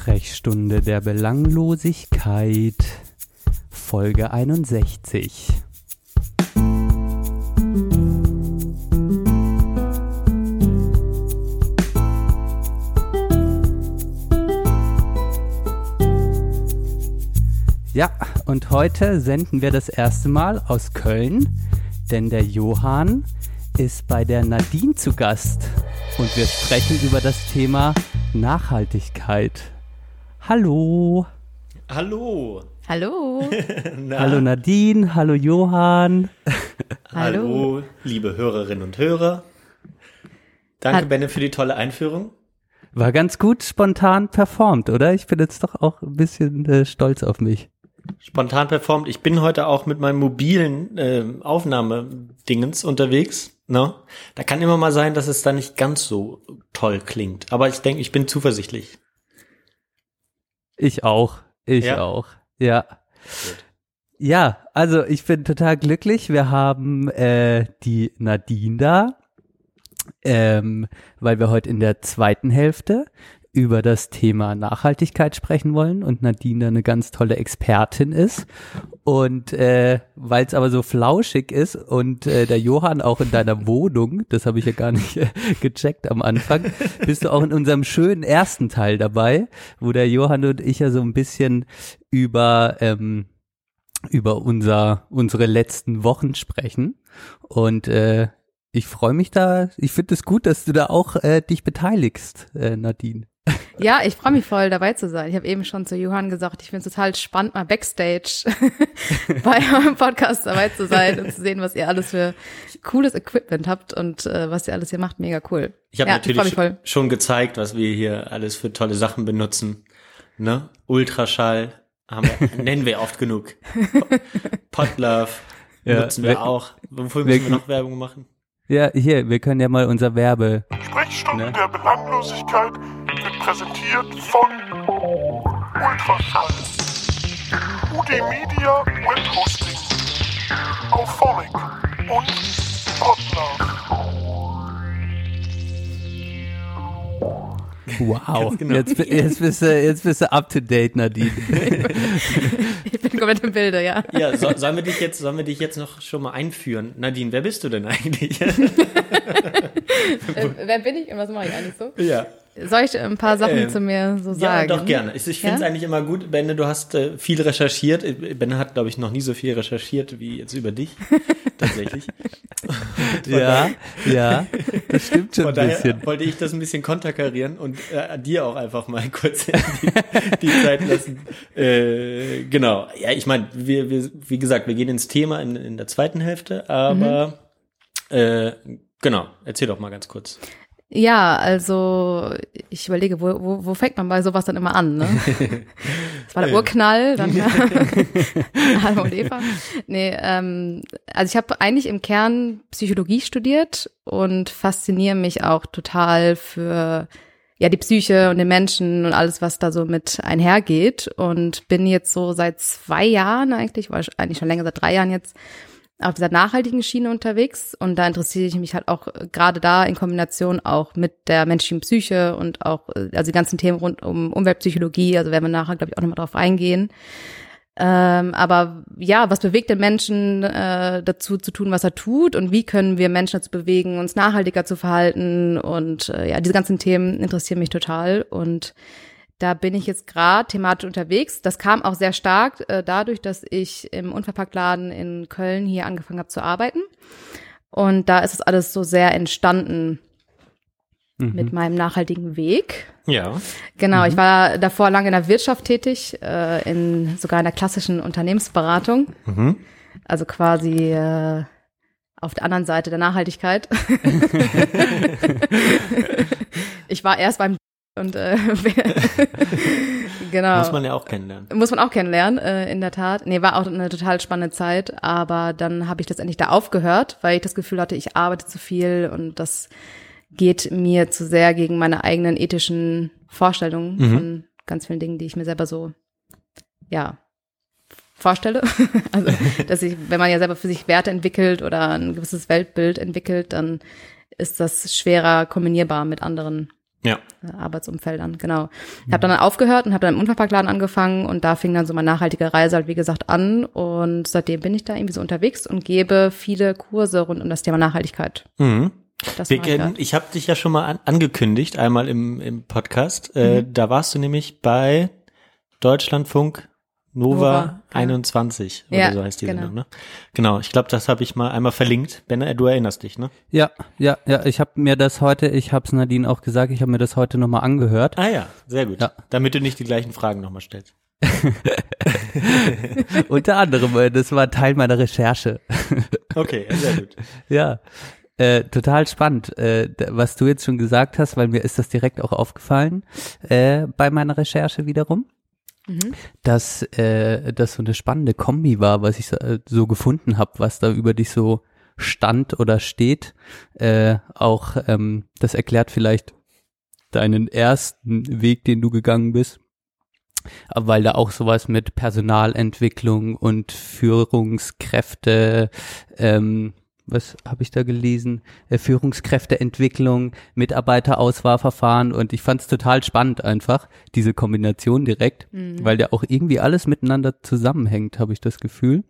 Sprechstunde der Belanglosigkeit, Folge 61. Ja, und heute senden wir das erste Mal aus Köln, denn der Johann ist bei der Nadine zu Gast und wir sprechen über das Thema Nachhaltigkeit. Hallo. Hallo. Hallo. hallo Nadine, hallo Johann. hallo. hallo, liebe Hörerinnen und Hörer. Danke, Hat Benne, für die tolle Einführung. War ganz gut spontan performt, oder? Ich bin jetzt doch auch ein bisschen äh, stolz auf mich. Spontan performt. Ich bin heute auch mit meinem mobilen äh, Aufnahmedingens unterwegs. Ne? Da kann immer mal sein, dass es da nicht ganz so toll klingt. Aber ich denke, ich bin zuversichtlich. Ich auch. Ich ja? auch. Ja. Gut. Ja, also ich bin total glücklich. Wir haben äh, die Nadine da, ähm, weil wir heute in der zweiten Hälfte über das Thema Nachhaltigkeit sprechen wollen und Nadine eine ganz tolle Expertin ist. Und äh, weil es aber so flauschig ist und äh, der Johann auch in deiner Wohnung, das habe ich ja gar nicht äh, gecheckt am Anfang, bist du auch in unserem schönen ersten Teil dabei, wo der Johann und ich ja so ein bisschen über ähm, über unser unsere letzten Wochen sprechen und äh, ich freue mich da, ich finde es gut, dass du da auch äh, dich beteiligst, äh, Nadine. Ja, ich freue mich voll dabei zu sein. Ich habe eben schon zu Johann gesagt, ich finde es total spannend, mal Backstage bei eurem Podcast dabei zu sein und zu sehen, was ihr alles für cooles Equipment habt und äh, was ihr alles hier macht. Mega cool. Ich habe ja, natürlich schon gezeigt, was wir hier alles für tolle Sachen benutzen. Ne? Ultraschall haben wir, nennen wir oft genug. Podlove ja, nutzen wir, wir auch. Wofür müssen wir noch Werbung machen? Ja, hier, wir können ja mal unser Werbe. Sprechstunde ne? der Belanglosigkeit präsentiert von Ultraschall, UD Media Web Hosting, Auphonic und Podlove. Wow, genau. jetzt, jetzt, bist du, jetzt bist du up to date, Nadine. ich bin komplett im Bilde, ja. Ja, so, sollen, wir dich jetzt, sollen wir dich jetzt noch schon mal einführen? Nadine, wer bist du denn eigentlich? äh, wer bin ich und was mache ich eigentlich so? Ja. Soll ich ein paar Sachen ähm, zu mir so sagen? Ja, doch gerne. Ich, ich finde es ja? eigentlich immer gut, Benne, du hast äh, viel recherchiert. Benne hat, glaube ich, noch nie so viel recherchiert wie jetzt über dich. Tatsächlich. ja, ja, das stimmt schon ein bisschen. wollte ich das ein bisschen konterkarieren und äh, dir auch einfach mal kurz die, die Zeit lassen. Äh, genau. Ja, ich meine, wir, wir, wie gesagt, wir gehen ins Thema in, in der zweiten Hälfte, aber mhm. äh, genau, erzähl doch mal ganz kurz. Ja, also ich überlege, wo, wo, wo fängt man bei sowas dann immer an? Ne? Das war der Urknall, dann Adam und Eva. Nee, ähm, also ich habe eigentlich im Kern Psychologie studiert und fasziniere mich auch total für ja die Psyche und den Menschen und alles, was da so mit einhergeht. Und bin jetzt so seit zwei Jahren eigentlich, war eigentlich schon länger, seit drei Jahren jetzt auf dieser nachhaltigen Schiene unterwegs. Und da interessiere ich mich halt auch äh, gerade da in Kombination auch mit der menschlichen Psyche und auch äh, also die ganzen Themen rund um Umweltpsychologie, also werden wir nachher glaube ich auch nochmal drauf eingehen. Ähm, aber ja, was bewegt den Menschen äh, dazu zu tun, was er tut? Und wie können wir Menschen dazu bewegen, uns nachhaltiger zu verhalten? Und äh, ja, diese ganzen Themen interessieren mich total. Und da bin ich jetzt gerade thematisch unterwegs. Das kam auch sehr stark äh, dadurch, dass ich im Unverpacktladen in Köln hier angefangen habe zu arbeiten. Und da ist es alles so sehr entstanden mhm. mit meinem nachhaltigen Weg. Ja. Genau, mhm. ich war davor lange in der Wirtschaft tätig, äh, in sogar in der klassischen Unternehmensberatung. Mhm. Also quasi äh, auf der anderen Seite der Nachhaltigkeit. ich war erst beim und äh, genau. Muss man ja auch kennenlernen. Muss man auch kennenlernen, äh, in der Tat. Nee, war auch eine total spannende Zeit, aber dann habe ich letztendlich da aufgehört, weil ich das Gefühl hatte, ich arbeite zu viel und das geht mir zu sehr gegen meine eigenen ethischen Vorstellungen mhm. von ganz vielen Dingen, die ich mir selber so, ja, vorstelle. also, dass ich, wenn man ja selber für sich Werte entwickelt oder ein gewisses Weltbild entwickelt, dann ist das schwerer kombinierbar mit anderen Ja. äh, Arbeitsumfeldern, genau. Ich habe dann aufgehört und habe dann im Unverpacktladen angefangen und da fing dann so meine nachhaltige Reise halt, wie gesagt, an und seitdem bin ich da irgendwie so unterwegs und gebe viele Kurse rund um das Thema Nachhaltigkeit. Mhm. Das Wir kennen, ich habe dich ja schon mal an, angekündigt, einmal im, im Podcast. Äh, Mhm. da warst du nämlich bei Deutschlandfunk Nova, Nova, ja. 21 oder Ja, so heißt die genau. Sendung, ne? Genau, ich glaube, das habe ich mal einmal verlinkt. Ben, du erinnerst dich, ne? Ja, ja, ja, ich habe mir das heute, ich habe es Nadine auch gesagt, ich habe mir das heute nochmal angehört. Ah ja, sehr gut. Ja. Damit du nicht die gleichen Fragen nochmal stellst. Unter anderem, äh, das war Teil meiner Recherche. Okay, sehr gut. ja, äh, total spannend, äh, was du jetzt schon gesagt hast, weil mir ist das direkt auch aufgefallen äh, bei meiner Recherche wiederum, Mhm. dass äh, das so eine spannende Kombi war, was ich so, äh, gefunden habe, was da über dich so stand oder steht. Äh, auch ähm, das erklärt vielleicht deinen ersten Weg, den du gegangen bist. Weil da auch sowas mit Personalentwicklung und Führungskräfte, ähm, was habe ich da gelesen? Äh, Führungskräfteentwicklung, Mitarbeiterauswahlverfahren und ich fand es total spannend einfach, diese Kombination direkt, Mhm. weil der auch irgendwie alles miteinander zusammenhängt, habe ich das Gefühl.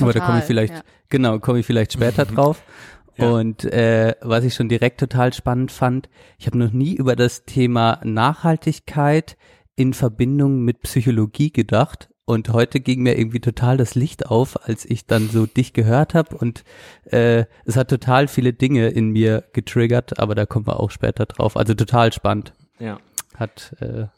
Aber da komme ich Total, vielleicht, ja. genau, komme ich vielleicht später drauf. Ja. Und äh, was ich schon direkt total spannend fand, ich habe noch nie über das Thema Nachhaltigkeit in Verbindung mit Psychologie gedacht. Und heute ging mir irgendwie total das Licht auf, als ich dann so dich gehört habe. Und äh, es hat total viele Dinge in mir getriggert, aber da kommen wir auch später drauf. Also total spannend. Ja. Hat äh,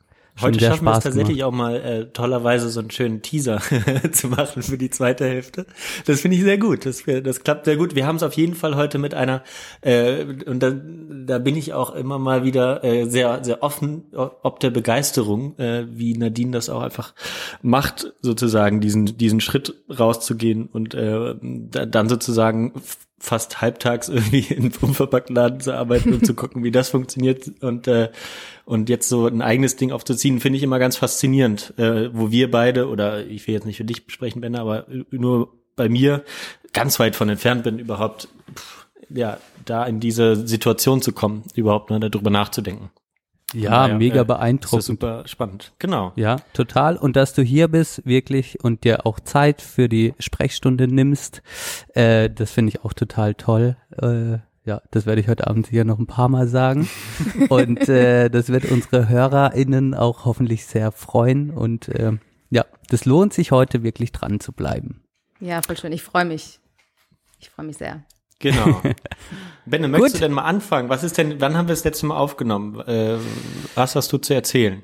Heute schaffen wir es Spaß tatsächlich gemacht. auch mal äh, tollerweise so einen schönen Teaser zu machen für die zweite Hälfte. Das finde ich sehr gut. Das, das klappt sehr gut. Wir haben es auf jeden Fall heute mit einer, äh, und da, da bin ich auch immer mal wieder äh, sehr, sehr offen, ob der Begeisterung, äh, wie Nadine das auch einfach macht, sozusagen diesen, diesen Schritt rauszugehen und äh, da, dann sozusagen fast halbtags irgendwie in Unverpacktladen zu arbeiten und zu gucken, wie das funktioniert und äh, und jetzt so ein eigenes Ding aufzuziehen, finde ich immer ganz faszinierend, äh, wo wir beide, oder ich will jetzt nicht für dich sprechen, Ben, aber nur bei mir ganz weit von entfernt bin, überhaupt, pff, ja, da in diese Situation zu kommen, überhaupt nur darüber nachzudenken. Ja, daher, mega äh, Ist das beeindruckend. super spannend. Genau. Ja, total. Und dass du hier bist, wirklich, und dir auch Zeit für die Sprechstunde nimmst, äh, das finde ich auch total toll. Äh, ja, das werde ich heute Abend hier noch ein paar Mal sagen. und äh, das wird unsere HörerInnen auch hoffentlich sehr freuen. Und äh, ja, das lohnt sich heute wirklich dran zu bleiben. Ja, voll schön. Ich freue mich. Ich freue mich sehr. Genau. Benne, möchtest Gut. du denn mal anfangen? Was ist denn, wann haben wir das letzte Mal aufgenommen? Äh, was hast du zu erzählen?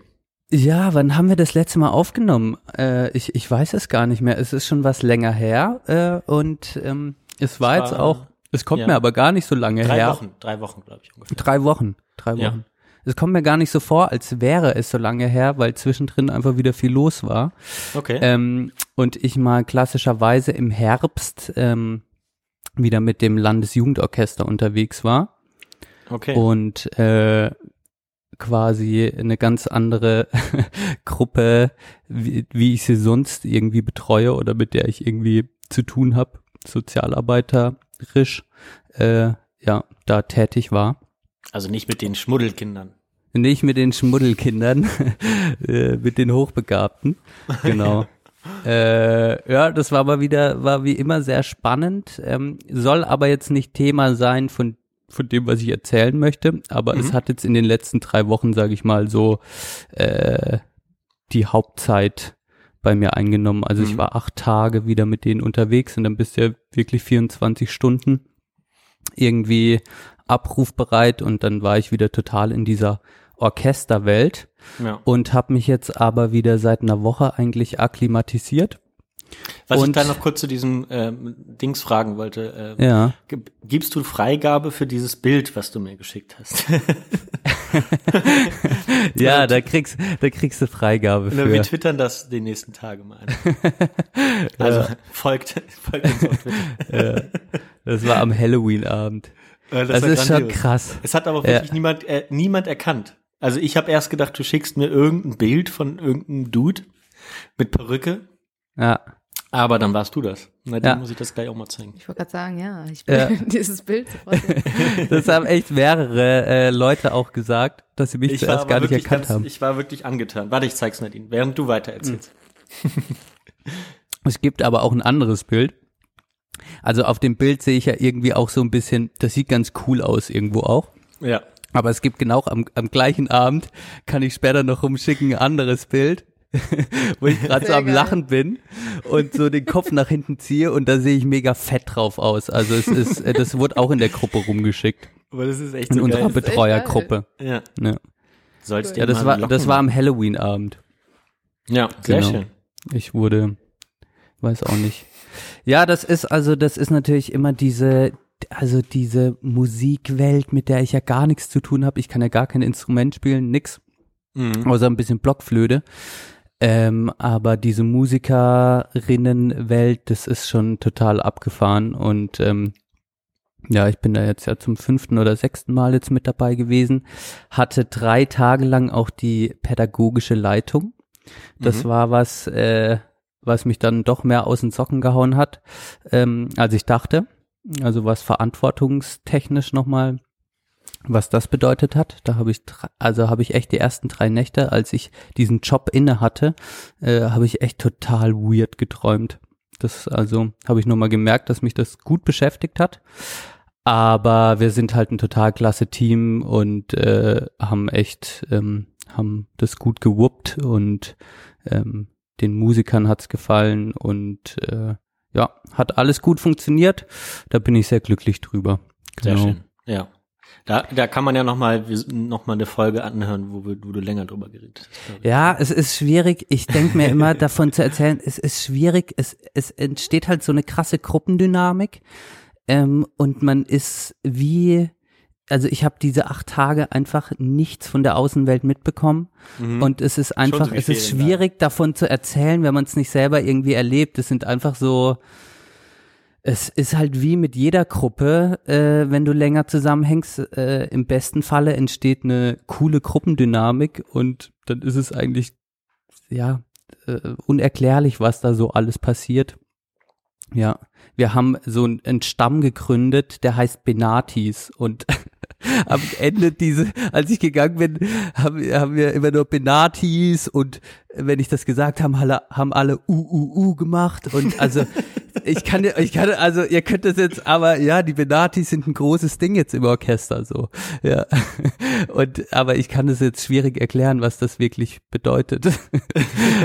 Ja, wann haben wir das letzte Mal aufgenommen? Äh, ich, ich weiß es gar nicht mehr. Es ist schon was länger her äh, und ähm, es war Es jetzt war- auch, es kommt ja. mir aber gar nicht so lange Drei her. Wochen, drei Wochen, glaube ich ungefähr. Drei Wochen, drei Ja. Wochen. Es kommt mir gar nicht so vor, als wäre es so lange her, weil zwischendrin einfach wieder viel los war. Okay. Ähm, und ich mal klassischerweise im Herbst ähm, wieder mit dem Landesjugendorchester unterwegs war okay. und äh, quasi eine ganz andere Gruppe, wie, wie ich sie sonst irgendwie betreue oder mit der ich irgendwie zu tun habe, sozialarbeiterisch, äh, ja, da tätig war. Also nicht mit den Schmuddelkindern. Nicht mit den Schmuddelkindern, äh, mit den Hochbegabten. Genau. äh, ja, das war aber wieder, war wie immer sehr spannend. Ähm, soll aber jetzt nicht Thema sein von, von dem, was ich erzählen möchte. Aber es hat jetzt in den letzten drei Wochen, sage ich mal, so äh, die Hauptzeit bei mir eingenommen. Also ich Mhm. war acht Tage wieder mit denen unterwegs und dann bist du ja wirklich 24 Stunden irgendwie abrufbereit und dann war ich wieder total in dieser Orchesterwelt Ja. und habe mich jetzt aber wieder seit einer Woche eigentlich akklimatisiert. Was ich Und- da noch kurz zu diesem ähm, Dings fragen wollte. Äh, Ja. gib- Gibst du Freigabe für dieses Bild, was du mir geschickt hast? Ja, da kriegst, da kriegst du Freigabe wir für. twittern das die nächsten Tage mal. Also folgt, folgt uns auf Twitter. Das war am Halloween-Abend. Äh, Das, war ist schon grandios. krass. Es hat aber Ja. wirklich niemand, äh, niemand erkannt. Also ich habe erst gedacht, du schickst mir irgendein Bild von irgendeinem Dude mit Perücke. Ja. Aber dann warst du das. Na, dann Ja. muss ich das gleich auch mal zeigen. Ich wollte gerade sagen, ja, ich bin Ja. dieses Bild sofort. Das haben echt mehrere äh, Leute auch gesagt, dass sie mich Ich war zuerst gar nicht wirklich erkannt ganz, haben. ich war wirklich angetan. Warte, ich zeig's Nadine, während du weiter erzählst. Es gibt aber auch ein anderes Bild. Also auf dem Bild sehe ich ja irgendwie auch so ein bisschen, das sieht ganz cool aus irgendwo auch. Ja. Aber es gibt genau am, am gleichen Abend, kann ich später noch rumschicken, ein anderes Bild, wo ich gerade so am geil. Lachen bin und so den Kopf nach hinten ziehe und da sehe ich mega fett drauf aus. Also es ist, äh, das wurde auch in der Gruppe rumgeschickt, Aber das ist echt in so unserer geil. ist echt Betreuergruppe. Ja. Ja, Sollst ja das war, das war am Halloween-Abend. Ja, sehr Genau. schön. Ich wurde, weiß auch nicht. Ja, das ist also, das ist natürlich immer diese, also diese Musikwelt, mit der ich ja gar nichts zu tun habe. Ich kann ja gar kein Instrument spielen, nix, Mhm. außer ein bisschen Blockflöte. Ähm, aber diese Musikerinnenwelt, das ist schon total abgefahren und ähm, ja, ich bin da jetzt ja zum fünften oder sechsten Mal jetzt mit dabei gewesen, hatte drei Tage lang auch die pädagogische Leitung. Das Mhm. war was, äh, was mich dann doch mehr aus den Socken gehauen hat, ähm, als ich dachte. Also was verantwortungstechnisch nochmal, was das bedeutet hat. Da habe ich, also habe ich echt die ersten drei Nächte, als ich diesen Job inne hatte, äh, habe ich echt total weird geträumt. Das also habe ich nochmal gemerkt, dass mich das gut beschäftigt hat. Aber wir sind halt ein total klasse Team und äh, haben echt, ähm, haben das gut gewuppt und ähm, den Musikern hat's gefallen und äh, ja, hat alles gut funktioniert. Da bin ich sehr glücklich drüber. Sehr Genau. schön. Ja. Da, da kann man ja nochmal noch mal eine Folge anhören, wo, wo du länger drüber geredet hast. Ja, es ist schwierig. Ich denke mir immer davon zu erzählen, es ist schwierig. Es, es entsteht halt so eine krasse Gruppendynamik. Ähm, und man ist wie, also ich habe diese acht Tage einfach nichts von der Außenwelt mitbekommen. Mhm. Und es ist einfach, so es ist schwierig davon zu erzählen, wenn man es nicht selber irgendwie erlebt. Es sind einfach so, es ist halt wie mit jeder Gruppe, äh, wenn du länger zusammenhängst, äh, im besten Falle entsteht eine coole Gruppendynamik und dann ist es eigentlich, ja, äh, unerklärlich, was da so alles passiert. Ja, wir haben so einen Stamm gegründet, der heißt Benatis und am Ende diese, als ich gegangen bin, haben, haben wir immer nur Benatis und wenn ich das gesagt habe, alle, haben alle U, U, U gemacht und also ich kann, ich kann, also ihr könnt das jetzt, aber ja, die Benatis sind ein großes Ding jetzt im Orchester, so, ja. Und, aber ich kann es jetzt schwierig erklären, was das wirklich bedeutet.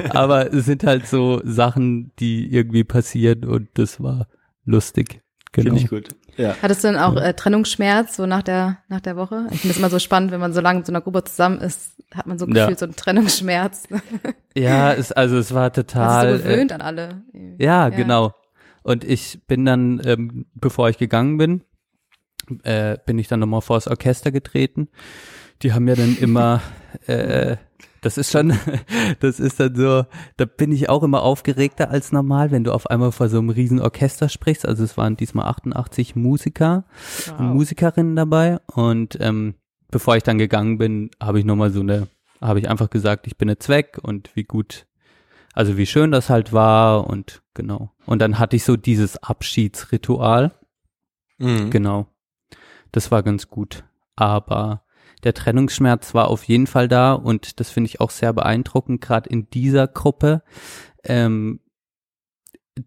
aber es sind halt so Sachen, die irgendwie passieren und das war lustig. Genau. Finde ich gut. Ja. Hattest du denn auch äh, Trennungsschmerz so nach der nach der Woche? Ich finde es immer so spannend, wenn man so lange mit so einer Gruppe zusammen ist, hat man so Ja. gefühlt so einen Trennungsschmerz. Ja, es, also es war total. ist so gewöhnt an alle. Äh, ja, genau. Und ich bin dann, ähm, bevor ich gegangen bin, äh, bin ich dann nochmal vors Orchester getreten. Die haben ja dann immer, äh, das ist schon, das ist dann so, da bin ich auch immer aufgeregter als normal, wenn du auf einmal vor so einem riesen Orchester sprichst. Also es waren diesmal 88 Musiker und Wow. Musikerinnen dabei. Und ähm, bevor ich dann gegangen bin, habe ich nochmal so eine, habe ich einfach gesagt, ich bin jetzt weg und wie gut, also wie schön das halt war und genau. Und dann hatte ich so dieses Abschiedsritual. Mhm. Genau. Das war ganz gut. Aber der Trennungsschmerz war auf jeden Fall da und das finde ich auch sehr beeindruckend, gerade in dieser Gruppe. Ähm,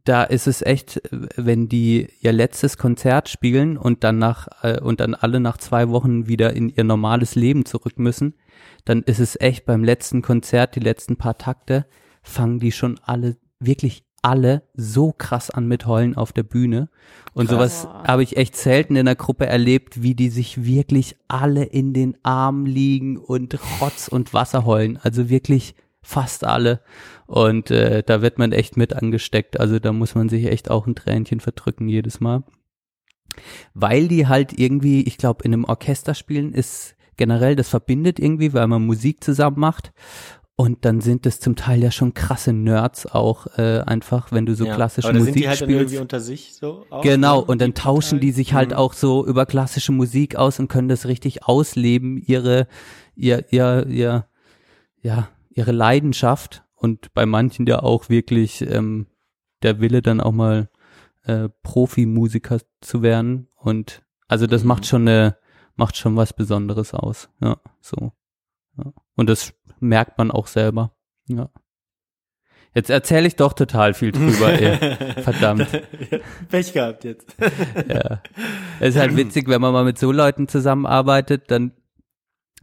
da ist es echt, wenn die ihr letztes Konzert spielen und dann nach äh, und dann alle nach zwei Wochen wieder in ihr normales Leben zurück müssen, dann ist es echt beim letzten Konzert, die letzten paar Takte, fangen die schon alle, wirklich alle so krass an mit Heulen auf der Bühne. Und Krass. sowas habe ich echt selten in der Gruppe erlebt, wie die sich wirklich alle in den Armen liegen und Rotz und Wasser heulen. Also wirklich fast alle. Und äh, da wird man echt mit angesteckt. Also da muss man sich echt auch ein Tränchen verdrücken jedes Mal. Weil die halt irgendwie, ich glaube, in einem Orchester spielen ist generell, das verbindet irgendwie, weil man Musik zusammen macht. Und dann sind es zum Teil ja schon krasse Nerds auch äh, einfach, wenn du so Ja. klassische Aber Musik sind die halt dann spielst. irgendwie unter sich so auch, Genau, ne? und dann tauschen die sich halt Mhm. auch so über klassische Musik aus und können das richtig ausleben, ihre, ihr, ihr, ihr, ja, ihre Leidenschaft und bei manchen ja auch wirklich, ähm, der Wille dann auch mal äh, Profimusiker zu werden und also das Mhm. macht schon eine macht schon was Besonderes aus. Ja, so. Ja. Und das merkt man auch selber. Ja. Jetzt erzähle ich doch total viel drüber, ey. Verdammt. Pech gehabt jetzt. Ja. Es ist halt witzig, wenn man mal mit so Leuten zusammenarbeitet, dann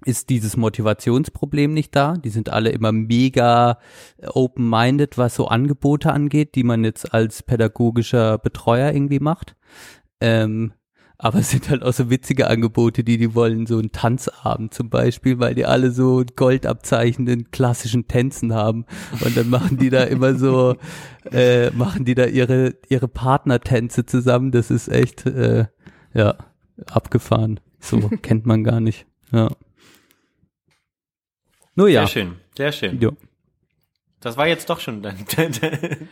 ist dieses Motivationsproblem nicht da. Die sind alle immer mega open-minded, was so Angebote angeht, die man jetzt als pädagogischer Betreuer irgendwie macht. Ähm, aber es sind halt auch so witzige Angebote, die die wollen, so einen Tanzabend zum Beispiel, weil die alle so Goldabzeichen in klassischen Tänzen haben. Und dann machen die da immer so, äh, machen die da ihre, ihre Partnertänze zusammen. Das ist echt, äh, ja, abgefahren. So kennt man gar nicht. Ja. Nur ja. Sehr schön, sehr schön. Jo. Das war jetzt doch schon dein, dein,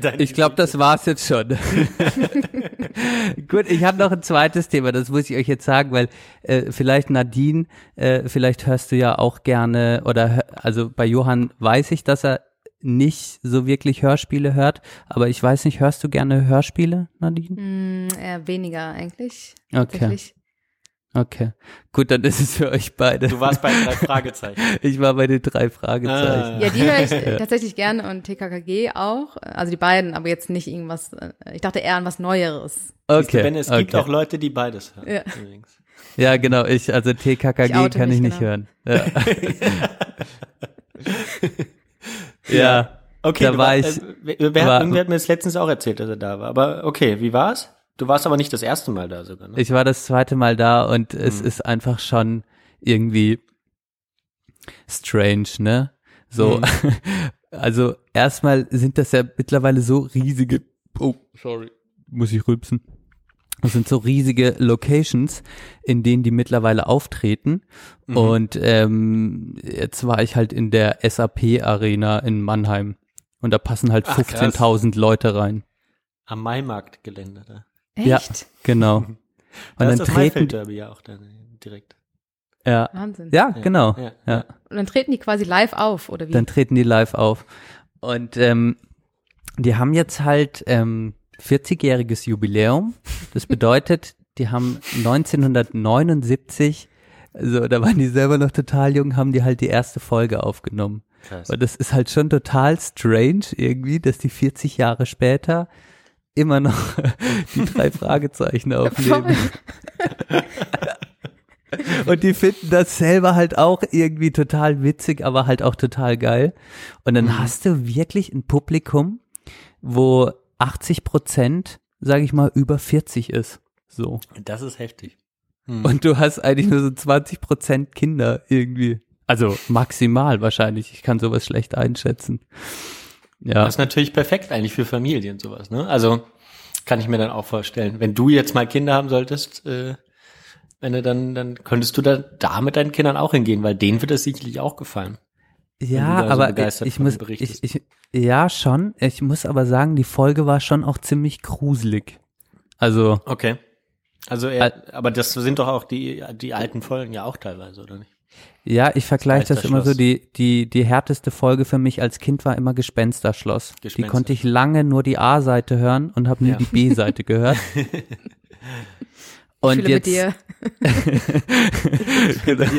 dein Ich glaube, das war's jetzt schon. Gut, ich habe noch ein zweites Thema, das muss ich euch jetzt sagen, weil äh, vielleicht Nadine, äh, vielleicht hörst du ja auch gerne, oder also bei Johann weiß ich, dass er nicht so wirklich Hörspiele hört, aber ich weiß nicht, hörst du gerne Hörspiele, Nadine? Hm, eher weniger eigentlich. Okay. Okay. Gut, dann ist es für euch beide. Du warst bei drei Fragezeichen. Ich war bei den drei Fragezeichen. Ah. Ja, die höre ich tatsächlich gerne und TKKG auch. Also die beiden, aber jetzt nicht irgendwas. äh, Ich dachte eher an was Neueres. Okay, Ben, es gibt okay. auch Leute, die beides hören. Ja. Übrigens. Ja, genau, ich, also TKKG Ich kann ich nicht genau. hören. Ja. ja. Okay, Da war war, ich- äh, wer, wer, war- irgendwer hat mir das letztens auch erzählt, dass er da war. Aber okay, wie war's? Du warst aber nicht das erste Mal da sogar, ne? Ich war das zweite Mal da und es Mhm. ist einfach schon irgendwie strange, ne? So, Mhm. also erstmal sind das ja mittlerweile so riesige, oh, sorry, muss ich rülpsen. Das sind so riesige Locations, in denen die mittlerweile auftreten. Mhm. Und ähm, jetzt war ich halt in der SAP Arena in Mannheim. Und da passen halt Ach, krass. 15.000 Leute rein. Am Maimarktgelände da. Echt? Ja. Genau. Und Da dann ist das treten, ja auch dann direkt. ja, Wahnsinn. ja, genau. Ja, Ja. Und dann treten die quasi live auf, oder wie? Dann treten die live auf. Und ähm, die haben jetzt halt ähm, 40-jähriges Jubiläum. Das bedeutet, die haben 1979, also da waren die selber noch total jung, haben die halt die erste Folge aufgenommen. Krass. Und das ist halt schon total strange irgendwie, dass die 40 Jahre später immer noch die drei Fragezeichen aufnehmen. Und die finden das selber halt auch irgendwie total witzig, aber halt auch total geil. Und dann hast du wirklich ein Publikum, wo 80 Prozent, sage ich mal, über 40 ist. So. Das ist heftig. Und du hast eigentlich nur so 20 Prozent Kinder irgendwie. Also maximal wahrscheinlich. Ich kann sowas schlecht einschätzen. Ja. Das ist natürlich perfekt eigentlich für Familien sowas, ne? Also kann ich mir dann auch vorstellen. Wenn du jetzt mal Kinder haben solltest, äh, wenn du dann, dann könntest du da, da mit deinen Kindern auch hingehen, weil denen wird es sicherlich auch gefallen. Ja, so aber ich von muss, ich, ich, ja schon. Ich muss aber sagen, die Folge war schon auch ziemlich gruselig. Also, Okay. Also, er, aber das sind doch auch die, die alten Folgen ja auch teilweise, oder nicht? Ja, ich vergleiche das immer so, die, die, die härteste Folge für mich als Kind war immer Gespensterschloss. Die Gespenster. konnte ich lange nur die A-Seite hören und habe nie Ja. die B-Seite gehört. Und mit jetzt, dir.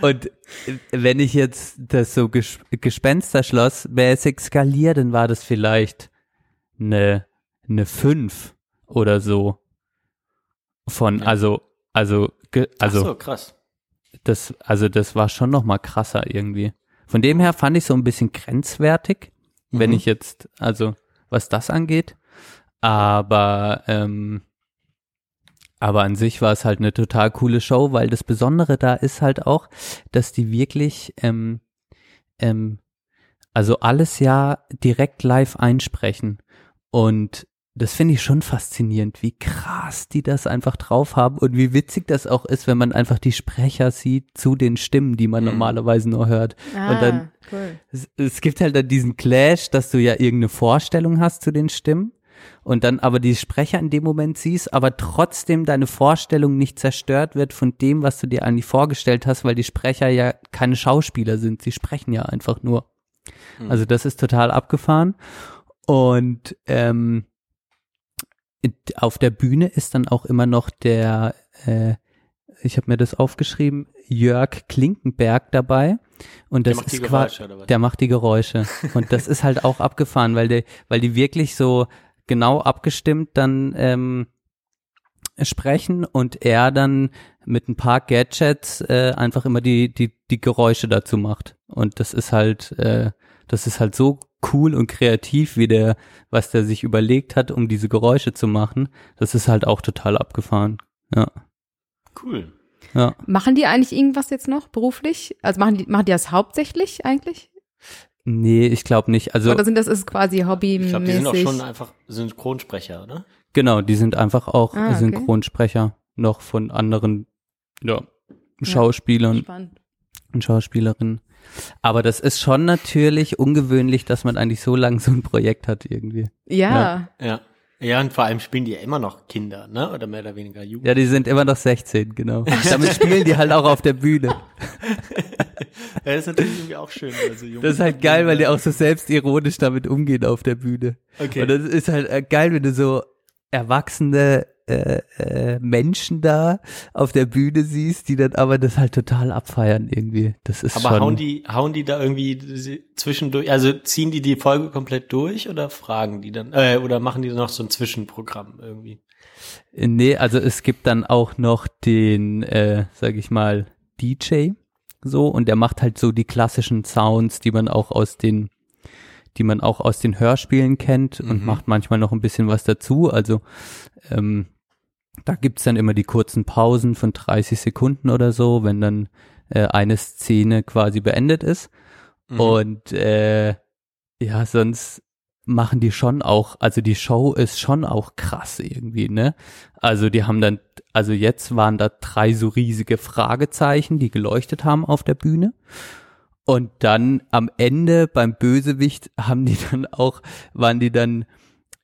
Und wenn ich jetzt das so Ges Gespensterschloss mäßig skaliere, dann war das vielleicht eine, eine 5 oder so. Von, Ja. also, also, also, Ach so, krass. Das, also das war schon noch mal krasser irgendwie. Von dem her fand ich so ein bisschen grenzwertig, wenn Mhm. ich jetzt, also was das angeht. Aber, ähm, aber an sich war es halt eine total coole Show, weil das Besondere da ist halt auch, dass die wirklich, ähm, ähm, also alles ja direkt live einsprechen. Und das finde ich schon faszinierend, wie krass die das einfach drauf haben und wie witzig das auch ist, wenn man einfach die Sprecher sieht zu den Stimmen, die man Mhm. normalerweise nur hört. Ah, und dann- cool. Es, es gibt halt dann diesen Clash, dass du ja irgendeine Vorstellung hast zu den Stimmen und dann aber die Sprecher in dem Moment siehst, aber trotzdem deine Vorstellung nicht zerstört wird von dem, was du dir eigentlich vorgestellt hast, weil die Sprecher ja keine Schauspieler sind, sie sprechen ja einfach nur. Mhm. Also das ist total abgefahren. Und ähm, auf der Bühne ist dann auch immer noch der, äh, ich habe mir das aufgeschrieben, Jörg Klinkenberg dabei. Und das macht die ist quasi, Geräusche, der macht die Geräusche. Und das ist halt auch abgefahren, weil der, weil die wirklich so genau abgestimmt dann ähm, sprechen und er dann mit ein paar Gadgets äh, einfach immer die, die, die Geräusche dazu macht. Und das ist halt, äh, das ist halt so cool und kreativ, wie der, was der sich überlegt hat, um diese Geräusche zu machen. Das ist halt auch total abgefahren. Ja. Cool. Ja. Machen die eigentlich irgendwas jetzt noch beruflich? Also machen die, machen die das hauptsächlich eigentlich? Nee, ich glaube nicht. Also Oder sind das ist quasi hobbymäßig? Ich glaube, die sind auch schon einfach Synchronsprecher, oder? genau, die sind einfach auch Ah, okay. Synchronsprecher noch von anderen ja, Schauspielern Spannend. und Schauspielerinnen. Aber das ist schon natürlich ungewöhnlich, dass man eigentlich so lange so ein Projekt hat irgendwie. Ja. Ja. Ja, und vor allem spielen die ja immer noch Kinder, ne? Oder mehr oder weniger Jugend. Ja, die sind immer noch 16, genau. Damit spielen die halt auch auf der Bühne. Ja, das ist natürlich irgendwie auch schön. Also junge Das ist halt geil, weil die auch so selbstironisch damit umgehen auf der Bühne. Okay. Und das ist halt äh, geil, wenn du so erwachsene äh, äh, Menschen da auf der Bühne siehst, die dann aber das halt total abfeiern irgendwie. Das ist Aber schon. hauen die, hauen die da irgendwie zwischendurch, also ziehen die die Folge komplett durch oder fragen die dann, äh, oder machen die noch so ein Zwischenprogramm irgendwie? Nee, also es gibt dann auch noch den, äh, sag ich mal, DJ so und der macht halt so die klassischen Sounds, die man auch aus den die man auch aus den Hörspielen kennt und Mhm. macht manchmal noch ein bisschen was dazu. Also ähm, da gibt's dann immer die kurzen Pausen von 30 Sekunden oder so, wenn dann äh, eine Szene quasi beendet ist. Mhm. Und äh, ja, sonst machen die schon auch, also die Show ist schon auch krass irgendwie, ne? Also die haben dann, also jetzt waren da drei so riesige Fragezeichen, die geleuchtet haben auf der Bühne. Und dann am Ende beim Bösewicht haben die dann auch, waren die dann,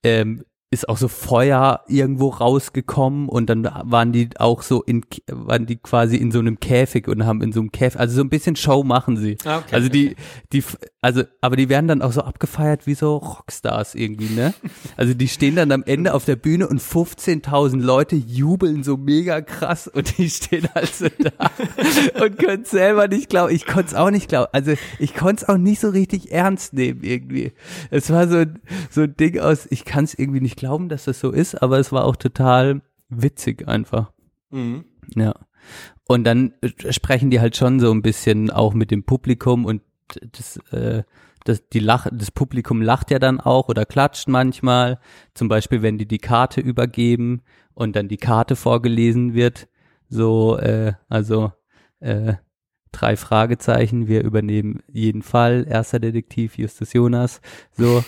ähm, ist auch so Feuer irgendwo rausgekommen und dann waren die auch so in, waren die quasi in so einem Käfig und haben in so einem Käfig, also so ein bisschen Show machen sie. Ah, okay. Also die, die, also, aber die werden dann auch so abgefeiert wie so Rockstars irgendwie, ne? Also die stehen dann am Ende auf der Bühne und 15.000 Leute jubeln so mega krass und die stehen also da und können selber nicht glauben. Ich konnte es auch nicht glauben. Also ich konnte es auch nicht so richtig ernst nehmen irgendwie. Es war so, so ein Ding aus, ich kann es irgendwie nicht glauben, dass das so ist, aber es war auch total witzig einfach. Mhm. Ja. Und dann äh, sprechen die halt schon so ein bisschen auch mit dem Publikum und das, äh, das, die Lach, das Publikum lacht ja dann auch oder klatscht manchmal. Zum Beispiel, wenn die die Karte übergeben und dann die Karte vorgelesen wird. So, äh, also äh, drei Fragezeichen, wir übernehmen jeden Fall. Erster Detektiv Justus Jonas. So,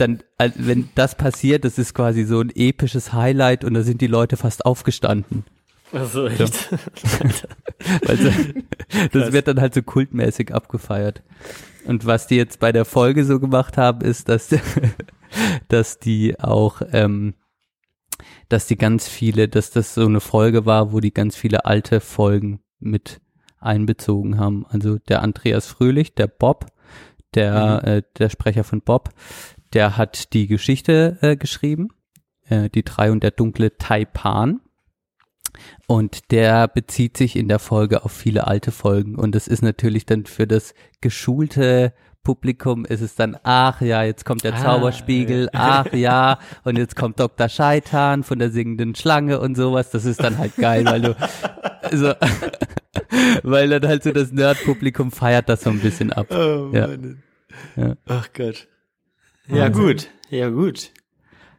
dann, wenn das passiert, das ist quasi so ein episches Highlight und da sind die Leute fast aufgestanden. Also echt. Also, das wird dann halt so kultmäßig abgefeiert. Und was die jetzt bei der Folge so gemacht haben, ist, dass, dass die auch, ähm, dass die ganz viele, dass das so eine Folge war, wo die ganz viele alte Folgen mit einbezogen haben. Also der Andreas Fröhlich, der Bob, der, äh, der Sprecher von Bob, der hat die Geschichte äh, geschrieben, äh, die drei und der dunkle Taipan. Und der bezieht sich in der Folge auf viele alte Folgen. Und das ist natürlich dann für das geschulte Publikum ist es dann, ach ja, jetzt kommt der Ah, Zauberspiegel, ach ja, und jetzt kommt Dr. Scheitan von der singenden Schlange und sowas. Das ist dann halt geil, weil du, also, weil dann halt so das Nerd-Publikum feiert das so ein bisschen ab. Oh, Ja. Ja. Ach Gott. Ja, gut. Ja, gut.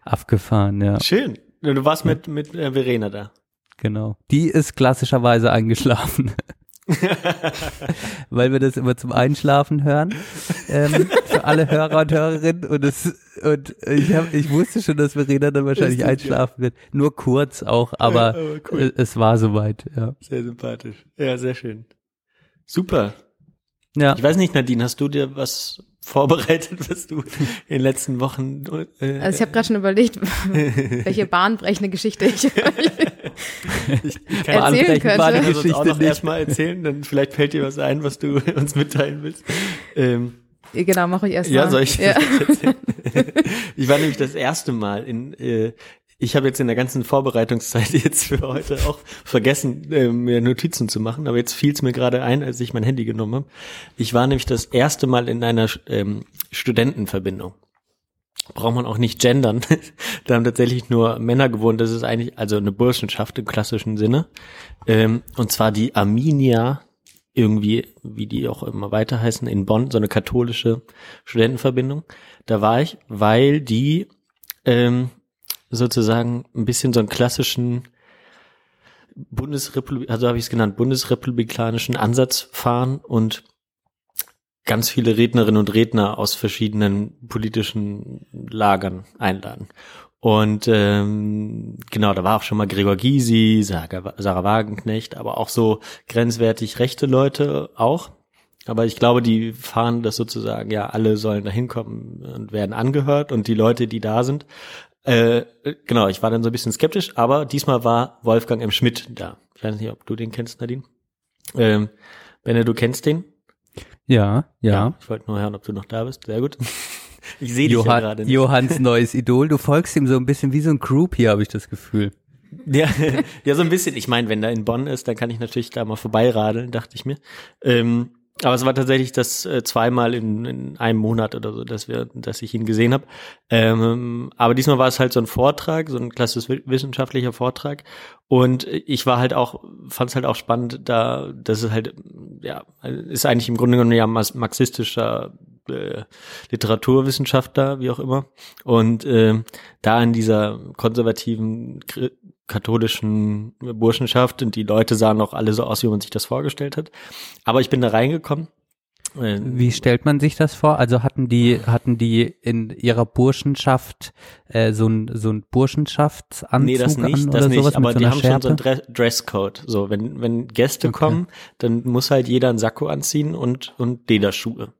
Abgefahren, ja, Schön. Du warst mit, mit äh, Verena da. genau. Die ist klassischerweise eingeschlafen. weil wir das immer zum Einschlafen hören ähm, für alle Hörer und Hörerinnen und es und ich hab, ich wusste schon, dass Verena dann wahrscheinlich einschlafen wird, nur kurz auch, aber, Ja, aber cool. äh, es war soweit, ja. Sehr sympathisch. Ja, sehr schön. Super. Ja, Ich weiß nicht, Nadine, hast du dir was vorbereitet, was du in den letzten Wochen äh, Also ich habe gerade schon überlegt, welche bahnbrechende Geschichte ich ich, ich kann erzählen könnte. also uns auch Geschichte noch nicht. erstmal erzählen, dann vielleicht fällt dir was ein, was du uns mitteilen willst. Ähm, Genau, mache ich erst ja, mal. soll ich Ja. das jetzt erzählen? ich war nämlich das erste Mal in, äh, ich habe jetzt in der ganzen Vorbereitungszeit jetzt für heute auch vergessen, äh, mir Notizen zu machen, aber jetzt fiel es mir gerade ein, als ich mein Handy genommen habe. Ich war nämlich das erste Mal in einer ähm, Studentenverbindung. Braucht man auch nicht gendern. da haben tatsächlich nur Männer gewohnt. Das ist eigentlich also eine Burschenschaft im klassischen Sinne. Ähm, und zwar die Arminia irgendwie, wie die auch immer weiter heißen, in Bonn, so eine katholische Studentenverbindung. Da war ich, weil die ähm, sozusagen ein bisschen so einen klassischen Bundesrepublik, also habe ich es genannt, bundesrepublikanischen Ansatz fahren und ganz viele Rednerinnen und Redner aus verschiedenen politischen Lagern einladen. Und ähm, genau, da war auch schon mal Gregor Gysi, Sarah, Sarah Wagenknecht, aber auch so grenzwertig rechte Leute auch. Aber ich glaube, die fahren das sozusagen, ja, alle sollen da hinkommen und werden angehört und die Leute, die da sind. Äh, genau, ich war dann so ein bisschen skeptisch, aber diesmal war Wolfgang M. Schmidt da. Ich weiß nicht, ob du den kennst, Nadine. Ähm, Benne, du kennst den? Ja, ja. ja ich wollte nur hören, ob du noch da bist. Sehr gut. Ich sehe dich Johann, ja gerade nicht. Johanns neues Idol. Du folgst ihm so ein bisschen wie so ein Groupie, habe ich das Gefühl. Ja, ja, so ein bisschen. Ich meine, wenn er in Bonn ist, dann kann ich natürlich da mal vorbeiradeln, dachte ich mir. Ähm, aber es war tatsächlich das äh, zweimal in, in einem Monat oder so, dass wir, dass ich ihn gesehen habe. Ähm, aber diesmal war es halt so ein Vortrag, so ein klassisches wissenschaftlicher Vortrag. Und ich war halt auch, fand es halt auch spannend, da, das ist halt, ja, ist eigentlich im Grunde genommen ja marxistischer äh, Literaturwissenschaftler, wie auch immer. Und äh, da in dieser konservativen katholischen Burschenschaft und die Leute sahen auch alle so aus, wie man sich das vorgestellt hat. Aber ich bin da reingekommen. Äh, wie stellt man sich das vor? Also hatten die hatten die in ihrer Burschenschaft äh, so ein so ein Burschenschaftsanzug Nee, das nicht, an das nicht, nicht, aber so die haben Schärpe? schon so einen Dresscode. So, wenn wenn Gäste Okay. kommen, dann muss halt jeder einen Sakko anziehen und und Lederschuhe.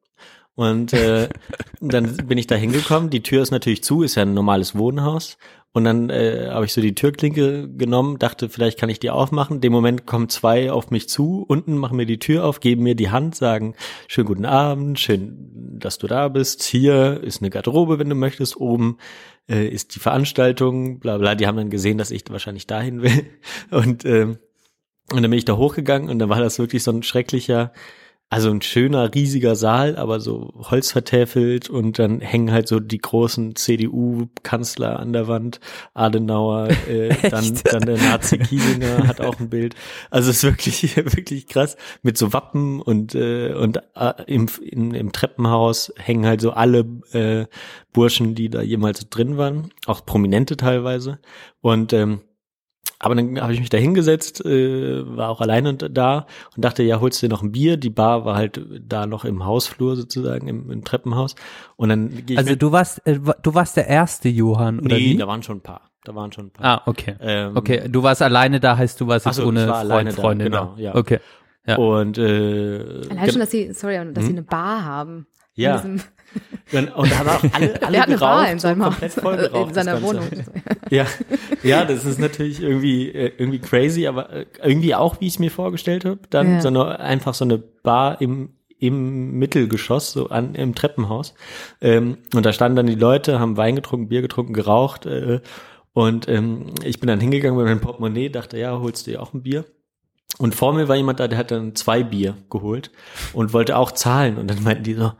Und äh, dann bin ich da hingekommen. Die Tür ist natürlich zu, ist ja ein normales Wohnhaus. Und dann äh, habe ich so die Türklinke genommen, dachte, vielleicht kann ich die aufmachen. Dem Moment kommen zwei auf mich zu, unten machen mir die Tür auf, geben mir die Hand, sagen, schönen guten Abend, schön, dass du da bist. Hier ist eine Garderobe, wenn du möchtest. Oben äh, ist die Veranstaltung, bla bla. Die haben dann gesehen, dass ich wahrscheinlich dahin will. Und, ähm, und dann bin ich da hochgegangen und dann war das wirklich so ein schrecklicher, also ein schöner, riesiger Saal, aber so Holz vertäfelt und dann hängen halt so die großen CDU-Kanzler an der Wand. Adenauer, äh, dann, dann der Nazi Kiesinger hat auch ein Bild. Also es ist wirklich, wirklich krass. Mit so Wappen und, äh, und äh, im, in, im Treppenhaus hängen halt so alle äh, Burschen, die da jemals drin waren, auch Prominente teilweise. Und ähm, aber dann habe ich mich da hingesetzt, äh, war auch alleine da und dachte, ja, holst du dir noch ein Bier? Die Bar war halt da noch im Hausflur sozusagen, im, im Treppenhaus. Und dann gehe ich Also du warst äh, du warst der erste Johann oder nee, wie? da waren schon ein paar. Da waren schon ein paar. Ah, okay. Ähm, Okay, du warst alleine da, heißt du warst jetzt so, ohne war Freund, da, Freundin genau, da. ja. Okay. Ja. Und äh, Allein schon, dass sie, sorry, dass Hm? sie eine Bar haben. In ja, diesem- und, da haben auch alle, alle geraucht, in seinem komplett voll geraucht, in seiner. Wohnung. Ja, ja, das ist natürlich irgendwie äh, irgendwie crazy, aber äh, irgendwie auch, wie ich es mir vorgestellt habe. Dann Ja. so eine, einfach so eine Bar im im Mittelgeschoss, so an im Treppenhaus. Ähm, und da standen dann die Leute, haben Wein getrunken, Bier getrunken, geraucht. Äh, und ähm, ich bin dann hingegangen mit meinem Portemonnaie, dachte, ja, holst du dir auch ein Bier? Und vor mir war jemand da, der hat dann zwei Bier geholt und wollte auch zahlen. Und dann meinten die so,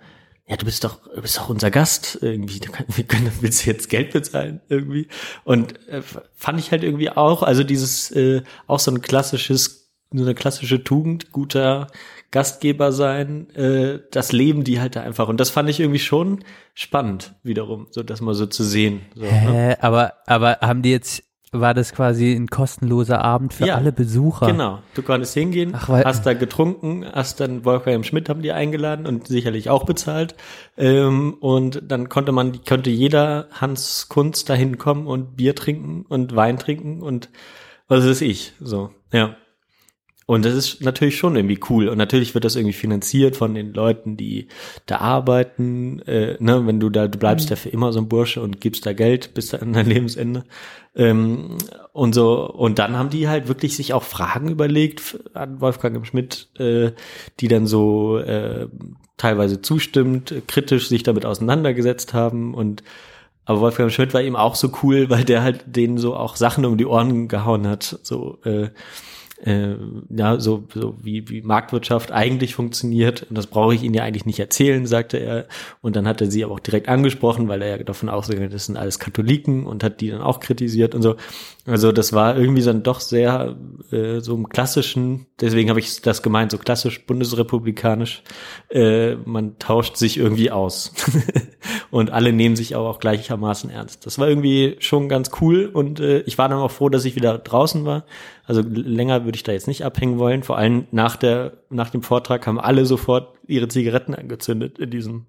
ja, du bist doch, du bist doch unser Gast irgendwie. Wir können, willst du jetzt Geld bezahlen irgendwie? Und äh, fand ich halt irgendwie auch, also dieses äh, auch so ein klassisches, so eine klassische Tugend, guter Gastgeber sein, äh, das leben die halt da einfach. Und das fand ich irgendwie schon spannend wiederum, so das mal so zu sehen. So, ne? Hä, aber aber haben die jetzt war das quasi ein kostenloser Abend für Ja, alle Besucher? Genau, du konntest hingehen, Ach, hast da getrunken, hast dann Wolfgang Schmidt haben die eingeladen und sicherlich auch bezahlt. Ähm, und dann konnte man, konnte jeder Hans Kunz da hinkommen und Bier trinken und Wein trinken und was ist ich, so, ja. Und das ist natürlich schon irgendwie cool. Und natürlich wird das irgendwie finanziert von den Leuten, die da arbeiten. Äh, ne, wenn du da, du bleibst Mhm. ja für immer so ein Bursche und gibst da Geld bis an dein Lebensende. Ähm, und so, und dann haben die halt wirklich sich auch Fragen überlegt an Wolfgang. Schmidt, äh, die dann so äh, teilweise zustimmt, äh, kritisch sich damit auseinandergesetzt haben und aber Wolfgang Schmidt war eben auch so cool, weil der halt denen so auch Sachen um die Ohren gehauen hat, so äh, äh, ja, so, so wie, wie Marktwirtschaft eigentlich funktioniert. Und das brauche ich Ihnen ja eigentlich nicht erzählen, sagte er. Und dann hat er sie aber auch direkt angesprochen, weil er ja davon ausgegangen ist, das sind alles Katholiken und hat die dann auch kritisiert und so. Also das war irgendwie dann doch sehr äh, so im klassischen, deswegen habe ich das gemeint, so klassisch bundesrepublikanisch, äh, man tauscht sich irgendwie aus. und alle nehmen sich aber auch gleichermaßen ernst. Das war irgendwie schon ganz cool und äh, ich war dann auch froh, dass ich wieder draußen war. Also länger würde ich da jetzt nicht abhängen wollen. Vor allem nach der, nach dem Vortrag haben alle sofort ihre Zigaretten angezündet in diesem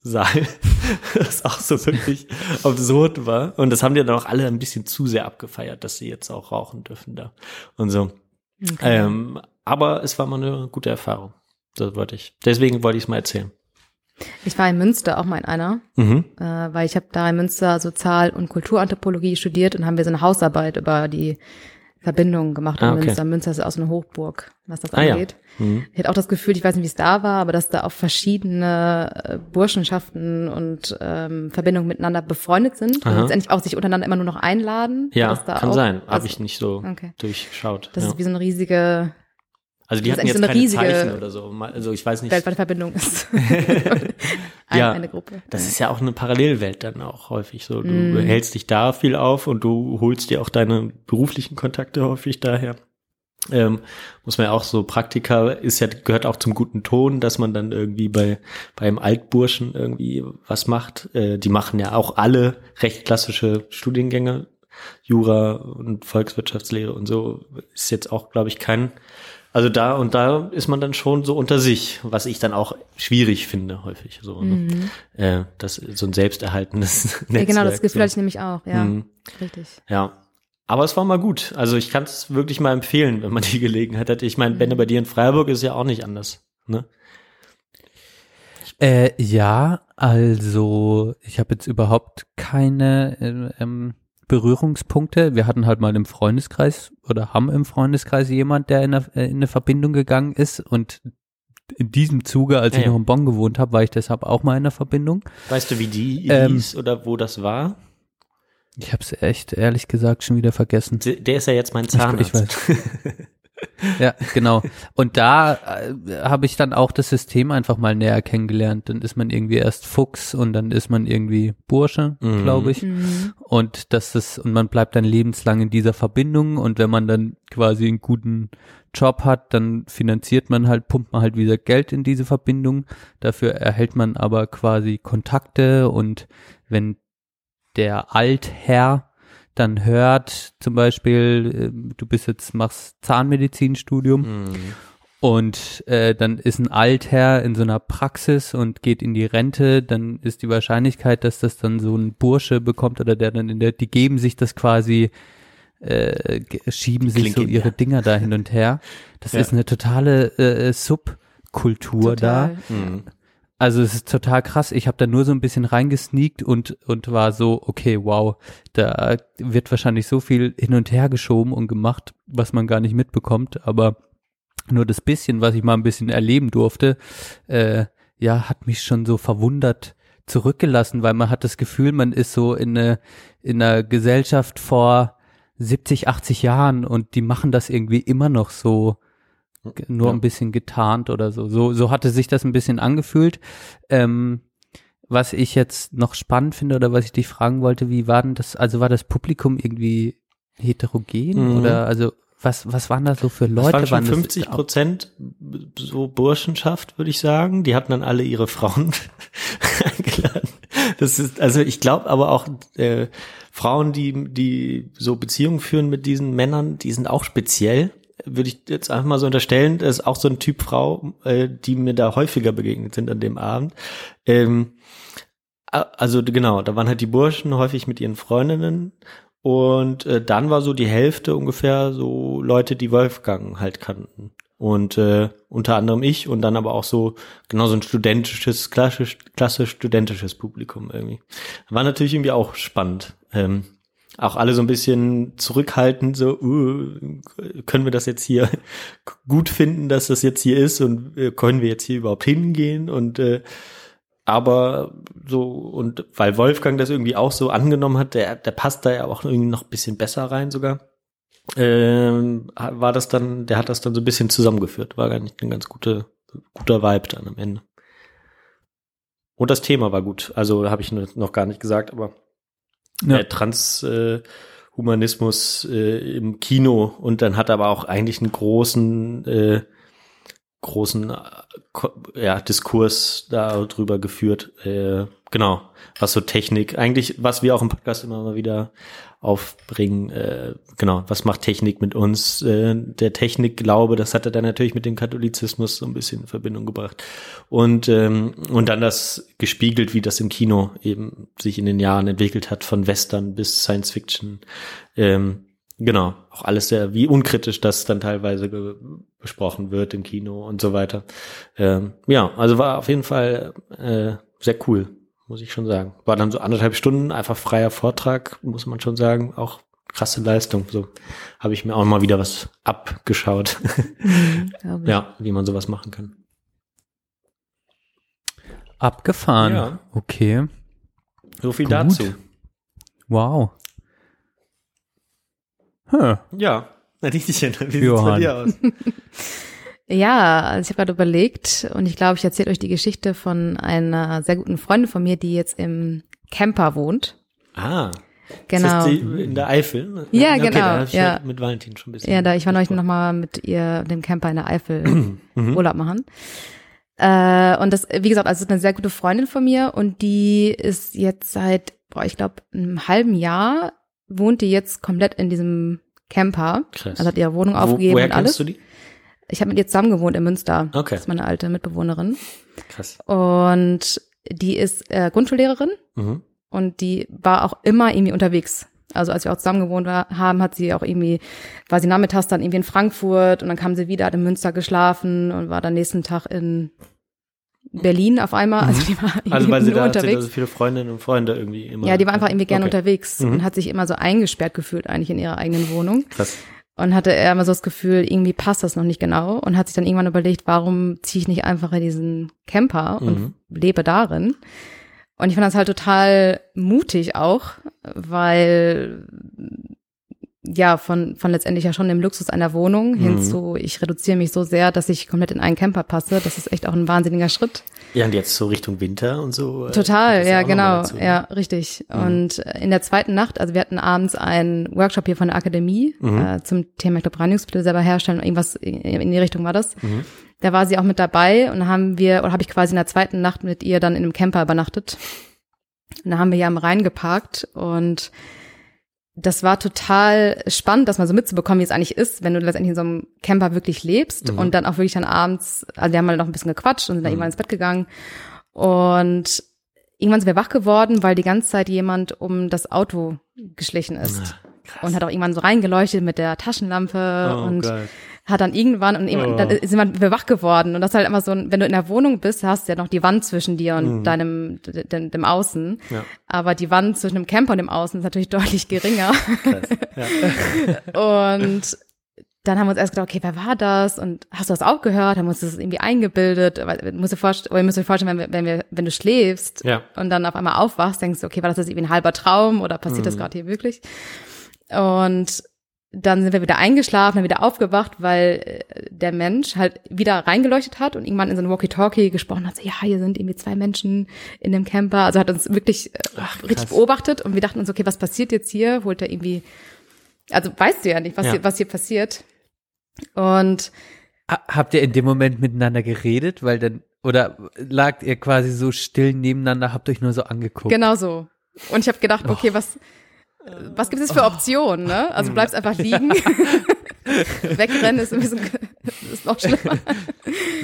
Saal. das auch so wirklich absurd war. Und das haben die dann auch alle ein bisschen zu sehr abgefeiert, dass sie jetzt auch rauchen dürfen da. Und so. Ähm, aber es war mal eine gute Erfahrung. Das wollte ich. Deswegen wollte ich es mal erzählen. Ich war in Münster auch mal in einer, Mhm. äh, weil ich habe da in Münster Sozial- und Kulturanthropologie studiert und haben wir so eine Hausarbeit über die Verbindungen gemacht in Ah, okay. Münster. Münster ist ja auch so eine Hochburg, was das Ah, ja. angeht. Mhm. Ich hatte auch das Gefühl, ich weiß nicht, wie es da war, aber dass da auch verschiedene äh, Burschenschaften und ähm, Verbindungen miteinander befreundet sind Aha. und letztendlich auch sich untereinander immer nur noch einladen. Ja, kann auch, sein. Habe also, ich nicht so Okay. durchschaut. Das ja. ist wie so eine riesige Also die das hatten jetzt so eine keine riesige Zeichen oder so. Also ich weiß nicht. weltweite Verbindung ist. Ein, Ja. Eine Gruppe. Das ist ja auch eine Parallelwelt dann auch häufig so. Du Mm. hältst dich da viel auf und du holst dir auch deine beruflichen Kontakte häufig daher. Ähm, muss man ja auch so, Praktika ist ja, gehört auch zum guten Ton, dass man dann irgendwie bei, beim Altburschen irgendwie was macht. Äh, die machen ja auch alle recht klassische Studiengänge. Jura und Volkswirtschaftslehre und so ist jetzt auch, glaube ich, kein, also da und da ist man dann schon so unter sich, was ich dann auch schwierig finde häufig so. Ne? Äh, das so ein selbsterhaltendes Netzwerk. Mhm. Ja, genau, das Gefühl so. hatte ich nämlich auch, ja. Mhm. Richtig. Ja. Aber es war mal gut. Also ich kann es wirklich mal empfehlen, wenn man die Gelegenheit hat. Ich meine, Benne, bei dir in Freiburg ist ja auch nicht anders. Ne? Äh, ja, also ich habe jetzt überhaupt keine äh, ähm, Berührungspunkte. Wir hatten halt mal im Freundeskreis oder haben im Freundeskreis jemand, der in eine, äh, in eine Verbindung gegangen ist und in diesem Zuge, als Ja, ich ja. noch in Bonn gewohnt habe, war ich deshalb auch mal in einer Verbindung. Weißt du, wie die Ähm, hieß oder wo das war? Ich habe es echt ehrlich gesagt schon wieder vergessen. Der ist ja jetzt mein Zahnarzt. Ich weiß. Ja, genau. Und da äh, habe ich dann auch das System einfach mal näher kennengelernt. Dann ist man irgendwie erst Fuchs und dann ist man irgendwie Bursche, Mhm. glaube ich. Mhm. Und das ist, und man bleibt dann lebenslang in dieser Verbindung und wenn man dann quasi einen guten Job hat, dann finanziert man halt, pumpt man halt wieder Geld in diese Verbindung. Dafür erhält man aber quasi Kontakte und wenn der Altherr dann hört, zum Beispiel, äh, du bist jetzt, machst Zahnmedizinstudium Mhm. und äh, dann ist ein Altherr in so einer Praxis und geht in die Rente, dann ist die Wahrscheinlichkeit, dass das dann so ein Bursche bekommt oder der dann in der, die geben sich das quasi, äh, schieben sich so ihre ja. Dinger da hin und her. Das Ja. ist eine totale äh, Subkultur da. Total. Mhm. Also es ist total krass. Ich habe da nur so ein bisschen reingesneakt und und war so, okay, wow, da wird wahrscheinlich so viel hin und her geschoben und gemacht, was man gar nicht mitbekommt. Aber nur das bisschen, was ich mal ein bisschen erleben durfte, äh, ja, hat mich schon so verwundert zurückgelassen, weil man hat das Gefühl, man ist so in eine in einer Gesellschaft vor 70, 80 Jahren und die machen das irgendwie immer noch so nur Ja. ein bisschen getarnt oder so. So, so hatte sich das ein bisschen angefühlt. Ähm, was ich jetzt noch spannend finde oder was ich dich fragen wollte, wie war denn das, also war das Publikum irgendwie heterogen Mhm. oder also was, was waren da so für Das Leute? waren schon Waren das- 50 Prozent so Burschenschaft, würde ich sagen. Die hatten dann alle ihre Frauen eingeladen. Das ist, also ich glaube aber auch äh, Frauen, die, die so Beziehungen führen mit diesen Männern, die sind auch speziell. Würde ich jetzt einfach mal so unterstellen, das ist auch so ein Typ Frau, äh, die mir da häufiger begegnet sind an dem Abend. Ähm, also genau, da waren halt die Burschen häufig mit ihren Freundinnen Und äh, dann war so die Hälfte ungefähr so Leute, die Wolfgang halt kannten. Und äh, unter anderem ich und dann aber auch so genau so ein studentisches, klassisch, klassisch studentisches Publikum irgendwie. War natürlich irgendwie auch spannend. Ähm, auch alle so ein bisschen zurückhaltend, so, uh, können wir das jetzt hier gut finden, dass das jetzt hier ist und äh, können wir jetzt hier überhaupt hingehen und äh, aber so, und weil Wolfgang das irgendwie auch so angenommen hat, der, der passt da ja auch irgendwie noch ein bisschen besser rein sogar, ähm, war das dann, der hat das dann so ein bisschen zusammengeführt. War gar nicht ein ganz gute, guter Vibe dann am Ende. Und das Thema war gut. Also habe ich noch gar nicht gesagt, aber Ja. äh, Transhumanismus äh, im Kino und dann hat er aber auch eigentlich einen großen äh, großen ja, Diskurs darüber geführt. Äh, genau, was so Technik, eigentlich, was wir auch im Podcast immer mal wieder aufbringen, äh, genau, was macht Technik mit uns? Äh, der Technikglaube, das hat er dann natürlich mit dem Katholizismus so ein bisschen in Verbindung gebracht. Und, ähm, und dann das gespiegelt, wie das im Kino eben sich in den Jahren entwickelt hat, von Western bis Science Fiction. Ähm, Genau, auch alles sehr, wie unkritisch das dann teilweise besprochen wird im Kino und so weiter. Ähm, ja, also war auf jeden Fall äh, sehr cool, muss ich schon sagen. War dann so anderthalb Stunden, einfach freier Vortrag, muss man schon sagen. Auch krasse Leistung. So habe ich mir auch mal wieder was abgeschaut. Ja, wie man sowas machen kann. Abgefahren. Ja. Okay. So viel Gut. dazu. Wow. Hm. Ja, Nadine, wie sieht's Johann. bei dir aus? Ja, also ich habe gerade überlegt und ich glaube, ich erzähle euch die Geschichte von einer sehr guten Freundin von mir, die jetzt im Camper wohnt. Ah, Genau. Ist die in der Eifel? Ja, okay, genau, Da hab ich ja. mit Valentin schon ein bisschen. Ja, da ich war neulich gesprochen. noch mal mit ihr dem Camper in der Eifel Mhm. Urlaub machen. Äh, und das, wie gesagt, also es ist eine sehr gute Freundin von mir und die ist jetzt seit, boah, ich glaube, einem halben Jahr wohnt die jetzt komplett in diesem Camper. Krass. Also hat ihre Wohnung Wo, aufgegeben woher und alles. kennst du die? Ich habe mit ihr zusammen gewohnt in Münster. Okay. Das ist meine alte Mitbewohnerin. Krass. Und die ist äh, Grundschullehrerin Mhm. und die war auch immer irgendwie unterwegs. Also als wir auch zusammen gewohnt war, haben, hat sie auch irgendwie, war sie nachmittags dann irgendwie in Frankfurt und dann kam sie wieder, hat in Münster geschlafen und war dann nächsten Tag in Berlin auf einmal. Also die war irgendwie Also weil sie nur da hat sie unterwegs. so viele Freundinnen und Freunde irgendwie immer. ja, die war einfach irgendwie gerne Okay. unterwegs Mhm. und hat sich immer so eingesperrt gefühlt eigentlich in ihrer eigenen Wohnung. Krass. Und hatte er immer so das Gefühl, irgendwie passt das noch nicht genau und hat sich dann irgendwann überlegt, warum ziehe ich nicht einfach in diesen Camper und Mhm. lebe darin. Und ich fand das halt total mutig auch, weil ja, von, von letztendlich ja schon dem Luxus einer Wohnung hin Mhm. zu, ich reduziere mich so sehr, dass ich komplett in einen Camper passe. Das ist echt auch ein wahnsinniger Schritt. Ja, und jetzt so Richtung Winter und so. äh, Total, ja, genau, dazu, ne? ja, richtig. Mhm. Und äh, in der zweiten Nacht, also wir hatten abends einen Workshop hier von der Akademie Mhm. äh, zum Thema, ich glaube, Reinigungsmittel selber herstellen, irgendwas in, die Richtung war das. Mhm. Da war sie auch mit dabei und da haben wir, oder habe ich quasi in der zweiten Nacht mit ihr dann in einem Camper übernachtet. Und da haben wir ja am Rhein geparkt und das war total spannend, das mal so mitzubekommen, wie es eigentlich ist, wenn du letztendlich in so einem Camper wirklich lebst Mhm. und dann auch wirklich dann abends, also wir haben halt noch ein bisschen gequatscht und sind dann Mhm. irgendwann ins Bett gegangen und irgendwann sind wir wach geworden, weil die ganze Zeit jemand um das Auto geschlichen ist. Ah, krass. Und hat auch irgendwann so reingeleuchtet mit der Taschenlampe oh, und geil. Hat dann irgendwann und irgendwann, Oh. dann sind wir wach geworden und das ist halt immer so, ein- wenn du in der Wohnung bist, hast du ja noch die Wand zwischen dir und Mhm. deinem dem, dem Außen, Ja, aber die Wand zwischen dem Camper und dem Außen ist natürlich deutlich geringer. Ja. und dann haben wir uns erst gedacht, okay, wer war das? Und hast du das auch gehört? Haben wir uns das irgendwie eingebildet? Weil, du musst dir vorstellen, oder ihr müsst euch vorstellen, wenn, wir, wenn, wir, wenn du schläfst ja. und dann auf einmal aufwachst, denkst du, okay, war das jetzt irgendwie ein halber Traum oder passiert das Mhm. gerade hier wirklich? Und dann sind wir wieder eingeschlafen, dann wieder aufgewacht, weil äh, der Mensch halt wieder reingeleuchtet hat und irgendwann in so ein Walkie-Talkie gesprochen hat, so, ja, hier sind irgendwie zwei Menschen in dem Camper. Also hat uns wirklich äh, Ach, richtig beobachtet und wir dachten uns, okay, was passiert jetzt hier? Holt er irgendwie, also weißt du ja nicht, was, Ja. Hier, was hier passiert. Und Ha- Habt ihr in dem Moment miteinander geredet? Weil dann, oder lagt ihr quasi so still nebeneinander, habt euch nur so angeguckt? Genau so. Und ich habe gedacht, okay, was, was gibt es für Optionen, ne? Also du bleibst einfach liegen. Wegrennen ist ein bisschen, ist noch schlimmer.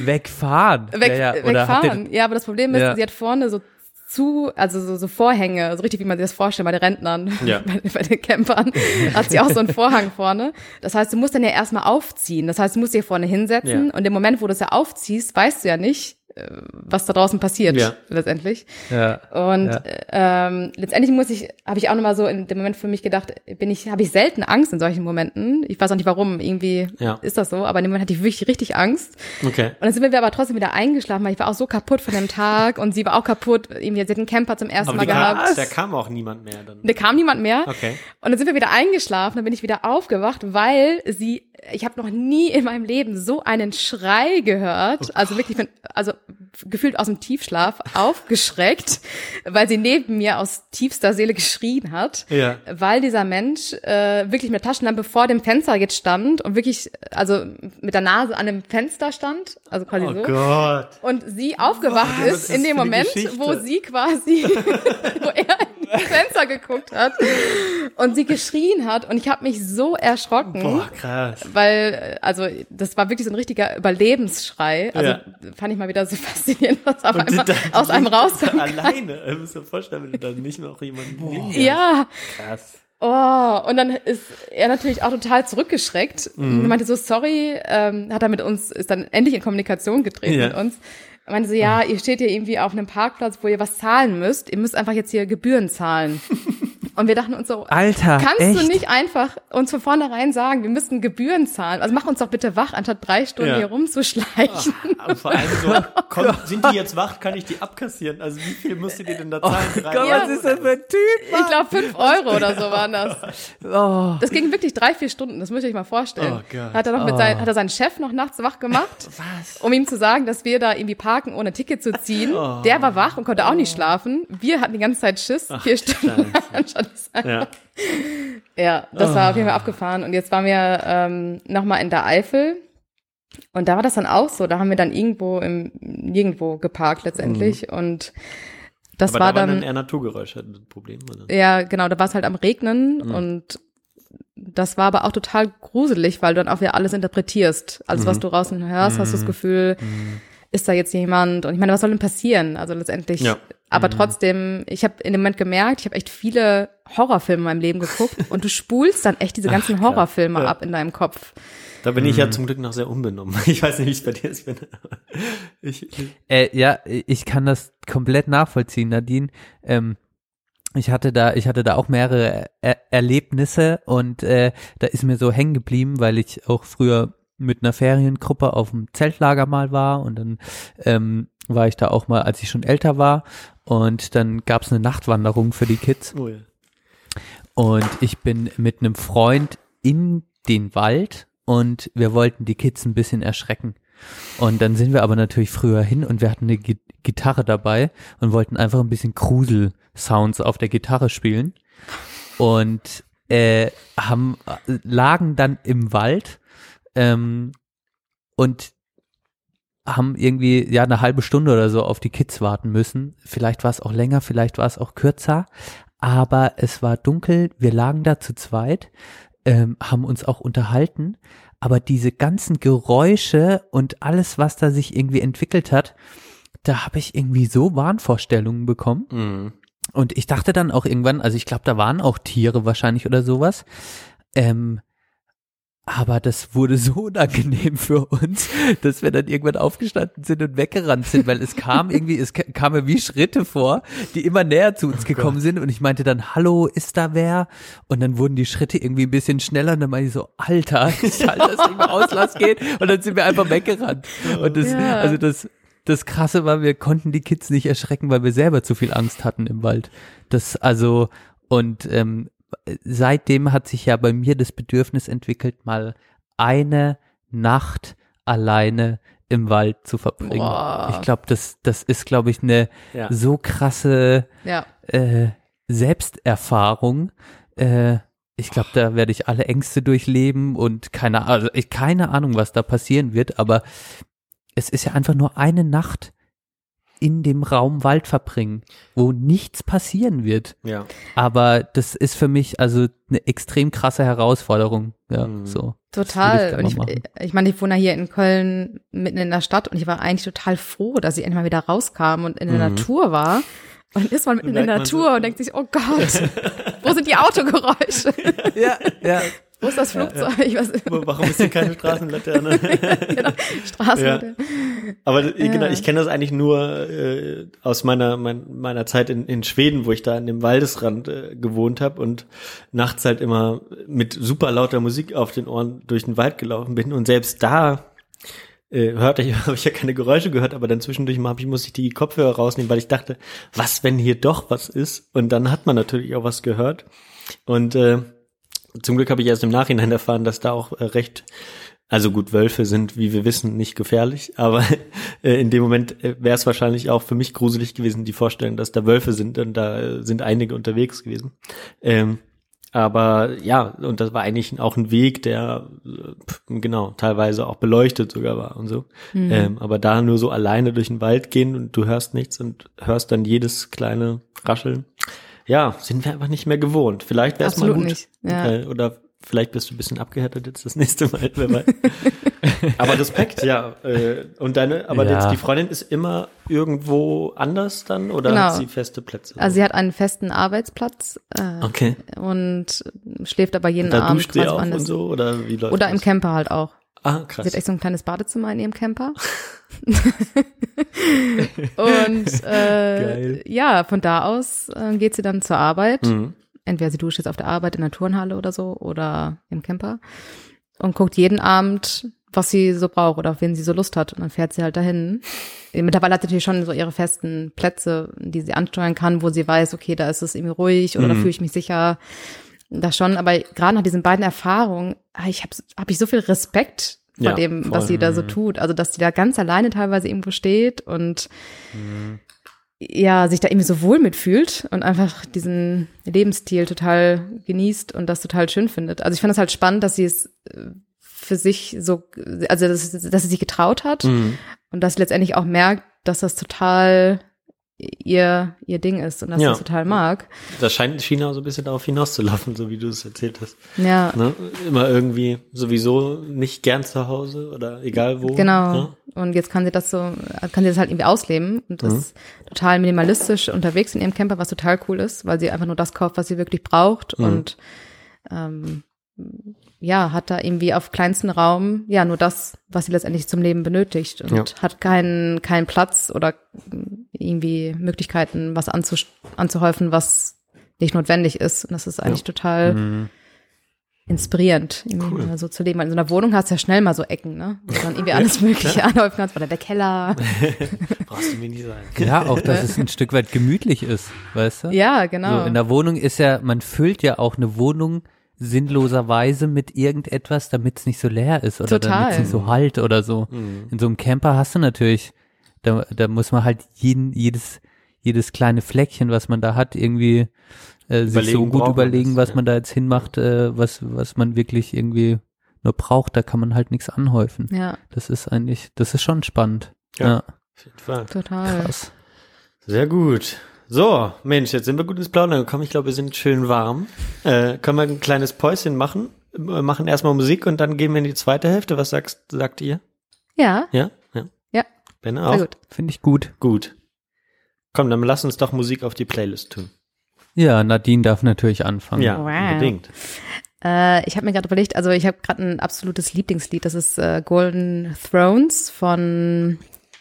Wegfahren. Weg, ja, ja. Wegfahren. Ja, aber das Problem ist, Ja. sie hat vorne so zu, also so, so Vorhänge, so richtig wie man sich das vorstellt bei den Rentnern, Ja. bei, bei den Campern, hat sie auch so einen Vorhang vorne. Das heißt, du musst dann ja erstmal aufziehen. Das heißt, du musst dich hier vorne hinsetzen Ja. und im Moment, wo du es ja aufziehst, weißt du ja nicht, was da draußen passiert Ja. letztendlich. Ja. Und Ja. ähm, letztendlich muss ich, habe ich auch nochmal so in dem Moment für mich gedacht, bin ich, habe ich selten Angst in solchen Momenten. Ich weiß auch nicht warum, irgendwie Ja. ist das so, aber in dem Moment hatte ich wirklich richtig Angst. Okay. Und dann sind wir aber trotzdem wieder eingeschlafen, weil ich war auch so kaputt von dem Tag und sie war auch kaputt. Irgendwie, sie hat den Camper zum ersten Aber Mal die kam, gehabt. da kam auch niemand mehr dann. Da kam niemand mehr. Okay. Und dann sind wir wieder eingeschlafen, dann bin ich wieder aufgewacht, weil sie, ich habe noch nie in meinem Leben so einen Schrei gehört, also wirklich, von, also gefühlt aus dem Tiefschlaf aufgeschreckt, weil sie neben mir aus tiefster Seele geschrien hat, Ja. weil dieser Mensch äh, wirklich mit der Taschenlampe vor dem Fenster jetzt stand und wirklich, also mit der Nase an dem Fenster stand, also quasi Oh so. Gott. Und sie aufgewacht Oh, ist ist in dem Moment, Geschichte? wo sie quasi, wo er Fenster geguckt hat und sie geschrien hat und ich habe mich so erschrocken, Boah, krass. weil also das war wirklich so ein richtiger Überlebensschrei. Also Ja. fand ich mal wieder so faszinierend, was auf Und einmal aus einem rauskam. Alleine. Du musst dir vorstellen, wenn du dann nicht noch jemanden dir Ja. Krass. Oh, und dann ist er natürlich auch total zurückgeschreckt Mhm. und meinte so, sorry, ähm, hat er mit uns, ist dann endlich in Kommunikation getreten Ja. mit uns. Meinte so, ja, ihr steht hier irgendwie auf einem Parkplatz, wo ihr was zahlen müsst. Ihr müsst einfach jetzt hier Gebühren zahlen. Und wir dachten uns so, Alter, kannst echt? du nicht einfach uns von vornherein sagen, wir müssen Gebühren zahlen? Also mach uns doch bitte wach, anstatt drei Stunden Ja. hier rumzuschleichen. Und vor allem so, komm, sind die jetzt wach, kann ich die abkassieren? Also wie viel musst du dir denn da zahlen? Drei Gott, Ja. was ist das für ein Typ? Ich glaube, fünf Euro oder so waren das. Oh. Das ging wirklich drei, vier Stunden, das müsst ihr euch mal vorstellen. Oh Gott. Hat er noch mit sein, hat er seinen Chef noch nachts wach gemacht, Was? um ihm zu sagen, dass wir da irgendwie parken, ohne Ticket zu ziehen. Der war wach und konnte auch nicht schlafen. Wir hatten die ganze Zeit Schiss, vier Stunden anstatt es Ja. Ja, das war auf jeden Fall abgefahren. Und jetzt waren wir ähm, nochmal in der Eifel. Und da war das dann auch so. Da haben wir dann irgendwo im nirgendwo geparkt letztendlich. Und das Aber war da dann, dann eher Naturgeräusche ein Problem. Oder? ja, genau, da war es halt am Regnen Mhm. und das war aber auch total gruselig, weil du dann auch wieder alles interpretierst. Alles, Mhm. was du draußen hörst, hast du das Gefühl, ist da jetzt jemand? Und ich meine, was soll denn passieren? Also letztendlich. Ja. Aber trotzdem, ich habe in dem Moment gemerkt, ich habe echt viele Horrorfilme in meinem Leben geguckt und du spulst dann echt diese ganzen klar. Horrorfilme Ja. ab in deinem Kopf. Da bin ich ja zum Glück noch sehr unbenommen. Ich weiß nicht, wie es bei dir ist. Ich, ich, Äh, ja, ich kann das komplett nachvollziehen, Nadine. Ähm, ich hatte da, ich hatte da auch mehrere er Erlebnisse und äh, da ist mir so hängen geblieben, weil ich auch früher mit einer Feriengruppe auf dem Zeltlager mal war und dann ähm, war ich da auch mal, als ich schon älter war und dann gab es eine Nachtwanderung für die Kids oh ja. und ich bin mit einem Freund in den Wald und wir wollten die Kids ein bisschen erschrecken. Und dann sind wir aber natürlich früher hin und wir hatten eine Gi Gitarre dabei und wollten einfach ein bisschen Grusel-Sounds auf der Gitarre spielen. Und äh, haben, lagen dann im Wald ähm, und haben irgendwie ja eine halbe Stunde oder so auf die Kids warten müssen. Vielleicht war es auch länger, vielleicht war es auch kürzer, aber es war dunkel, wir lagen da zu zweit, ähm, haben uns auch unterhalten, aber diese ganzen Geräusche und alles, was da sich irgendwie entwickelt hat, da habe ich irgendwie so Wahnvorstellungen bekommen. Mhm. Und ich dachte dann auch irgendwann, also ich glaube, da waren auch Tiere wahrscheinlich oder sowas. Ähm, aber das wurde so unangenehm für uns, dass wir dann irgendwann aufgestanden sind und weggerannt sind, weil es kam irgendwie, es ka- kam mir wie Schritte vor, die immer näher zu uns gekommen sind und ich meinte dann, hallo, ist da wer? Und dann wurden die Schritte irgendwie ein bisschen schneller und dann meinte ich so, Alter, ich halte das Ding mal aus, lass geht und dann sind wir einfach weggerannt. Und das, Ja. also das, das Krasse war, wir konnten die Kids nicht erschrecken, weil wir selber zu viel Angst hatten im Wald. Das also und ähm, seitdem hat sich ja bei mir das Bedürfnis entwickelt, mal eine Nacht alleine im Wald zu verbringen. Boah. Ich glaube, das das ist, glaube ich, eine Ja. so krasse Ja. äh, Selbsterfahrung. Äh, ich glaube, da werde ich alle Ängste durchleben und keine, also ich, keine Ahnung, was da passieren wird, aber es ist ja einfach nur eine Nacht in dem Raum Wald verbringen, wo nichts passieren wird. Ja. Aber das ist für mich also eine extrem krasse Herausforderung. Ja, Mhm. so. Total. Ich ich, ich meine, ich wohne hier in Köln mitten in der Stadt und ich war eigentlich total froh, dass ich endlich mal wieder rauskam und in der Mhm. Natur war. Und dann ist man mitten in der man so- Natur und denkt sich, oh Gott, wo sind die Autogeräusche? Ja, ja. Wo ist das Flugzeug? Wo- Warum ist hier keine Straßenlaterne? genau, Straßen. Aber d- genau, Ja. ich kenne das eigentlich nur äh, aus meiner mein, meiner Zeit in, in Schweden, wo ich da an dem Waldesrand äh, gewohnt habe und nachts halt immer mit super lauter Musik auf den Ohren durch den Wald gelaufen bin und selbst da äh, hörte ich, habe ich ja keine Geräusche gehört, aber dann zwischendurch mal ich, musste ich die Kopfhörer rausnehmen, weil ich dachte, was, wenn hier doch was ist? Und dann hat man natürlich auch was gehört. Und äh, zum Glück habe ich erst im Nachhinein erfahren, dass da auch äh, recht, also gut, Wölfe sind, wie wir wissen, nicht gefährlich, aber äh, in dem Moment äh, wäre es wahrscheinlich auch für mich gruselig gewesen, die Vorstellung, dass da Wölfe sind und da sind einige unterwegs gewesen. Ähm, aber ja, und das war eigentlich auch ein Weg, der genau teilweise auch beleuchtet sogar war und so. Ähm, aber da nur so alleine durch den Wald gehen und du hörst nichts und hörst dann jedes kleine Rascheln. Ja, sind wir einfach nicht mehr gewohnt. Vielleicht wäre es mal Absolut gut. nicht, ja. Äh, oder vielleicht bist du ein bisschen abgehärtet jetzt das nächste Mal. Aber Respekt, ja. Äh, und deine, aber Ja. jetzt die Freundin ist immer irgendwo anders dann oder Genau. hat sie feste Plätze? Also sie hat einen festen Arbeitsplatz äh, okay. und schläft aber jeden Da Abend quasi auch woanders. und so oder wie läuft Oder das? im Camper halt auch. Ah, Sie krass. hat echt so ein kleines Badezimmer in ihrem Camper. und äh, ja, von da aus äh, geht sie dann zur Arbeit. Mhm. Entweder sie duscht jetzt auf der Arbeit in der Turnhalle oder so oder im Camper und guckt jeden Abend, was sie so braucht oder auf wen sie so Lust hat. Und dann fährt sie halt dahin. Mittlerweile hat sie natürlich schon so ihre festen Plätze, die sie ansteuern kann, wo sie weiß, okay, da ist es irgendwie ruhig oder da Mhm. fühle ich mich sicher. Das schon, aber gerade nach diesen beiden Erfahrungen, ah, ich habe hab ich so viel Respekt vor Ja, dem, voll. was sie da so tut. Also, dass sie da ganz alleine teilweise irgendwo steht und ja, sich da irgendwie so wohl mitfühlt und einfach diesen Lebensstil total genießt und das total schön findet. Also ich fand es halt spannend, dass sie es äh, für sich so, also dass, dass sie sich getraut hat Mhm. und dass sie letztendlich auch merkt, dass das total ihr, ihr Ding ist und dass Ja. sie es total mag. Das scheint China so ein bisschen darauf hinauszulaufen, so wie du es erzählt hast. Ja, Ne? Immer irgendwie sowieso nicht gern zu Hause oder egal wo. genau. Ne? Und jetzt kann sie das so, kann sie das halt irgendwie ausleben und ist total minimalistisch unterwegs in ihrem Camper, was total cool ist, weil sie einfach nur das kauft, was sie wirklich braucht Mhm. und ähm, ja, hat da irgendwie auf kleinsten Raum, ja, nur das, was sie letztendlich zum Leben benötigt und Ja. hat keinen, keinen Platz oder irgendwie Möglichkeiten, was anzus anzuhäufen, was nicht notwendig ist. Und das ist eigentlich total Mhm. inspirierend, irgendwie mal so zu leben. Weil in so einer Wohnung hast du ja schnell mal so Ecken, ne? Wo dann irgendwie alles Mögliche anhäufen kannst. Oder der Keller. Brauchst du mir nicht sagen. Ja, auch, dass es ein Stück weit gemütlich ist, weißt du? Ja, genau. So in der Wohnung ist ja, man füllt ja auch eine Wohnung sinnloserweise mit irgendetwas, damit es nicht so leer ist oder Total. damit es nicht so halt oder so. In so einem Camper hast du natürlich, da, da muss man halt jeden, jedes, jedes kleine Fleckchen, was man da hat, irgendwie äh, sich so gut überlegen, das, was ja. man da jetzt hinmacht, äh, was, was man wirklich irgendwie nur braucht, da kann man halt nichts anhäufen. ja, Das ist eigentlich, das ist schon spannend. Ja. Ja, Auf jeden Fall. total. krass. Sehr gut. So, Mensch, jetzt sind wir gut ins Plaudern gekommen. Ich glaube, wir sind schön warm. Äh, können wir ein kleines Päuschen machen? Wir machen erstmal Musik und dann gehen wir in die zweite Hälfte. Was sagst, sagt ihr? Ja, Ja? Ja. Ja. Ben sehr auch? gut. Finde ich gut. Gut. Komm, dann lass uns doch Musik auf die Playlist tun. Ja, Nadine darf natürlich anfangen. Ja, Wow. unbedingt. Äh, ich habe mir gerade überlegt, also ich habe gerade ein absolutes Lieblingslied, das ist äh, Golden Thrones von,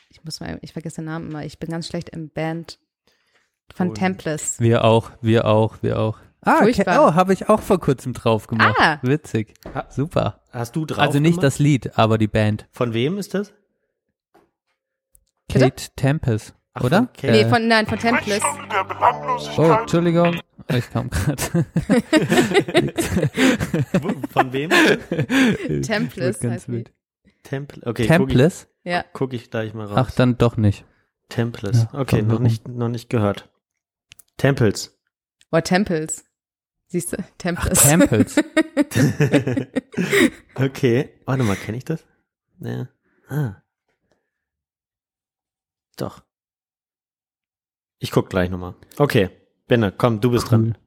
ich muss mal, ich vergesse den Namen immer, ich bin ganz schlecht im Band, von Golden. Templars. Wir auch, wir auch, wir auch. Ah, okay. Furchtbar. oh, habe ich auch vor kurzem drauf gemacht. Ah. Witzig. Super. Hast du drauf also nicht gemacht? das Lied, aber die Band. Von wem ist das? Bitte? Kate Tempest, Ach, oder? von Kate. Nee, von, nein, von der Oh. Entschuldigung. Ich kam gerade. Von wem? Templars ganz heißt wild. Temple. Okay, guck ich? Ja, guck ich gleich mal raus. Ach, dann doch nicht. Temples. Ja, okay, noch nicht, noch nicht gehört. Temples. oder Temples. Siehst du, Templars. Temples. okay. Warte mal, kenne ich das? Ja. Ah. Doch. Ich guck gleich nochmal. Okay. Benne, komm, du bist dran.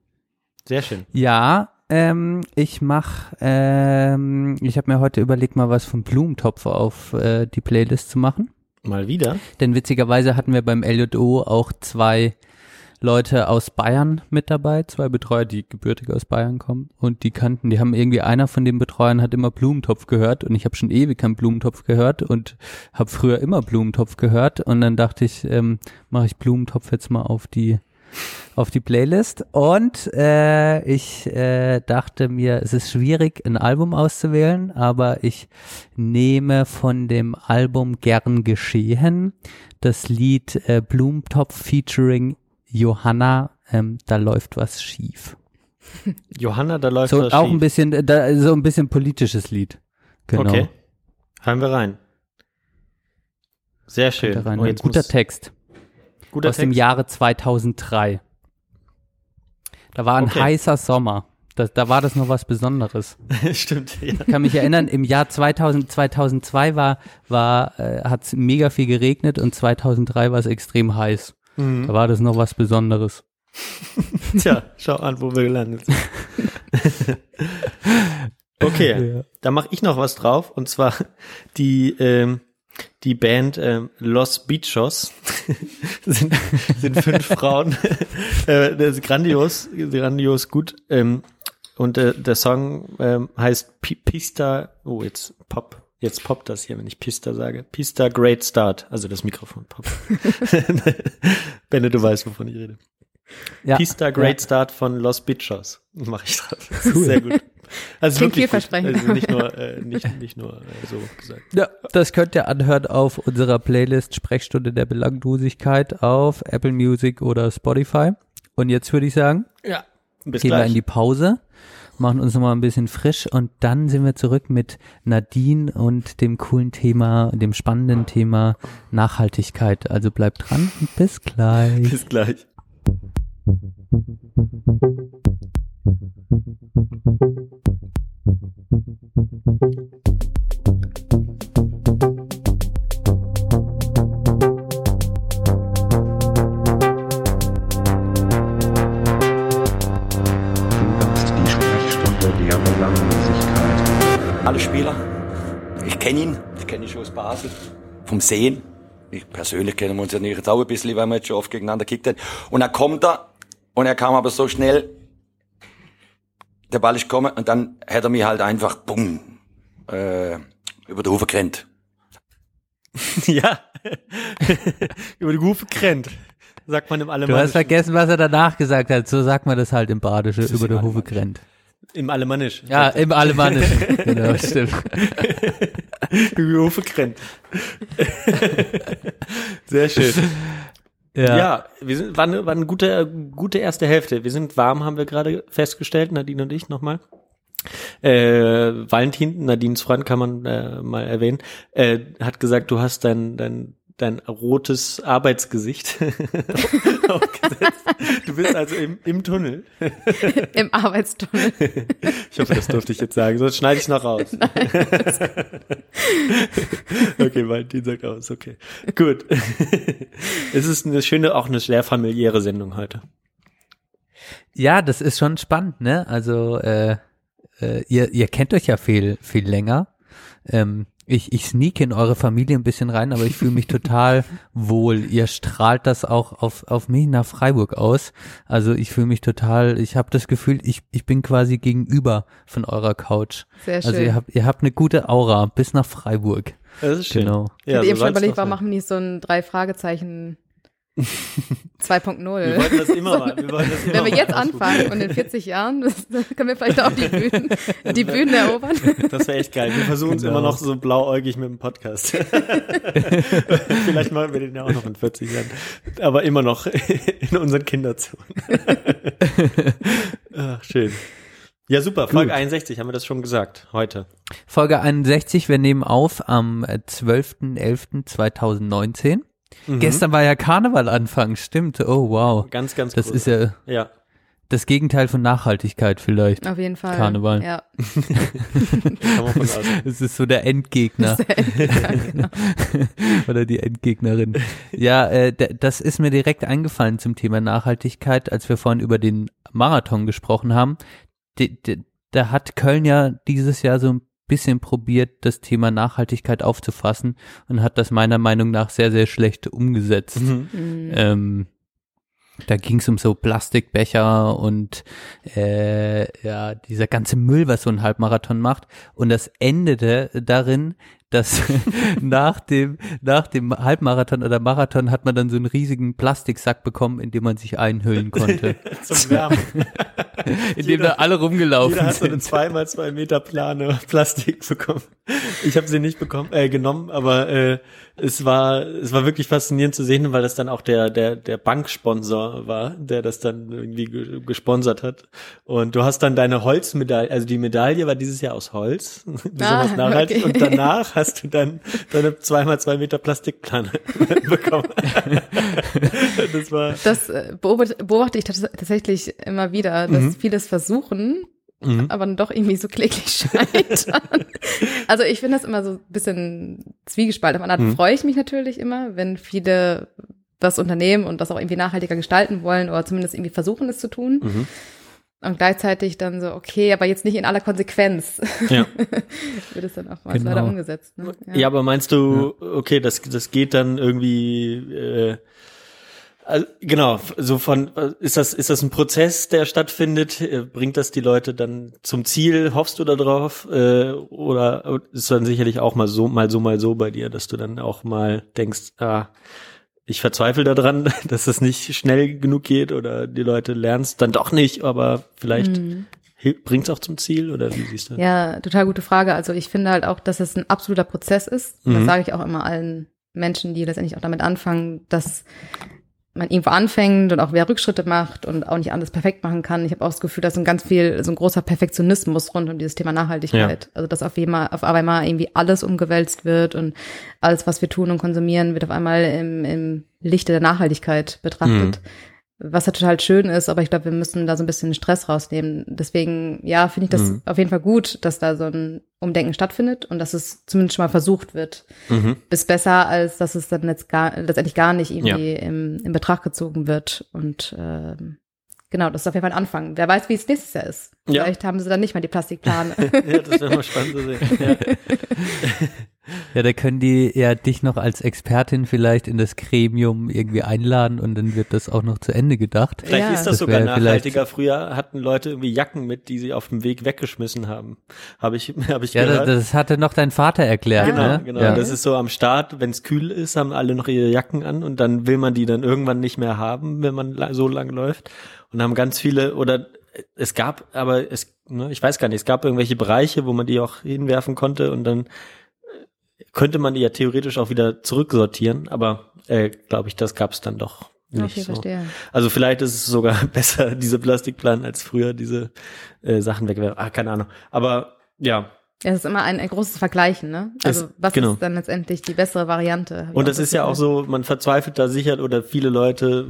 Sehr schön. Ja, ähm, ich mach, ähm, ich habe mir heute überlegt, mal was von Blumentopf auf äh, die Playlist zu machen. Mal wieder. Denn witzigerweise hatten wir beim LJO auch zwei Leute aus Bayern mit dabei, zwei Betreuer, die gebürtig aus Bayern kommen und die kannten, die haben irgendwie einer von den Betreuern hat immer Blumentopf gehört und ich habe schon ewig keinen Blumentopf gehört und habe früher immer Blumentopf gehört und dann dachte ich, ähm, mache ich Blumentopf jetzt mal auf die auf die Playlist und äh, ich äh, dachte mir, es ist schwierig, ein Album auszuwählen, aber ich nehme von dem Album Gern geschehen. Das Lied äh, Blumentopf featuring Johanna, ähm, da läuft was schief. Johanna, da läuft So was auch schief. ein bisschen, äh, da, so ein bisschen politisches Lied. Genau. Okay. Hören wir rein. Sehr schön. Rein. Oh, guter Text guter aus dem Text. Jahre 2003. Da war ein Okay. heißer Sommer. Da, da war das noch was Besonderes. Stimmt, ja. Ich kann mich erinnern, im Jahr 2000, 2002 war, war, äh, hat es mega viel geregnet und 2003 war es extrem heiß. Mhm. Da war das noch was Besonderes. Tja, schau an, wo wir gelandet sind. okay, Ja. da mache ich noch was drauf und zwar die ähm, die Band ähm, Los Bichos sind, sind fünf Frauen. äh, das ist grandios, grandios gut. Ähm, und äh, der Song ähm, heißt P Pista. Oh, jetzt pop. Jetzt poppt das hier, wenn ich Pista sage. Pista Great Start. Also das Mikrofon poppt. Benne, du weißt, wovon ich rede. Ja. Pista Great Start von Los Bichos. Mache ich drauf. Das ist sehr gut. Also Klingt vielversprechend. Also nicht nur, äh, nicht, nicht nur äh, so gesagt. Ja, das könnt ihr anhören auf unserer Playlist Sprechstunde der Belanglosigkeit auf Apple Music oder Spotify. Und jetzt würde ich sagen, Ja. Bis gehen wir gleich. in die Pause, machen uns nochmal ein bisschen frisch und dann sind wir zurück mit Nadine und dem coolen Thema, dem spannenden Thema Nachhaltigkeit. Also bleibt dran und bis gleich. Bis gleich. Alle Spieler. Ich kenne ihn, ich kenne ihn schon aus Basel. Vom Sehen. Ich persönlich kennen wir uns ja nicht jetzt auch ein bisschen, weil wir jetzt schon oft gegeneinander gekickt haben. Und dann kommt er, und er kam aber so schnell, der Ball ist gekommen, und dann hat er mich halt einfach, bumm, äh, über den Hufe gerannt. ja. Über die Hufe krennt. Sagt man im Du Alemannischen. hast vergessen, was er danach gesagt hat. So sagt man das halt im Badische, über der Hufe grennt. Im Alemannisch. Ja, im Alemannischen. genau, stimmt. Über die Hufe krennt. Sehr schön. Ja. Ja, wir sind, war eine, war eine gute, gute erste Hälfte. Wir sind warm, haben wir gerade festgestellt, Nadine und ich nochmal. Äh, Valentin, Nadines Freund kann man äh, mal erwähnen, äh, hat gesagt, du hast dein, dein, dein rotes Arbeitsgesicht aufgesetzt. Du bist also im, im Tunnel. Im Arbeitstunnel. Ich hoffe, das durfte ich jetzt sagen, sonst schneide ich es noch raus. okay, Valentin sagt aus, okay. Gut. es ist eine schöne, auch eine sehr familiäre Sendung heute. Ja, das ist schon spannend, ne? Also äh, äh, ihr, ihr kennt euch ja viel, viel länger. Ähm, ich, ich sneak in eure Familie ein bisschen rein, aber ich fühle mich total wohl. Ihr strahlt das auch auf, auf mich nach Freiburg aus. Also ich fühle mich total, ich habe das Gefühl, ich, ich bin quasi gegenüber von eurer Couch. Sehr schön. Also ihr habt, ihr habt eine gute Aura bis nach Freiburg. Das ist schön. Genau. ich hatte so eben schon soll's überlegt, warum machen die nicht so ein drei Fragezeichen 2.0? Wir wollten das immer mal. Wir wollten das immer Wenn wir jetzt anfangen und in 40 Jahren, das, dann können wir vielleicht auch die Bühnen, die Bühnen erobern. Das wäre echt geil. Wir versuchen es Genau. immer noch so blauäugig mit dem Podcast. Vielleicht machen wir den ja auch noch in 40 Jahren. Aber immer noch in unseren Kinderzonen. Ach, schön. Ja, super. Folge 61 haben wir das schon gesagt. Heute. Folge 61, wir nehmen auf am äh, 12.11.2019. Mhm. Gestern war ja Karneval Anfang, stimmt. Oh wow. Ganz, ganz Das groß. ist ja Ja. das Gegenteil von Nachhaltigkeit vielleicht. Auf jeden Fall. Karneval. Ja. Es ist so der Endgegner ja genau. oder die Endgegnerin. Ja, äh, das ist mir direkt eingefallen zum Thema Nachhaltigkeit, als wir vorhin über den Marathon gesprochen haben. Da hat Köln ja dieses Jahr so ein bisschen probiert, das Thema Nachhaltigkeit aufzufassen und hat das meiner Meinung nach sehr, sehr schlecht umgesetzt. Mhm. Mhm. Ähm, Da ging es um so Plastikbecher und äh, ja, dieser ganze Müll, was so ein Halbmarathon macht. Und das endete darin, dass nach dem, nach dem Halbmarathon oder Marathon hat man dann so einen riesigen Plastiksack bekommen, in dem man sich einhüllen konnte. Zum Wärmen. in dem da alle rumgelaufen Jeder hat so eine sind. zweimal zwei Meter Plane Plastik bekommen. Ich habe sie nicht bekommen, äh, genommen, aber äh, es war es war wirklich faszinierend zu sehen, weil das dann auch der der der Banksponsor war, der das dann irgendwie ge- gesponsert hat. Und du hast dann deine Holzmedaille, also die Medaille war dieses Jahr aus Holz, besonders Ah, nachhaltig. okay. Und danach hast du dann deine zweimal zwei Meter Plastikplane bekommen. das war Das äh, beobachte, beobachte ich tats tatsächlich immer wieder, dass Mhm. vieles versuchen, aber dann doch irgendwie so kläglich scheitern. also ich finde das immer so ein bisschen zwiegespalten. Auf einer Mhm. Freue ich mich natürlich immer, wenn viele was unternehmen und das auch irgendwie nachhaltiger gestalten wollen oder zumindest irgendwie versuchen, es zu tun. Mhm. Und gleichzeitig dann so, okay, aber jetzt nicht in aller Konsequenz ja. wird es dann auch mal Genau. leider umgesetzt. Ne? Ja, aber meinst du, okay, das, das geht dann irgendwie, äh, also, genau, so von, ist das, ist das ein Prozess, der stattfindet? Äh, Bringt das die Leute dann zum Ziel? Hoffst du da drauf? Äh, oder ist dann sicherlich auch mal so, mal so, mal so bei dir, dass du dann auch mal denkst, ah, ich verzweifle daran, dass es nicht schnell genug geht oder die Leute lernen es dann doch nicht, aber vielleicht bringt es auch zum Ziel oder wie siehst du? Mhm. Ja, total gute Frage. Also ich finde halt auch, dass es ein absoluter Prozess ist. Und Das Mhm. sage ich auch immer allen Menschen, die letztendlich auch damit anfangen, dass man irgendwo anfängt und auch wer Rückschritte macht und auch nicht alles perfekt machen kann. Ich habe auch das Gefühl, dass so ein ganz viel, so ein großer Perfektionismus rund um dieses Thema Nachhaltigkeit. Also dass auf einmal, auf einmal irgendwie alles umgewälzt wird und alles, was wir tun und konsumieren, wird auf einmal im, im Lichte der Nachhaltigkeit betrachtet. Was ja total schön ist, aber ich glaube, wir müssen da so ein bisschen Stress rausnehmen. Deswegen, ja, finde ich das Mhm. auf jeden Fall gut, dass da so ein Umdenken stattfindet und dass es zumindest schon mal versucht wird. Mhm. Ist besser, als dass es dann jetzt gar, letztendlich gar nicht irgendwie im, in Betracht gezogen wird. Und ähm, genau, das ist auf jeden Fall ein Anfang. Wer weiß, wie es nächstes Jahr ist. Ja. Vielleicht haben sie dann nicht mal die Plastikplane. ja, das wäre mal spannend zu sehen. Ja. Ja, da können die ja dich noch als Expertin vielleicht in das Gremium irgendwie einladen und dann wird das auch noch zu Ende gedacht. Vielleicht Ja. ist das, Das sogar nachhaltiger. Früher hatten Leute irgendwie Jacken mit, die sie auf dem Weg weggeschmissen haben. Habe ich, habe ich Ja, das, gehört. das hatte noch dein Vater erklärt, genau, ne? genau. Ja. Das ist so am Start, wenn es kühl ist, haben alle noch ihre Jacken an und dann will man die dann irgendwann nicht mehr haben, wenn man so lang läuft. Und haben ganz viele, oder es gab, aber es, ne, ich weiß gar nicht, es gab irgendwelche Bereiche, wo man die auch hinwerfen konnte und dann könnte man die ja theoretisch auch wieder zurücksortieren, aber äh, glaube ich, das gab es dann doch nicht okay, so. verstehe. Also vielleicht ist es sogar besser, diese Plastikplanen, als früher diese äh, Sachen wegwerfen. Ah, keine Ahnung. Aber ja. Ja, es ist immer ein, ein großes Vergleichen, ne? Also Es- was genau. ist dann letztendlich die bessere Variante? Und das ist ja auch so, man verzweifelt da sicher oder viele Leute,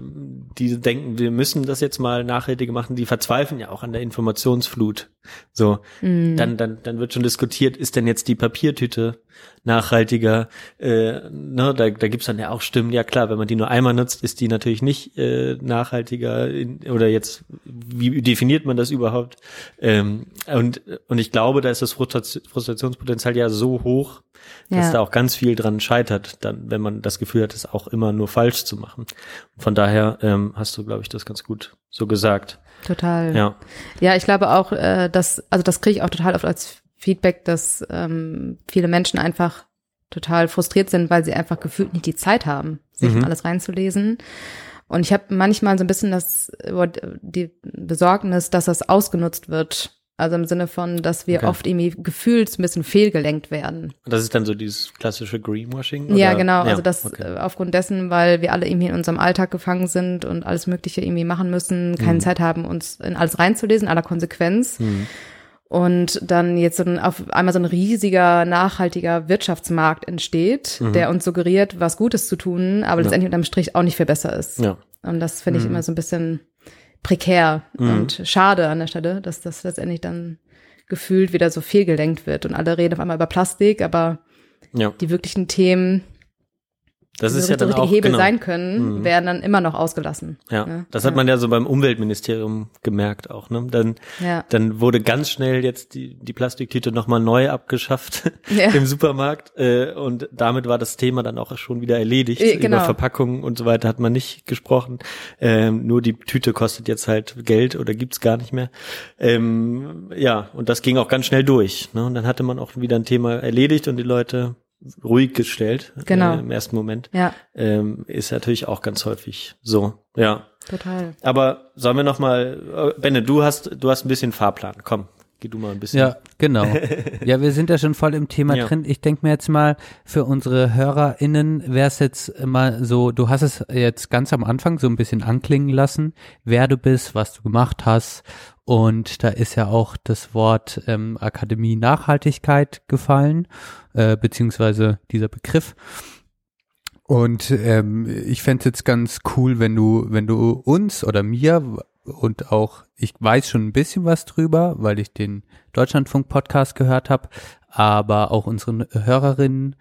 die denken, wir müssen das jetzt mal nachhaltig machen, die verzweifeln ja auch an der Informationsflut. So, Mhm. dann, dann, dann wird schon diskutiert, ist denn jetzt die Papiertüte nachhaltiger? Äh, ne, da, da gibt's dann ja auch Stimmen, ja klar, wenn man die nur einmal nutzt, ist die natürlich nicht äh, nachhaltiger in, oder jetzt, wie definiert man das überhaupt? Ähm, und, und ich glaube, da ist das Frustration- Frustrationspotenzial ja so hoch, dass Ja. da auch ganz viel dran scheitert, dann, wenn man das Gefühl hat, es auch immer nur falsch zu machen. Von daher ähm, hast du, glaube ich, das ganz gut so gesagt. Total. Ja. Ja, ich glaube auch, äh, dass, also das kriege ich auch total oft als Feedback, dass ähm, viele Menschen einfach total frustriert sind, weil sie einfach gefühlt nicht die Zeit haben, sich Mhm. in alles reinzulesen. Und ich habe manchmal so ein bisschen das die Besorgnis, dass das ausgenutzt wird. Also im Sinne von, dass wir Okay. oft irgendwie gefühlt ein bisschen fehlgelenkt werden. Und das ist dann so dieses klassische Greenwashing? Ja, oder? genau. Ja, also das okay. äh, aufgrund dessen, weil wir alle irgendwie in unserem Alltag gefangen sind und alles Mögliche irgendwie machen müssen, keine Mhm. Zeit haben, uns in alles reinzulesen, aller Konsequenz. Mhm. Und dann jetzt so ein, auf einmal so ein riesiger, nachhaltiger Wirtschaftsmarkt entsteht, der uns suggeriert, was Gutes zu tun, aber letztendlich unterm Strich auch nicht viel besser ist. Ja. Und das finde ich immer so ein bisschen prekär Mhm. und schade an der Stelle, dass das letztendlich dann gefühlt wieder so fehlgelenkt wird und alle reden auf einmal über Plastik, aber Ja. die wirklichen Themen Das so, ist ja dann auch Hebel genau. sein können, werden dann immer noch ausgelassen. Ja, Ne? das hat man ja so beim Umweltministerium gemerkt auch. Ne? Dann, Ja. dann wurde ganz schnell jetzt die, die Plastiktüte nochmal neu abgeschafft Ja. im Supermarkt äh, und damit war das Thema dann auch schon wieder erledigt. Äh, genau. Über Verpackungen und so weiter hat man nicht gesprochen. Ähm, nur die Tüte kostet jetzt halt Geld oder gibt's gar nicht mehr. Ähm, ja, und das ging auch ganz schnell durch. Ne? Und dann hatte man auch wieder ein Thema erledigt und die Leute ruhig gestellt Genau. äh, im ersten Moment. Ja, Ähm, ist natürlich auch ganz häufig so. Ja. total. Aber sollen wir noch mal, äh, Benne, du hast, du hast ein bisschen Fahrplan. Komm, geh du mal ein bisschen. Ja, genau. Ja, wir sind ja schon voll im Thema Ja. drin. Ich denke mir jetzt mal, für unsere HörerInnen wäre es jetzt mal so, du hast es jetzt ganz am Anfang so ein bisschen anklingen lassen, wer du bist, was du gemacht hast. Und da ist ja auch das Wort ähm, Akademie Nachhaltigkeit gefallen, äh, beziehungsweise dieser Begriff. Und ähm, ich fänd's jetzt ganz cool, wenn du, wenn du uns oder mir und auch, ich weiß schon ein bisschen was drüber, weil ich den Deutschlandfunk-Podcast gehört habe, aber auch unseren Hörerinnen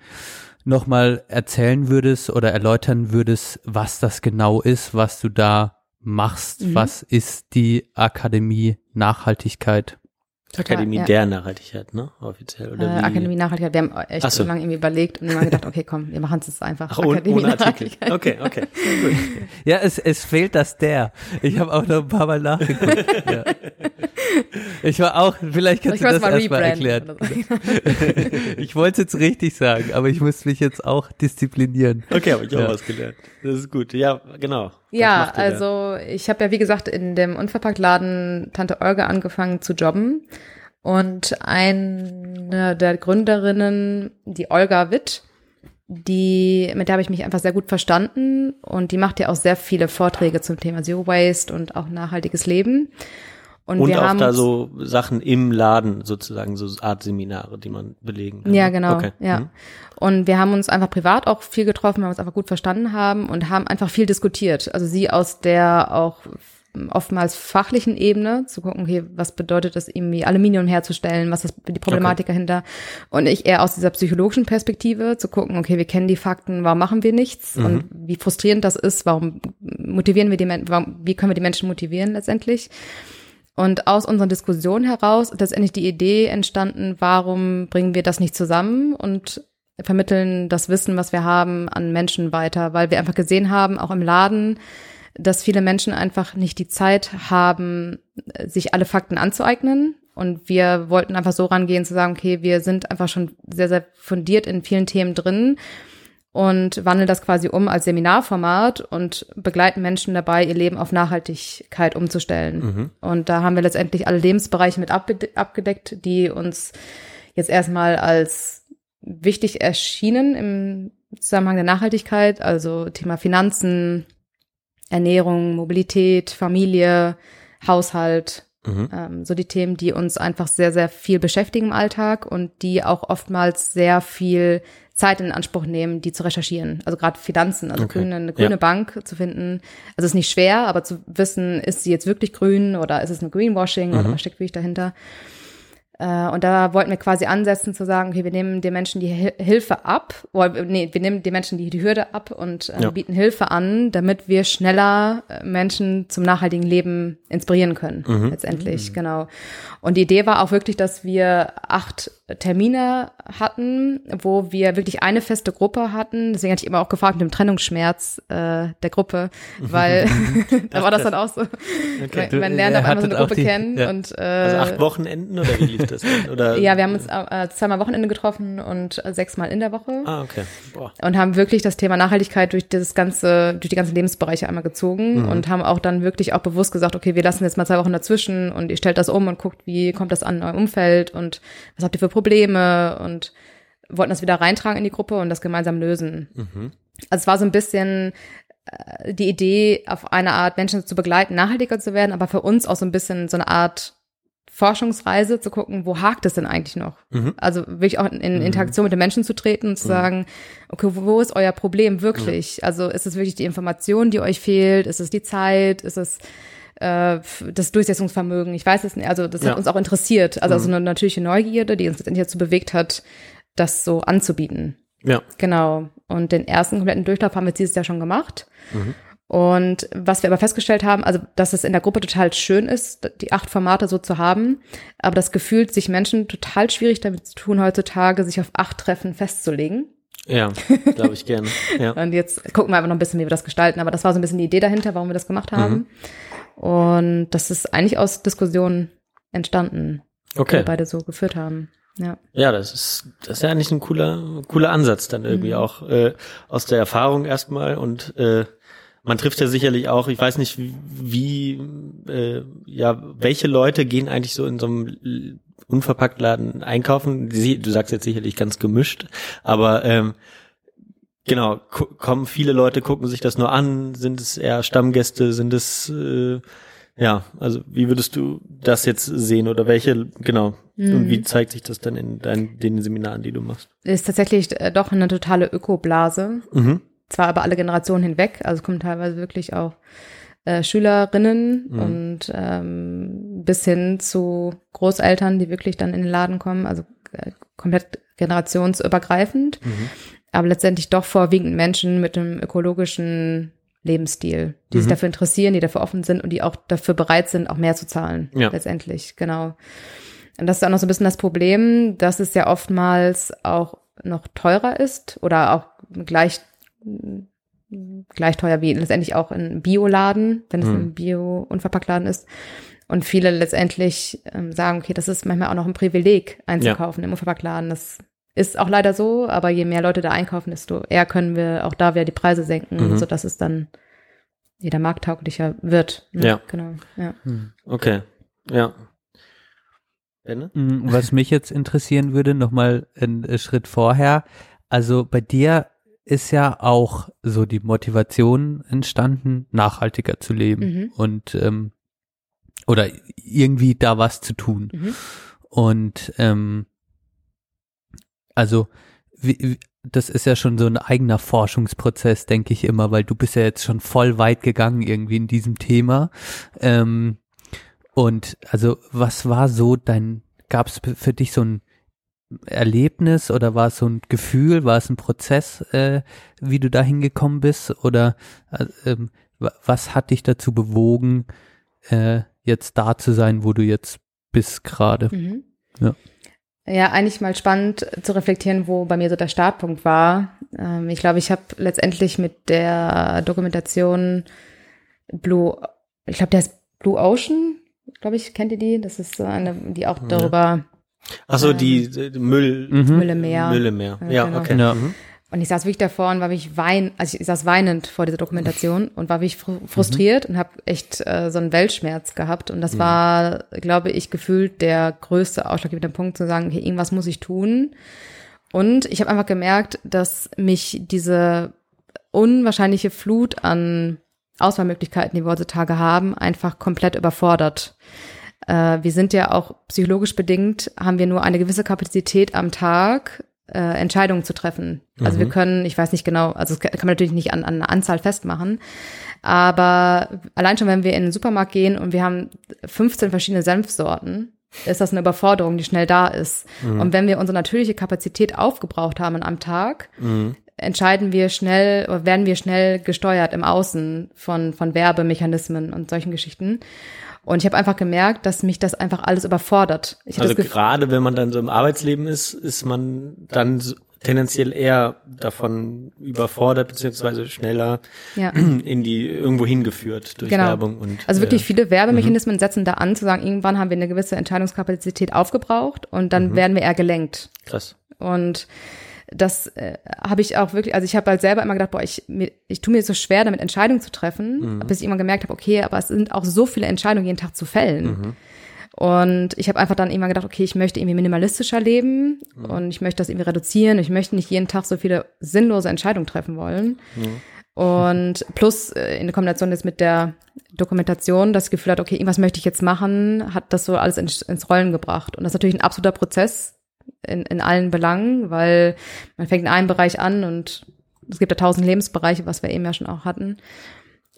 nochmal erzählen würdest oder erläutern würdest, was das genau ist, was du da machst. Mhm. Was ist die Akademie Nachhaltigkeit? Total Akademie ja. der Nachhaltigkeit, ne? Offiziell. Oder Äh, wie? Akademie Nachhaltigkeit. Wir haben echt Ach so. lange irgendwie überlegt und immer gedacht, okay, komm, wir machen es jetzt einfach. Ach, ohne, Akademie ohne Artikel. Nachhaltigkeit. Okay, okay. Gut. Ja, es, es fehlt das der. Ich habe auch noch ein paar Mal nachgeguckt. ja. Ich war auch, vielleicht kannst Ich du muss das mal erstmal rebranden. erklären. Ich wollte es jetzt richtig sagen, aber ich muss mich jetzt auch disziplinieren. Okay, habe ich auch Ja. was gelernt. Das ist gut. Ja, genau. Ja, also ich habe ja wie gesagt in dem Unverpacktladen Tante Olga angefangen zu jobben und eine der Gründerinnen, die Olga Witt, die mit der habe ich mich einfach sehr gut verstanden und die macht ja auch sehr viele Vorträge zum Thema Zero Waste und auch nachhaltiges Leben. Und, Und wir auch haben da so Sachen im Laden sozusagen, so Art Seminare, die man belegen kann. Ja, ne? genau. Okay. Ja. Mhm. Und wir haben uns einfach privat auch viel getroffen, weil wir uns einfach gut verstanden haben und haben einfach viel diskutiert. Also sie aus der auch oftmals fachlichen Ebene zu gucken, okay, was bedeutet es irgendwie Aluminium herzustellen, was ist die Problematik dahinter und ich eher aus dieser psychologischen Perspektive zu gucken, okay, wir kennen die Fakten, warum machen wir nichts Mhm. und wie frustrierend das ist, warum motivieren wir die Menschen, warum, wie können wir die Menschen motivieren letztendlich? Und aus unseren Diskussionen heraus ist letztendlich die Idee entstanden, warum bringen wir das nicht zusammen und vermitteln das Wissen, was wir haben, an Menschen weiter, weil wir einfach gesehen haben, auch im Laden, dass viele Menschen einfach nicht die Zeit haben, sich alle Fakten anzueignen. Und wir wollten einfach so rangehen, zu sagen, okay, wir sind einfach schon sehr, sehr fundiert in vielen Themen drin und wandeln das quasi um als Seminarformat und begleiten Menschen dabei, ihr Leben auf Nachhaltigkeit umzustellen. Und da haben wir letztendlich alle Lebensbereiche mit abgede- abgedeckt, die uns jetzt erstmal als wichtig erschienen im Zusammenhang der Nachhaltigkeit, also Thema Finanzen, Ernährung, Mobilität, Familie, Haushalt, Mhm. ähm, so die Themen, die uns einfach sehr, sehr viel beschäftigen im Alltag und die auch oftmals sehr viel Zeit in Anspruch nehmen, die zu recherchieren. Also gerade Finanzen, also Okay. grüne, eine grüne Ja. Bank zu finden. Also es ist nicht schwer, aber zu wissen, ist sie jetzt wirklich grün oder ist es ein Greenwashing Mhm. oder was steckt wirklich dahinter? Äh, und da wollten wir quasi ansetzen zu sagen, okay, wir nehmen den Menschen die Hil- Hilfe ab, oder nee, wir nehmen den Menschen die, die Hürde ab und äh, Ja. bieten Hilfe an, damit wir schneller äh, Menschen zum nachhaltigen Leben inspirieren können, Mhm. letztendlich, genau. Und die Idee war auch wirklich, dass wir acht Termine hatten, wo wir wirklich eine feste Gruppe hatten. Deswegen hatte ich immer auch gefragt mit dem Trennungsschmerz äh, der Gruppe, weil da war das dann auch so. Okay. Man, man lernt auf einmal so eine Gruppe die- kennen ja. und äh, Also acht Wochenenden oder wie lief das? Oder? ja, wir haben uns äh, zweimal Wochenende getroffen und sechsmal in der Woche Ah, okay. Boah. und haben wirklich das Thema Nachhaltigkeit durch das ganze, durch die ganzen Lebensbereiche einmal gezogen und haben auch dann wirklich auch bewusst gesagt, okay, wir lassen jetzt mal zwei Wochen dazwischen und ihr stellt das um und guckt, wie kommt das an in eurem Umfeld und was habt ihr für Probleme und wollten das wieder reintragen in die Gruppe und das gemeinsam lösen. Also es war so ein bisschen äh, die Idee, auf eine Art Menschen zu begleiten, nachhaltiger zu werden, aber für uns auch so ein bisschen so eine Art Forschungsreise zu gucken, wo hakt es denn eigentlich noch? Also wirklich auch in Interaktion mit den Menschen zu treten und zu sagen, okay, wo wo ist euer Problem wirklich? Also ist es wirklich die Information, die euch fehlt? Ist es die Zeit? Ist es äh, das Durchsetzungsvermögen? Ich weiß es nicht. Also das Ja. hat uns auch interessiert. Also, also eine natürliche Neugierde, die uns letztendlich dazu bewegt hat, das so anzubieten. Ja. Genau. Und den ersten kompletten Durchlauf haben wir dieses Jahr schon gemacht. Und was wir aber festgestellt haben, also dass es in der Gruppe total schön ist, die acht Formate so zu haben, aber das gefühlt sich Menschen total schwierig damit zu tun, heutzutage sich auf acht Treffen festzulegen. Ja, glaube ich gerne. Ja. Und jetzt gucken wir einfach noch ein bisschen, wie wir das gestalten. Aber das war so ein bisschen die Idee dahinter, warum wir das gemacht haben. Und das ist eigentlich aus Diskussionen entstanden, die Okay. wir beide so geführt haben. Ja. Ja, das ist, das ist ja eigentlich ein cooler, cooler Ansatz dann irgendwie Mhm. auch äh, aus der Erfahrung erstmal und äh, man trifft ja sicherlich auch, ich weiß nicht, wie, wie äh, ja, welche Leute gehen eigentlich so in so einem Unverpacktladen einkaufen? Sie- Du sagst jetzt sicherlich ganz gemischt, aber ähm, genau, ko- kommen viele Leute, gucken sich das nur an, sind es eher Stammgäste, sind es äh, ja, also wie würdest du das jetzt sehen oder welche, genau, und wie zeigt sich das dann in deinen, den Seminaren, die du machst? Ist tatsächlich äh, doch eine totale Ökoblase. Mhm. Zwar aber alle Generationen hinweg, also es kommen teilweise wirklich auch äh, Schülerinnen Mhm. und ähm, bis hin zu Großeltern, die wirklich dann in den Laden kommen, also äh, komplett generationsübergreifend, Mhm. Aber letztendlich doch vorwiegend Menschen mit einem ökologischen Lebensstil, die sich Mhm. dafür interessieren, die dafür offen sind und die auch dafür bereit sind, auch mehr zu zahlen. Ja. Letztendlich, genau. Und das ist auch noch so ein bisschen das Problem, dass es ja oftmals auch noch teurer ist oder auch gleich, gleich teuer wie letztendlich auch in Bioladen, wenn es Mhm. ein Bio-Unverpacktladen ist. Und viele letztendlich ähm, sagen, okay, das ist manchmal auch noch ein Privileg einzukaufen im Unverpacktladen. Das ist auch leider so, aber je mehr Leute da einkaufen, desto eher können wir auch da wieder die Preise senken, Mhm. sodass es dann wieder markttauglicher wird. Ne? Ja. Genau. Ja. Okay, ja. Benne? Mm, Was mich jetzt interessieren würde, nochmal einen Schritt vorher. Also bei dir ist ja auch so die Motivation entstanden, nachhaltiger zu leben Mhm. und ähm, oder irgendwie da was zu tun. Mhm. Und ähm, also wie, wie, das ist ja schon so ein eigener Forschungsprozess, denke ich immer, weil du bist ja jetzt schon voll weit gegangen irgendwie in diesem Thema. Ähm, und also was war so dein, gab es für dich so ein Erlebnis oder war es so ein Gefühl, war es ein Prozess, äh, wie du da hingekommen bist? Oder äh, ähm, wa- was hat dich dazu bewogen, äh, jetzt da zu sein, wo du jetzt bist gerade? Mhm. Ja. Ja, eigentlich mal spannend zu reflektieren, wo bei mir so der Startpunkt war. Ähm, ich glaube, ich habe letztendlich mit der Dokumentation Blue, ich glaube, der ist Blue Ocean, glaube ich, kennt ihr die? Das ist so eine, die auch darüber Ach so, Ähm, die, die Müll, Mhm. Müll im Meer. Müll im Meer. Ja, Ja, genau. okay. Ja. Mhm. Und ich saß wirklich davor und war wirklich wein, also ich saß weinend vor dieser Dokumentation und war wirklich fru frustriert und habe echt äh, so einen Weltschmerz gehabt. Und das war, glaube ich, gefühlt der größte ausschlaggebende Punkt zu sagen, okay, irgendwas muss ich tun. Und ich habe einfach gemerkt, dass mich diese unwahrscheinliche Flut an Auswahlmöglichkeiten, die wir heutzutage haben, einfach komplett überfordert. Äh, wir sind ja auch psychologisch bedingt, haben wir nur eine gewisse Kapazität am Tag, äh, Entscheidungen zu treffen. Also wir können, ich weiß nicht genau, also das kann man natürlich nicht an, an einer Anzahl festmachen, aber allein schon, wenn wir in den Supermarkt gehen und wir haben 15 verschiedene Senfsorten, ist das eine Überforderung, die schnell da ist. Und wenn wir unsere natürliche Kapazität aufgebraucht haben am Tag, entscheiden wir schnell oder werden wir schnell gesteuert im Außen von, von Werbemechanismen und solchen Geschichten. Und ich habe einfach gemerkt, dass mich das einfach alles überfordert. Also gerade wenn man dann so im Arbeitsleben ist, ist man dann so tendenziell eher davon überfordert, beziehungsweise schneller ja. in die irgendwo hingeführt durch Genau. Werbung und Also wirklich äh, viele Werbemechanismen setzen da an, zu sagen, irgendwann haben wir eine gewisse Entscheidungskapazität aufgebraucht und dann werden wir eher gelenkt. krass. Und das äh, habe ich auch wirklich, also ich habe halt selber immer gedacht, boah, ich, mir, ich tue mir so schwer, damit Entscheidungen zu treffen, bis ich immer gemerkt habe, okay, aber es sind auch so viele Entscheidungen jeden Tag zu fällen. Und ich habe einfach dann immer gedacht, okay, ich möchte irgendwie minimalistischer leben und ich möchte das irgendwie reduzieren. Ich möchte nicht jeden Tag so viele sinnlose Entscheidungen treffen wollen. Und plus äh, in Kombination jetzt mit der Dokumentation, das Gefühl hat, okay, irgendwas möchte ich jetzt machen, hat das so alles ins, ins Rollen gebracht. Und das ist natürlich ein absoluter Prozess in, in allen Belangen, weil man fängt in einem Bereich an und es gibt ja tausend Lebensbereiche, was wir eben ja schon auch hatten.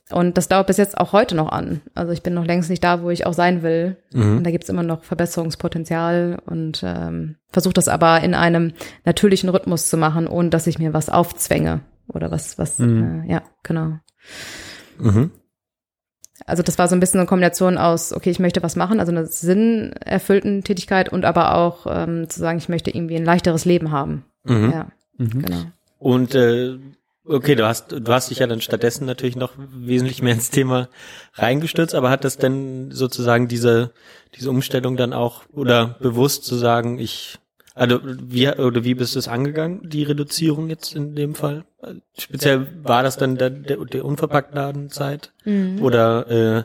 Und das dauert bis jetzt auch heute noch an. Also ich bin noch längst nicht da, wo ich auch sein will. Mhm. Und da gibt's immer noch Verbesserungspotenzial und ähm, versuche das aber in einem natürlichen Rhythmus zu machen, ohne dass ich mir was aufzwänge oder was, was, Mhm. äh, ja, genau. Mhm. Also das war so ein bisschen eine Kombination aus, okay, ich möchte was machen, also eine sinnerfüllten Tätigkeit und aber auch ähm, zu sagen, ich möchte irgendwie ein leichteres Leben haben. Mhm. Ja, Mhm. genau. Und äh, okay, du hast du hast dich ja dann stattdessen natürlich noch wesentlich mehr ins Thema reingestürzt, aber hat das denn sozusagen diese diese Umstellung dann auch oder bewusst zu sagen, ich also wie oder wie bist du es angegangen, die Reduzierung jetzt in dem Fall? Speziell war das dann der, der, der Unverpacktladenzeit Mhm. oder äh,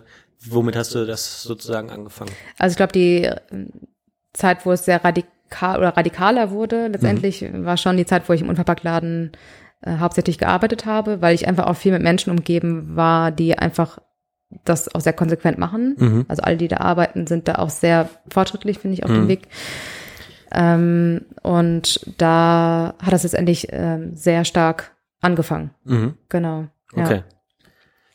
womit hast du das sozusagen angefangen? Also ich glaube, die äh, Zeit, wo es sehr radikal oder radikaler wurde, letztendlich war schon die Zeit, wo ich im Unverpacktladen äh, hauptsächlich gearbeitet habe, weil ich einfach auch viel mit Menschen umgeben war, die einfach das auch sehr konsequent machen. Mhm. Also alle, die da arbeiten, sind da auch sehr fortschrittlich, finde ich, auf Mhm. dem Weg. Ähm, und da hat das letztendlich ähm, sehr stark angefangen. Mhm. Genau. Ja. Okay.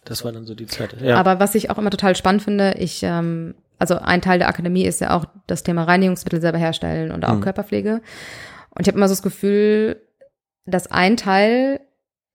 Das war dann so die Zeit. Ja. Aber was ich auch immer total spannend finde, ich, ähm, also ein Teil der Akademie ist ja auch das Thema Reinigungsmittel selber herstellen und auch Mhm. Körperpflege. Und ich habe immer so das Gefühl, dass ein Teil,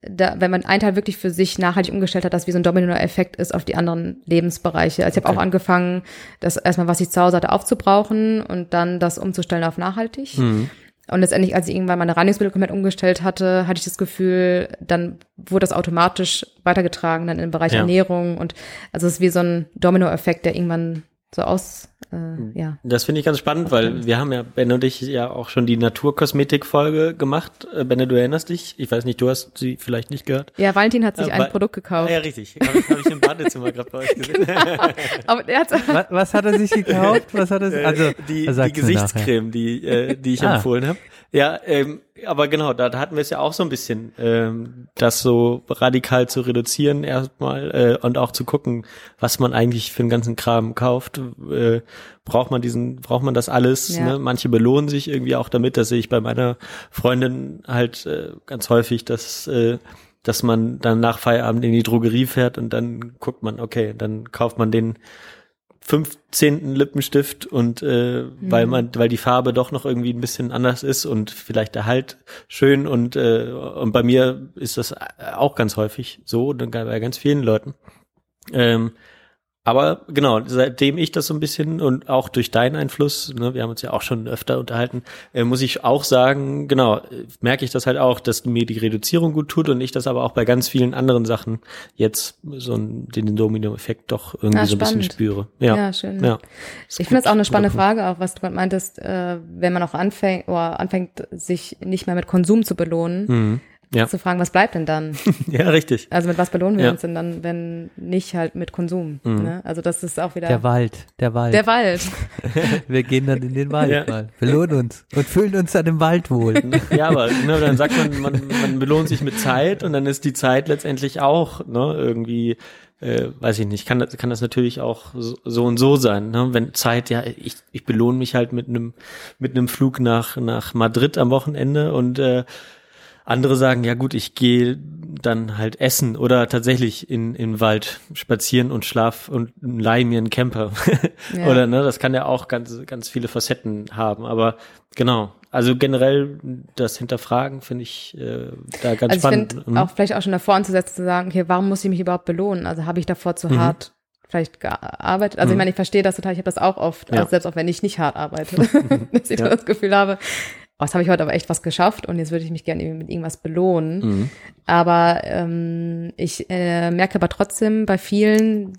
da, wenn man ein Teil wirklich für sich nachhaltig umgestellt hat, dass wie so ein Domino-Effekt ist auf die anderen Lebensbereiche. Also ich habe Okay. auch angefangen, das erstmal, was ich zu Hause hatte, aufzubrauchen und dann das umzustellen auf nachhaltig. mhm. Und letztendlich, als ich irgendwann meine Reinigungsmittel komplett umgestellt hatte, hatte ich das Gefühl, dann wurde das automatisch weitergetragen, dann im Bereich Ja. Ernährung und also es ist wie so ein Dominoeffekt, der irgendwann so aus, äh, ja. Das finde ich ganz spannend, weil wir haben ja, Ben und ich, ja auch schon die Naturkosmetik-Folge gemacht. Äh, Benne, du erinnerst dich? Ich weiß nicht, du hast sie vielleicht nicht gehört. Ja, Valentin hat sich Äh, ein Produkt gekauft. ja, richtig. Habe ich, hab ich im Badezimmer gerade bei euch gesehen. Aber er hat Was, was hat er sich gekauft? Was hat er, also, Äh, die, er die nachher. Gesichtscreme, die, äh, die ich Ah. empfohlen habe. Ja, ähm, aber genau, da, da hatten wir es ja auch so ein bisschen, ähm, das so radikal zu reduzieren erstmal äh, und auch zu gucken, was man eigentlich für den ganzen Kram kauft. Äh, braucht man diesen, braucht man das alles? Ja. Ne? Manche belohnen sich irgendwie auch damit, das sehe ich bei meiner Freundin halt äh, ganz häufig, dass äh, dass man dann nach Feierabend in die Drogerie fährt und dann guckt man, okay, dann kauft man den 15. Lippenstift und äh, weil man, weil die Farbe doch noch irgendwie ein bisschen anders ist und vielleicht der Halt schön und äh, und bei mir ist das auch ganz häufig so, bei ganz vielen Leuten. Ähm, aber genau, seitdem ich das so ein bisschen und auch durch deinen Einfluss, ne, wir haben uns ja auch schon öfter unterhalten, äh, muss ich auch sagen, genau, merke ich das halt auch, dass mir die Reduzierung gut tut und ich das aber auch bei ganz vielen anderen Sachen jetzt so einen, den Domino-Effekt doch irgendwie Ah, so ein bisschen spüre. Ja, Ja, schön. Ja. Ich finde das auch eine spannende Frage, auch was du gerade meintest, äh, wenn man auch anfängt oder anfängt, sich nicht mehr mit Konsum zu belohnen, Mhm. Ja. zu fragen, was bleibt denn dann? ja, richtig. Also mit was belohnen wir Ja. uns denn dann, wenn nicht halt mit Konsum? Mhm. Ne? Also das ist auch wieder Der Wald, der Wald. der Wald. Wir gehen dann in den Wald Ja. mal, belohnen uns und fühlen uns dann im Wald wohl. Ja, aber ne, dann sagt man, man, man belohnt sich mit Zeit und dann ist die Zeit letztendlich auch ne, irgendwie, äh, weiß ich nicht, kann das, kann das natürlich auch so, so und so sein. Ne? Wenn Zeit, ja, ich, ich belohne mich halt mit einem mit einem Flug nach nach Madrid am Wochenende und äh, andere sagen, ja gut, ich gehe dann halt essen oder tatsächlich in in Wald spazieren und schlaf und leih mir einen Camper. Ja. Oder ne, das kann ja auch ganz ganz viele Facetten haben, aber genau. Also generell das Hinterfragen finde ich äh, da ganz Also ich spannend. finde Mhm. auch vielleicht auch schon davor anzusetzen, zu sagen, okay, warum muss ich mich überhaupt belohnen? Also habe ich davor zu hart vielleicht gearbeitet? Also ich meine, ich verstehe das total, ich habe das auch oft, Mhm. Ja. also selbst auch wenn ich nicht hart arbeite, dass ich Ja. das Gefühl habe, oh, jetzt habe ich heute aber echt was geschafft und jetzt würde ich mich gerne mit irgendwas belohnen. Mhm. Aber ähm, ich äh, merke aber trotzdem bei vielen,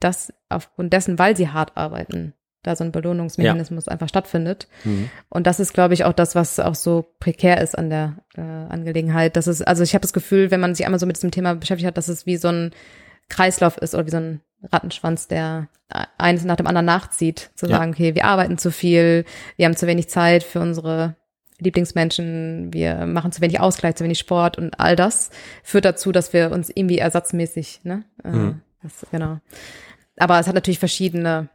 dass aufgrund dessen, weil sie hart arbeiten, da so ein Belohnungsmechanismus einfach stattfindet. Mhm. Und das ist, glaube ich, auch das, was auch so prekär ist an der äh, Angelegenheit. Das ist, also ich habe das Gefühl, wenn man sich einmal so mit diesem Thema beschäftigt hat, dass es wie so ein Kreislauf ist oder wie so ein Rattenschwanz, der eines nach dem anderen nachzieht, zu Ja. sagen, okay, wir arbeiten zu viel, wir haben zu wenig Zeit für unsere Lieblingsmenschen, wir machen zu wenig Ausgleich, zu wenig Sport und all das führt dazu, dass wir uns irgendwie ersatzmäßig, ne? Äh, Mhm. das, genau. Aber es hat natürlich verschiedene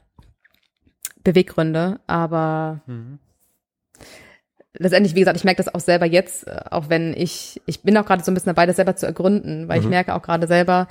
Beweggründe, aber letztendlich, wie gesagt, ich merke das auch selber jetzt, äh, auch wenn ich, ich bin auch gerade so ein bisschen dabei, das selber zu ergründen, weil ich Mhm. merke auch gerade selber,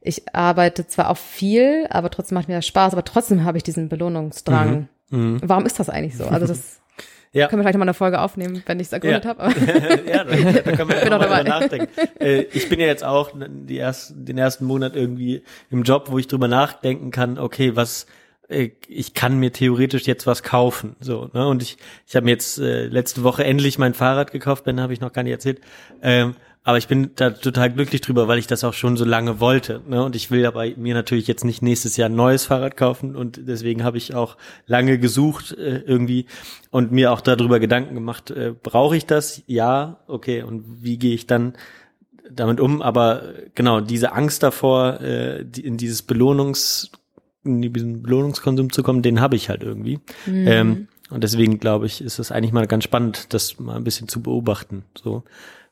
ich arbeite zwar auch viel, aber trotzdem macht mir das Spaß, aber trotzdem habe ich diesen Belohnungsdrang. Mhm. Warum ist das eigentlich so? Also das Ja. können wir vielleicht mal eine Folge aufnehmen, wenn ich es ergründet Ja. habe. ja, da, können wir ja mal drüber nachdenken. Äh, ich bin ja jetzt auch die ersten, den ersten Monat irgendwie im Job, wo ich drüber nachdenken kann, okay, was äh, ich kann mir theoretisch jetzt was kaufen, so, ne? Und ich ich habe mir jetzt äh, letzte Woche endlich mein Fahrrad gekauft, Ben habe ich noch gar nicht erzählt. Ähm, aber ich bin da total glücklich drüber, weil ich das auch schon so lange wollte. Ne? Und ich will aber mir natürlich jetzt nicht nächstes Jahr ein neues Fahrrad kaufen. Und deswegen habe ich auch lange gesucht äh, irgendwie und mir auch darüber Gedanken gemacht, äh, brauche ich das? Ja, okay. Und wie gehe ich dann damit um? Aber äh, genau, diese Angst davor, äh, die, in dieses Belohnungs, in diesen Belohnungskonsum zu kommen, den habe ich halt irgendwie. Ähm, und deswegen glaube ich, ist es eigentlich mal ganz spannend, das mal ein bisschen zu beobachten. So.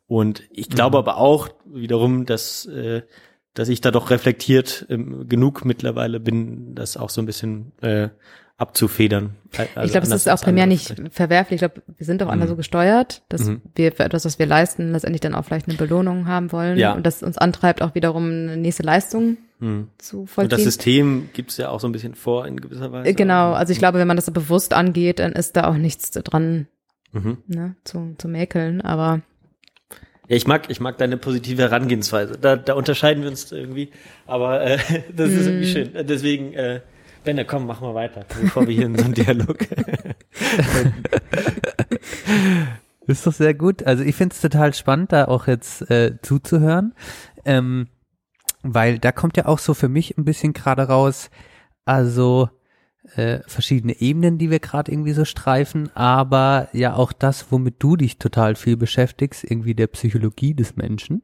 Und ich glaube aber auch wiederum, dass, äh, dass ich da doch reflektiert ähm, genug mittlerweile bin, das auch so ein bisschen äh, abzufedern. Also ich glaube, es ist auch primär nicht verwerflich. Ich glaube, wir sind auch anders so gesteuert, dass Mhm. wir für etwas, was wir leisten, letztendlich dann auch vielleicht eine Belohnung haben wollen Ja. und das uns antreibt, auch wiederum eine nächste Leistung Mhm. zu Und das vollziehen. System gibt's ja auch so ein bisschen vor in gewisser Weise. Genau, also ich glaube, wenn man das so bewusst angeht, dann ist da auch nichts dran Mhm. ne, zu, zu mäkeln. Aber Ja, ich mag, ich mag deine positive Herangehensweise. Da, da unterscheiden wir uns irgendwie. Aber äh, das ist Mhm. irgendwie schön. Deswegen, äh, Benne, komm, mach mal weiter, bevor wir hier in so einen Dialog. Ist doch sehr gut. Also ich finde es total spannend, da auch jetzt äh, zuzuhören, ähm, weil da kommt ja auch so für mich ein bisschen gerade raus, also äh, verschiedene Ebenen, die wir gerade irgendwie so streifen, aber ja auch das, womit du dich total viel beschäftigst, irgendwie der Psychologie des Menschen.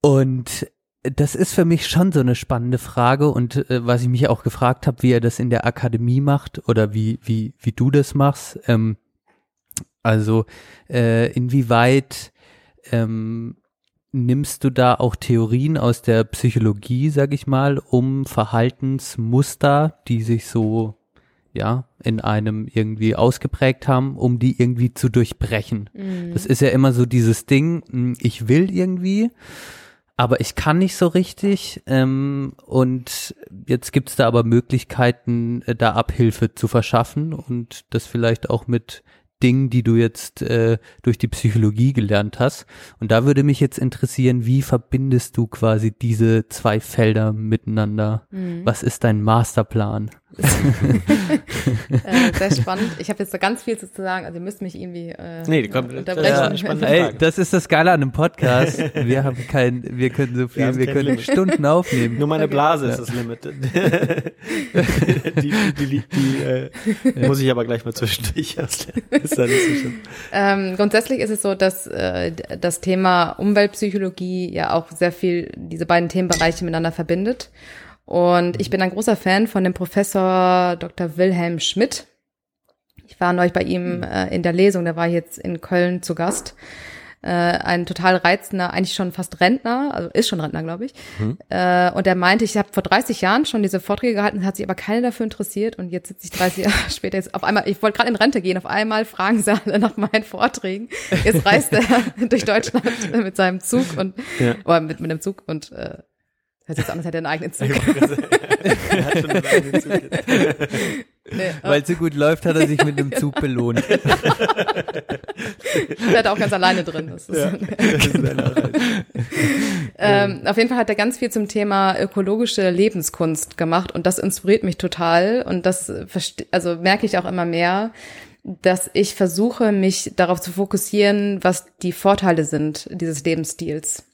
Und das ist für mich schon so eine spannende Frage und äh, was ich mich auch gefragt habe, wie er das in der Akademie macht oder wie wie wie du das machst. Ähm, also äh, inwieweit ähm, nimmst du da auch Theorien aus der Psychologie, sag ich mal, um Verhaltensmuster, die sich so ja in einem irgendwie ausgeprägt haben, um die irgendwie zu durchbrechen? Das ist ja immer so dieses Ding, mh, ich will irgendwie, aber ich kann nicht so richtig. Ähm, und jetzt gibt's da aber Möglichkeiten, äh, da Abhilfe zu verschaffen und das vielleicht auch mit Dingen, die du jetzt äh, durch die Psychologie gelernt hast. Und da würde mich jetzt interessieren, wie verbindest du quasi diese zwei Felder miteinander? Was ist dein Masterplan? Äh, sehr spannend. Ich habe jetzt da ganz viel zu sagen, also ihr müsst mich irgendwie äh, Nee, komm, das ist unterbrechen. eine spannende Ey, Frage. das ist das Geile an einem Podcast. Wir haben kein, wir können so viel, wir kein können Limit. Stunden aufnehmen. Nur meine Okay. Blase ist das Limit. die die, die, die äh, muss ich aber gleich mal zwischendurch auslernen. Ist da nicht so schlimm. Ähm, grundsätzlich ist es so, dass äh, das Thema Umweltpsychologie ja auch sehr viel diese beiden Themenbereiche miteinander verbindet. Und ich bin ein großer Fan von dem Professor Dr. Wilhelm Schmidt. Ich war neulich bei ihm äh, in der Lesung, der war jetzt in Köln zu Gast. Äh, ein total reizender, eigentlich schon fast Rentner, also ist schon Rentner, glaube ich. Äh, und der meinte, ich habe vor 30 Jahren schon diese Vorträge gehalten, hat sich aber keine dafür interessiert. Und jetzt sitze ich 30 Jahre später, jetzt auf einmal, ich wollte gerade in Rente gehen, auf einmal fragen sie alle nach meinen Vorträgen. Jetzt reist er durch Deutschland mit seinem Zug und Ja. oder mit, mit einem Zug und äh, hört sich so an, als hätte er einen eigenen Zug. Er hat schon einen eigenen Zug jetzt. Nee, Weil es so gut läuft, hat er sich mit einem Zug belohnt. Der hat auch ganz alleine drin. Das ist, Das ist eine Arbeit. ähm, auf jeden Fall hat er ganz viel zum Thema ökologische Lebenskunst gemacht und das inspiriert mich total und das also merke ich auch immer mehr, dass ich versuche, mich darauf zu fokussieren, was die Vorteile sind dieses Lebensstils.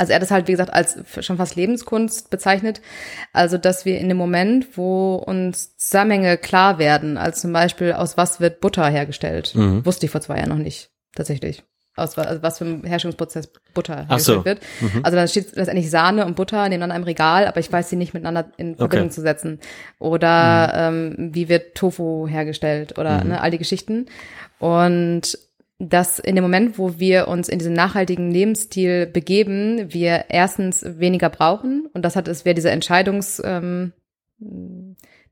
Also er hat es halt, wie gesagt, als schon fast Lebenskunst bezeichnet. Also, dass wir in dem Moment, wo uns Zusammenhänge klar werden, als zum Beispiel, aus was wird Butter hergestellt, wusste ich vor zwei Jahren noch nicht, tatsächlich. Aus also was für ein Herstellungsprozess Butter Ach so. hergestellt wird. Also dann steht letztendlich Sahne und Butter nebeneinander im Regal, aber ich weiß sie nicht miteinander in Verbindung Okay. zu setzen. Oder ähm, wie wird Tofu hergestellt oder ne, all die Geschichten. Und dass in dem Moment, wo wir uns in diesen nachhaltigen Lebensstil begeben, wir erstens weniger brauchen und das hat es wäre diese Entscheidungs ähm,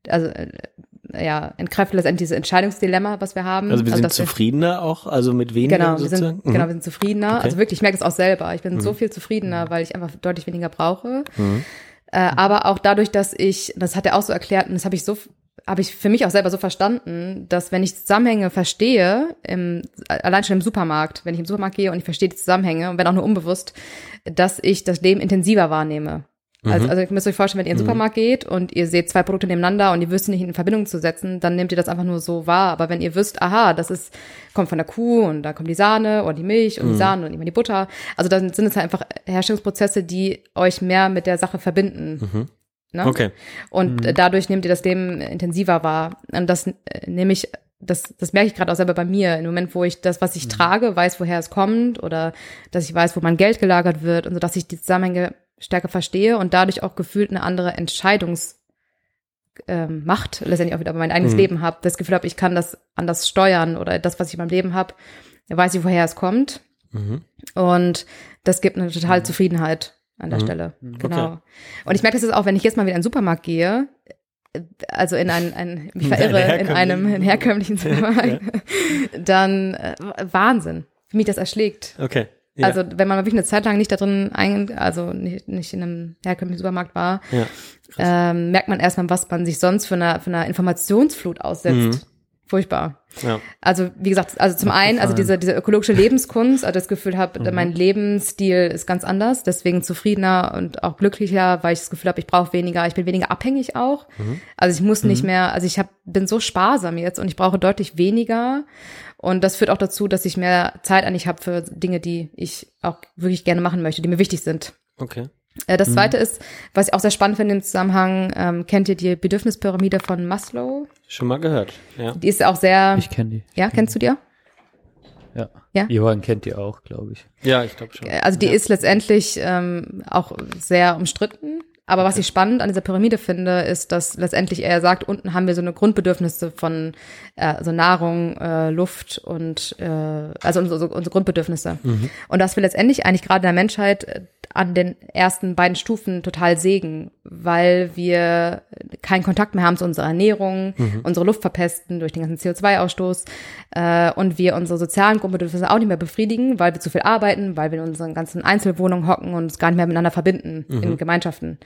also äh, ja, entkräftet letztendlich dieses Entscheidungsdilemma, was wir haben. Also wir sind dass zufriedener auch, also mit weniger Genau, wir sozusagen? sind, Mhm. genau, wir sind zufriedener. Okay. Mhm. Also wirklich, ich merke es auch selber. Ich bin so viel zufriedener, weil ich einfach deutlich weniger brauche. Äh, aber auch dadurch, dass ich, das hat er auch so erklärt, und das habe ich so, habe ich für mich auch selber so verstanden, dass wenn ich Zusammenhänge verstehe, im, allein schon im Supermarkt, wenn ich im Supermarkt gehe und ich verstehe die Zusammenhänge und wenn auch nur unbewusst, dass ich das Leben intensiver wahrnehme. Also, also ihr müsst euch vorstellen, wenn ihr in den Supermarkt geht und ihr seht zwei Produkte nebeneinander und ihr wisst nicht in Verbindung zu setzen, dann nehmt ihr das einfach nur so wahr. Aber wenn ihr wisst, aha, das ist, kommt von der Kuh und da kommt die Sahne oder die Milch und die Sahne und immer die Butter. Also dann sind es halt einfach Herstellungsprozesse, die euch mehr mit der Sache verbinden. Ne? Okay. Und äh, dadurch nehmt ihr das Leben intensiver wahr. Und das äh, nehme ich, das, das merke ich gerade auch selber bei mir. Im Moment, wo ich das, was ich trage, weiß, woher es kommt oder dass ich weiß, wo mein Geld gelagert wird und so, dass ich die Zusammenhänge stärker verstehe und dadurch auch gefühlt eine andere Entscheidungs ähm, Macht letztendlich auch wieder mein eigenes Leben habe. Das Gefühl habe, ich kann das anders steuern oder das, was ich in meinem Leben habe, weiß ich, woher es kommt. Und das gibt eine totale Zufriedenheit an der Stelle. Genau. Okay. Und ich merke das jetzt auch, wenn ich jetzt mal wieder in den Supermarkt gehe, äh, also in einen, ein, mich In einen verirre in herkömmlichen einem in herkömmlichen Supermarkt, dann äh, Wahnsinn, wie mich das erschlägt. Okay. Ja. Also wenn man wirklich eine Zeit lang nicht da drin, ein, also nicht, nicht in einem herkömmlichen Supermarkt war, ja. ähm, merkt man erstmal, was man sich sonst für eine, für eine Informationsflut aussetzt. Furchtbar. ja. Also wie gesagt, also zum einen, also diese, diese ökologische Lebenskunst, also das Gefühl habe, mein Lebensstil ist ganz anders, deswegen zufriedener und auch glücklicher, weil ich das Gefühl habe, ich brauche weniger, ich bin weniger abhängig auch. Also ich muss nicht mehr, also ich hab, bin so sparsam jetzt und ich brauche deutlich weniger. Und das führt auch dazu, dass ich mehr Zeit eigentlich habe für Dinge, die ich auch wirklich gerne machen möchte, die mir wichtig sind. Okay. Äh, Das zweite ist, was ich auch sehr spannend finde im Zusammenhang, ähm, kennt ihr die Bedürfnispyramide von Maslow? Schon mal gehört. Ja. Die ist auch sehr, Ich kenne die. ja, kennst du die? auch? Ja. Ja? Johann kennt die auch, glaube ich. Ja, ich glaube schon. Also die ist letztendlich ähm, auch sehr umstritten. Aber was ich spannend an dieser Pyramide finde, ist, dass letztendlich er sagt, unten haben wir so eine Grundbedürfnisse von äh, also Nahrung, äh, Luft und äh, also unsere, unsere Grundbedürfnisse. Und dass wir letztendlich eigentlich gerade in der Menschheit äh, an den ersten beiden Stufen total sägen, weil wir keinen Kontakt mehr haben zu unserer Ernährung, unsere Luft verpesten durch den ganzen CO2-Ausstoß äh, und wir unsere sozialen Grundbedürfnisse auch nicht mehr befriedigen, weil wir zu viel arbeiten, weil wir in unseren ganzen Einzelwohnungen hocken und uns gar nicht mehr miteinander verbinden in Gemeinschaften.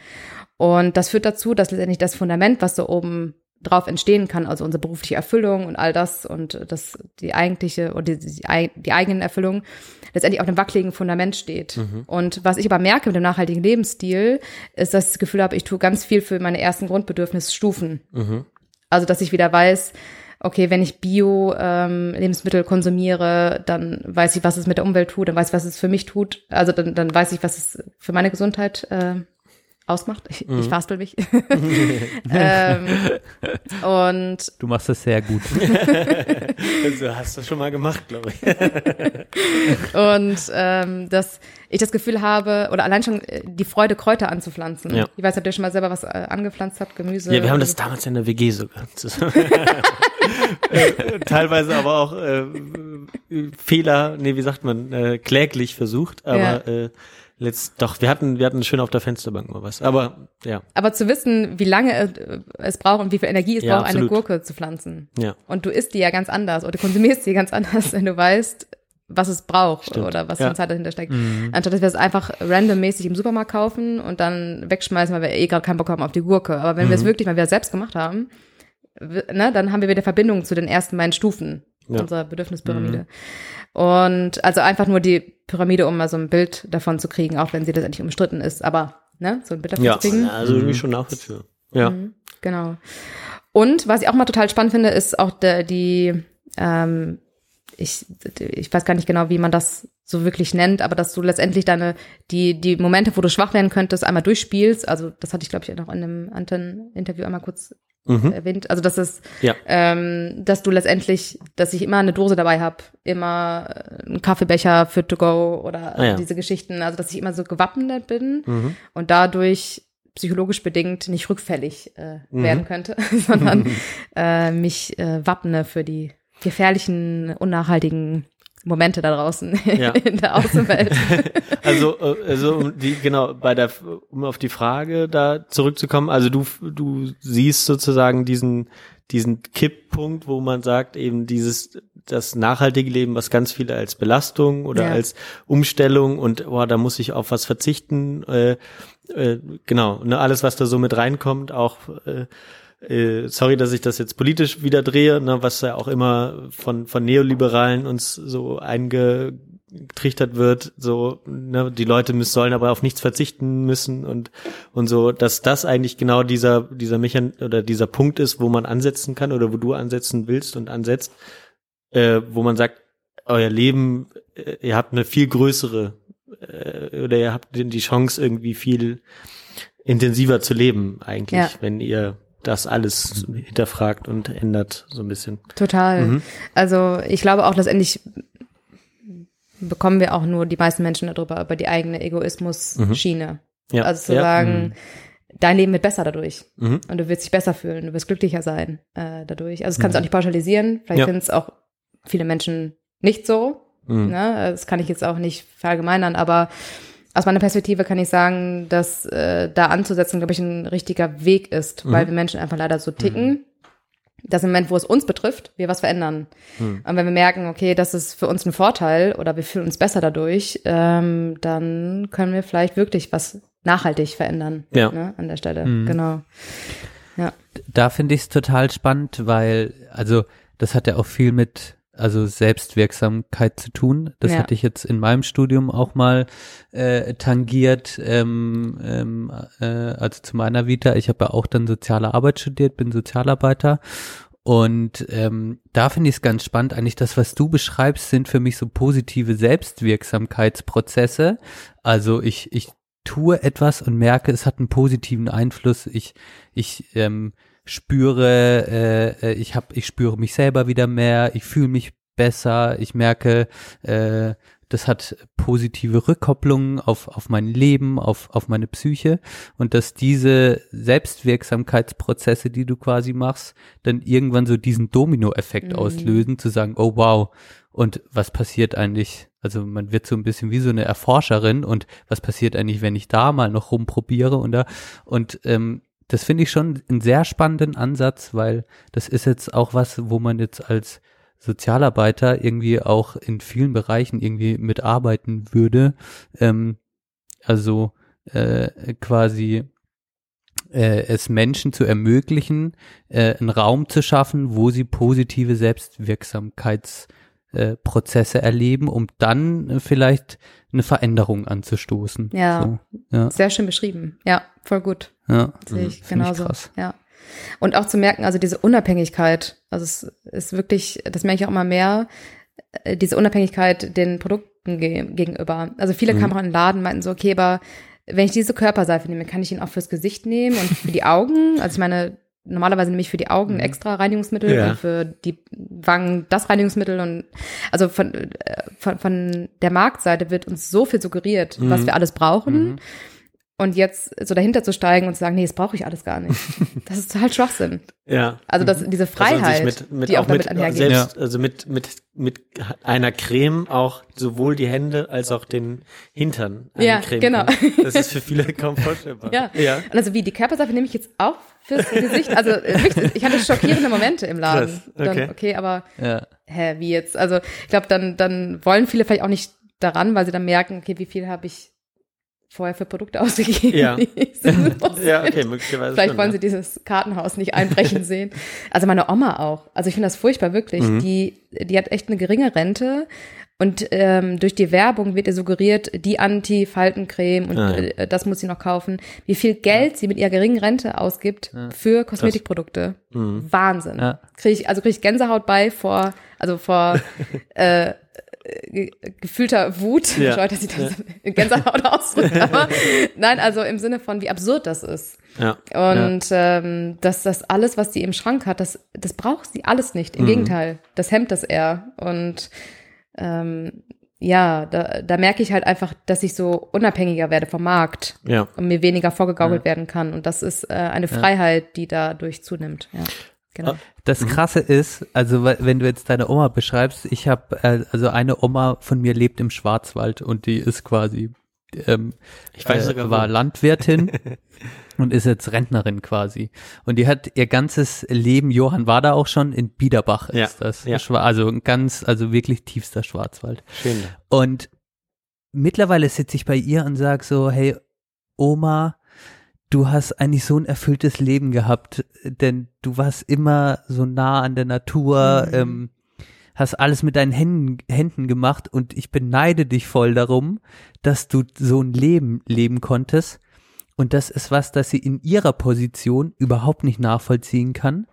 Und das führt dazu, dass letztendlich das Fundament, was da oben drauf entstehen kann, also unsere berufliche Erfüllung und all das und das die eigentliche oder die, die, die eigenen Erfüllung letztendlich auf einem wackeligen Fundament steht. Und was ich aber merke mit dem nachhaltigen Lebensstil, ist, dass ich das Gefühl habe, ich tue ganz viel für meine ersten Grundbedürfnisstufen. Also, dass ich wieder weiß, okay, wenn ich Bio ähm, konsumiere, dann weiß ich, was es mit der Umwelt tut, dann weiß ich, was es für mich tut. Also dann, dann weiß ich, was es für meine Gesundheit äh, ausmacht. Ich, ich fastel mich. ähm, und Du machst das sehr gut. Also hast du schon mal gemacht, glaube ich. und ähm, dass ich das Gefühl habe, oder allein schon äh, die Freude, Kräuter anzupflanzen. Ja. Ich weiß, ob ihr schon mal selber was äh, angepflanzt habt, Gemüse. Ja, wir haben das damals in der WG sogar. Teilweise aber auch äh, Fehler, nee, wie sagt man, äh, kläglich versucht, aber äh, letzt, doch, wir hatten, wir hatten schön auf der Fensterbank mal was. Aber ja, Aber zu wissen, wie lange äh, es braucht und wie viel Energie es Ja, braucht, eine absolut. Gurke zu pflanzen. ja. Und du isst die ja ganz anders oder du konsumierst die ganz anders, wenn du weißt, was es braucht Stimmt. oder was Ja. für eine Zeit dahinter steckt. Anstatt dass wir es einfach randommäßig im Supermarkt kaufen und dann wegschmeißen, weil wir eh gerade keinen Bock haben auf die Gurke. Aber wenn wir es wirklich mal wieder selbst gemacht haben, ne, dann haben wir wieder Verbindung zu den ersten beiden Stufen Ja. unserer Bedürfnispyramide. Und also einfach nur die Pyramide, um mal so ein Bild davon zu kriegen, auch wenn sie letztendlich umstritten ist. Aber ne, so ein Bild davon Ja, zu kriegen. also irgendwie schon nachvollziehbar. Ja. Genau. Und was ich auch mal total spannend finde, ist auch der, die, ähm, ich, ich weiß gar nicht genau, wie man das so wirklich nennt, aber dass du letztendlich deine, die, die Momente, wo du schwach werden könntest, einmal durchspielst. Also das hatte ich, glaube ich, noch in einem anderen Interview einmal kurz Mhm. erwähnt. Also das ist, Ja. ähm, dass du letztendlich, dass ich immer eine Dose dabei habe, immer äh, einen Kaffeebecher für to go oder Ah ja. diese Geschichten. Also dass ich immer so gewappnet bin Mhm. und dadurch psychologisch bedingt nicht rückfällig äh, Mhm. werden könnte, sondern äh, mich äh, wappne für die gefährlichen, unnachhaltigen Momente da draußen Ja. in der Außenwelt. Also, äh, also um die, genau, bei der, um auf die Frage da zurückzukommen, also du, du siehst sozusagen diesen, diesen Kipppunkt, wo man sagt, eben dieses, das nachhaltige Leben, was ganz viele als Belastung oder Ja. als Umstellung und, boah, da muss ich auf was verzichten, äh, äh, genau, ne, alles, was da so mit reinkommt, auch, äh, äh, sorry, dass ich das jetzt politisch wieder drehe, ne, was ja auch immer von, von Neoliberalen uns so eingetrichtert wird, so, ne, die Leute müssen, sollen aber auf nichts verzichten müssen und, und so, dass das eigentlich genau dieser, dieser Mechan oder dieser Punkt ist, wo man ansetzen kann oder wo du ansetzen willst und ansetzt, äh, wo man sagt, euer Leben, äh, ihr habt eine viel größere, äh, oder ihr habt die Chance irgendwie viel intensiver zu leben eigentlich, Ja. wenn ihr das alles hinterfragt und ändert so ein bisschen. Total. Mhm. Also ich glaube auch, letztendlich bekommen wir auch nur die meisten Menschen darüber, über die eigene Egoismus-Schiene. Mhm. Ja. Also zu ja. sagen, dein Leben wird besser dadurch. Mhm. Und du wirst dich besser fühlen, du wirst glücklicher sein äh, dadurch. Also das kannst du auch nicht pauschalisieren. Vielleicht Mhm. Ja. finden es auch viele Menschen nicht so. Mhm. Ne? Das kann ich jetzt auch nicht verallgemeinern, aber aus meiner Perspektive kann ich sagen, dass äh, da anzusetzen, glaube ich, ein richtiger Weg ist, Mhm. weil wir Menschen einfach leider so ticken, dass im Moment, wo es uns betrifft, wir was verändern. Mhm. Und wenn wir merken, okay, das ist für uns ein Vorteil oder wir fühlen uns besser dadurch, ähm, dann können wir vielleicht wirklich was nachhaltig verändern Ja. ne, an der Stelle. Mhm. Genau. Ja. da finde ich es total spannend, weil, also, das hat ja auch viel mit, also Selbstwirksamkeit zu tun. Das Ja. hatte ich jetzt in meinem Studium auch mal äh, tangiert, ähm, ähm, äh, also zu meiner Vita. Ich habe ja auch dann soziale Arbeit studiert, bin Sozialarbeiter. Und ähm, da finde ich es ganz spannend. Eigentlich das, was du beschreibst, sind für mich so positive Selbstwirksamkeitsprozesse. Also ich, ich tue etwas und merke, es hat einen positiven Einfluss. Ich, ich ähm, spüre, äh, äh, ich hab, ich spüre mich selber wieder mehr. Ich fühle mich besser. Ich merke, äh, das hat positive Rückkopplungen auf, auf mein Leben, auf, auf meine Psyche und dass diese Selbstwirksamkeitsprozesse, die du quasi machst, dann irgendwann so diesen Dominoeffekt Mhm. auslösen, zu sagen, oh wow, und was passiert eigentlich? Also man wird so ein bisschen wie so eine Erforscherin und was passiert eigentlich, wenn ich da mal noch rumprobiere und da und ähm, das finde ich schon einen sehr spannenden Ansatz, weil das ist jetzt auch was, wo man jetzt als Sozialarbeiter irgendwie auch in vielen Bereichen irgendwie mitarbeiten würde. Ähm, also äh, quasi äh, es Menschen zu ermöglichen, äh, einen Raum zu schaffen, wo sie positive Selbstwirksamkeitsprozesse äh, erleben, um dann vielleicht eine Veränderung anzustoßen. Ja. So, ja, Sehr schön beschrieben. Ja, voll gut. ja. Sehe ich Find ich genauso. krass. Ja. Und auch zu merken, also diese Unabhängigkeit, also es ist wirklich, das merke ich auch immer mehr, äh, diese Unabhängigkeit den Produkten ge gegenüber. Also viele kamen auch in den Laden, meinten so, okay, aber wenn ich diese Körperseife nehme, kann ich ihn auch fürs Gesicht nehmen und für die Augen. Also ich meine, normalerweise nehme ich für die Augen extra Reinigungsmittel Ja. und für die Wangen das Reinigungsmittel und also von, äh, von, von der Marktseite wird uns so viel suggeriert, was wir alles brauchen. Und jetzt so dahinter zu steigen und zu sagen, nee, das brauche ich alles gar nicht. Das ist total Schwachsinn. Ja. Also das, diese Freiheit, mit, mit, die auch, auch mit, damit einhergeht. selbst, also mit, mit, mit einer Creme auch sowohl die Hände als auch den Hintern Ja, eincremen genau. kann. Das ist für viele kaum vorstellbar. Ja. ja. Und also wie, die Körperseife nehme ich jetzt auch fürs Gesicht? Also äh, ich hatte schockierende Momente im Laden. Krass, Dann, okay. okay, aber Ja. hä, wie jetzt? Also ich glaube, dann, dann wollen viele vielleicht auch nicht daran, weil sie dann merken, okay, wie viel habe ich vorher für Produkte ausgegeben? Ja. Ja, okay, möglicherweise Vielleicht schon, wollen ja. sie dieses Kartenhaus nicht einbrechen sehen. Also meine Oma auch. Also ich finde das furchtbar, wirklich. Mhm. Die, die hat echt eine geringe Rente. Und ähm, durch die Werbung wird ihr suggeriert, die Anti-Faltencreme und Ah, ja. äh, das muss sie noch kaufen. Wie viel Geld sie mit ihrer geringen Rente ausgibt für Kosmetikprodukte. Mhm. Wahnsinn. Ja. Krieg ich, also kriege ich Gänsehaut bei vor, also vor äh, ge gefühlter Wut. Ja. Bescheuert, dass ich das Gänsehaut ausdrückt. Aber nein, also im Sinne von, wie absurd das ist. Ja. Und ähm, dass das alles, was sie im Schrank hat, das, das braucht sie alles nicht. Im Mhm. Gegenteil, das hemmt das eher. Und ähm, ja, da, da merke ich halt einfach, dass ich so unabhängiger werde vom Markt Ja. und mir weniger vorgegaukelt werden kann. Und das ist äh, eine Freiheit, die dadurch zunimmt. Ja. Genau. Das Krasse ist, also we- wenn du jetzt deine Oma beschreibst, ich habe, äh, also eine Oma von mir lebt im Schwarzwald und die ist quasi, ähm, Ich weiß äh, sogar, wo. war Landwirtin und ist jetzt Rentnerin quasi. Und die hat ihr ganzes Leben, Johann war da auch schon, in Biederbach ist Ja, das. ja. Also ein ganz, also wirklich tiefster Schwarzwald. Schön. Und mittlerweile sitze ich bei ihr und sag so, hey, Oma, du hast eigentlich so ein erfülltes Leben gehabt, denn du warst immer so nah an der Natur, Mhm. ähm, hast alles mit deinen Händen, Händen gemacht und ich beneide dich voll darum, dass du so ein Leben leben konntest. Und das ist was, das sie in ihrer Position überhaupt nicht nachvollziehen kann,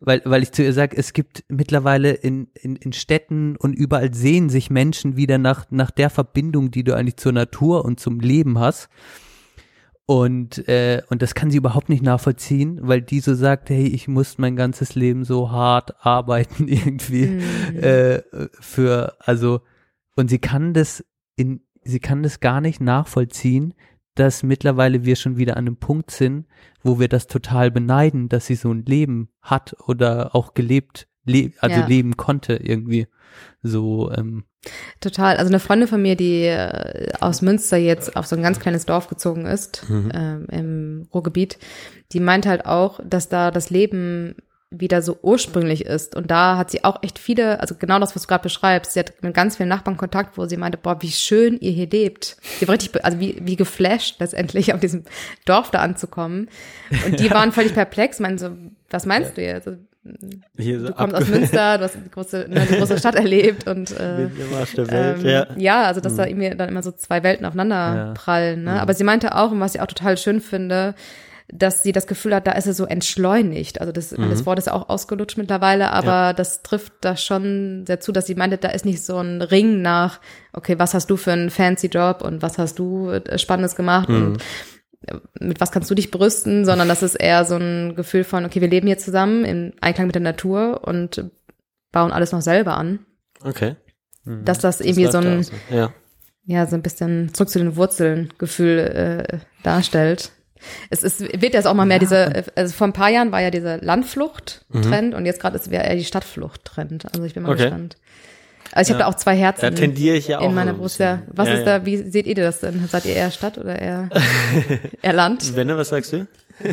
weil, weil ich zu ihr sage, es gibt mittlerweile in, in, in Städten und überall sehen sich Menschen wieder nach, nach der Verbindung, die du eigentlich zur Natur und zum Leben hast. Und, äh, und das kann sie überhaupt nicht nachvollziehen, weil die so sagt, hey, ich muss mein ganzes Leben so hart arbeiten irgendwie Mhm. äh, für, also, und sie kann das in, sie kann das gar nicht nachvollziehen, dass mittlerweile wir schon wieder an einem Punkt sind, wo wir das total beneiden, dass sie so ein Leben hat oder auch gelebt, le also Ja. leben konnte irgendwie. So, ähm, Total. Also eine Freundin von mir, die äh, aus Münster jetzt auf so ein ganz kleines Dorf gezogen ist, ähm, im Ruhrgebiet, die meint halt auch, dass da das Leben wieder so ursprünglich ist. Und da hat sie auch echt viele, also genau das, was du gerade beschreibst. Sie hat mit ganz vielen Nachbarn Kontakt, wo sie meinte, boah, wie schön ihr hier lebt. Sie war richtig, also wie, wie geflasht letztendlich auf diesem Dorf da anzukommen. Und die waren völlig perplex, meinen so, was meinst du jetzt? Hier Du kommst aus Münster, du hast die große, ne, die große Stadt erlebt und äh, Der Welt, ähm, ja. ja. also dass da irgendwie dann immer so zwei Welten aufeinander Ja. prallen. Ne? Aber sie meinte auch, und was ich auch total schön finde, dass sie das Gefühl hat, da ist es so entschleunigt. Also das, das Wort ist auch ausgelutscht mittlerweile, aber das trifft da schon sehr zu, dass sie meinte, da ist nicht so ein Ring nach, okay, was hast du für einen fancy Job und was hast du äh, Spannendes gemacht und äh, mit was kannst du dich brüsten, sondern das ist eher so ein Gefühl von, okay, wir leben hier zusammen im Einklang mit der Natur und bauen alles noch selber an. Okay. Dass das irgendwie so läuft ein, da so. Ja. ja, so ein bisschen zurück zu den Wurzeln Gefühl äh, darstellt. Es ist, wird jetzt auch mal mehr diese, also vor ein paar Jahren war ja dieser Landflucht-Trend und jetzt gerade ist wäre eher die Stadtflucht-Trend. Also ich bin mal Okay. gespannt. Also ich habe da auch zwei Herzen Da tendiere ich ja auch in meiner Brust. Ja. Was Ja, ist ja. da, wie seht ihr das denn? Seid ihr eher Stadt oder eher, eher Land? Wenne, was sagst du?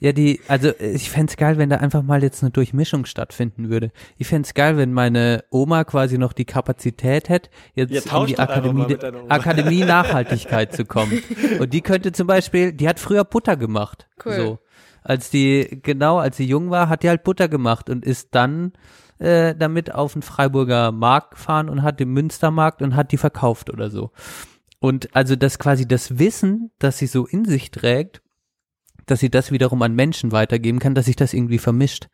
Ja, die, also ich fänd's geil, wenn da einfach mal jetzt eine Durchmischung stattfinden würde. Ich fänd's geil, wenn meine Oma quasi noch die Kapazität hätte, jetzt Ja, in die Akademie. Akademie Nachhaltigkeit zu kommen. Und die könnte zum Beispiel, die hat früher Butter gemacht. Cool. So. Als die, genau, als sie jung war, hat die halt Butter gemacht und ist dann äh, damit auf den Freiburger Markt gefahren und hat den Münstermarkt und hat die verkauft oder so. Und also das quasi das Wissen, das sie so in sich trägt, dass sie das wiederum an Menschen weitergeben kann, dass sich das irgendwie vermischt.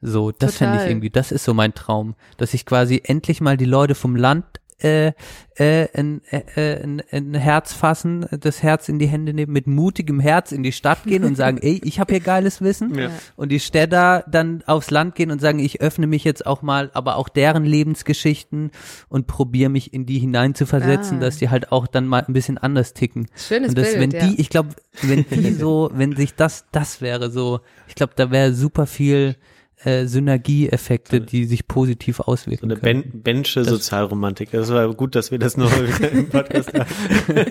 So, das fände ich irgendwie, das ist so mein Traum, dass ich quasi endlich mal die Leute vom Land äh, äh, ein, äh, ein, ein Herz fassen, das Herz in die Hände nehmen, mit mutigem Herz in die Stadt gehen und sagen, ey, ich habe hier geiles Wissen. Ja. Und die Städter dann aufs Land gehen und sagen, ich öffne mich jetzt auch mal, aber auch deren Lebensgeschichten und probiere mich in die hineinzuversetzen, Ah. dass die halt auch dann mal ein bisschen anders ticken. Schönes und das, Bild, wenn ja. die, ich glaube, wenn die so, wenn sich das, das wäre so, ich glaube, da wäre super viel äh, Synergieeffekte, die sich positiv So auswirken eine können. ben Bensche Sozialromantik. Das war gut, dass wir das noch im Podcast haben.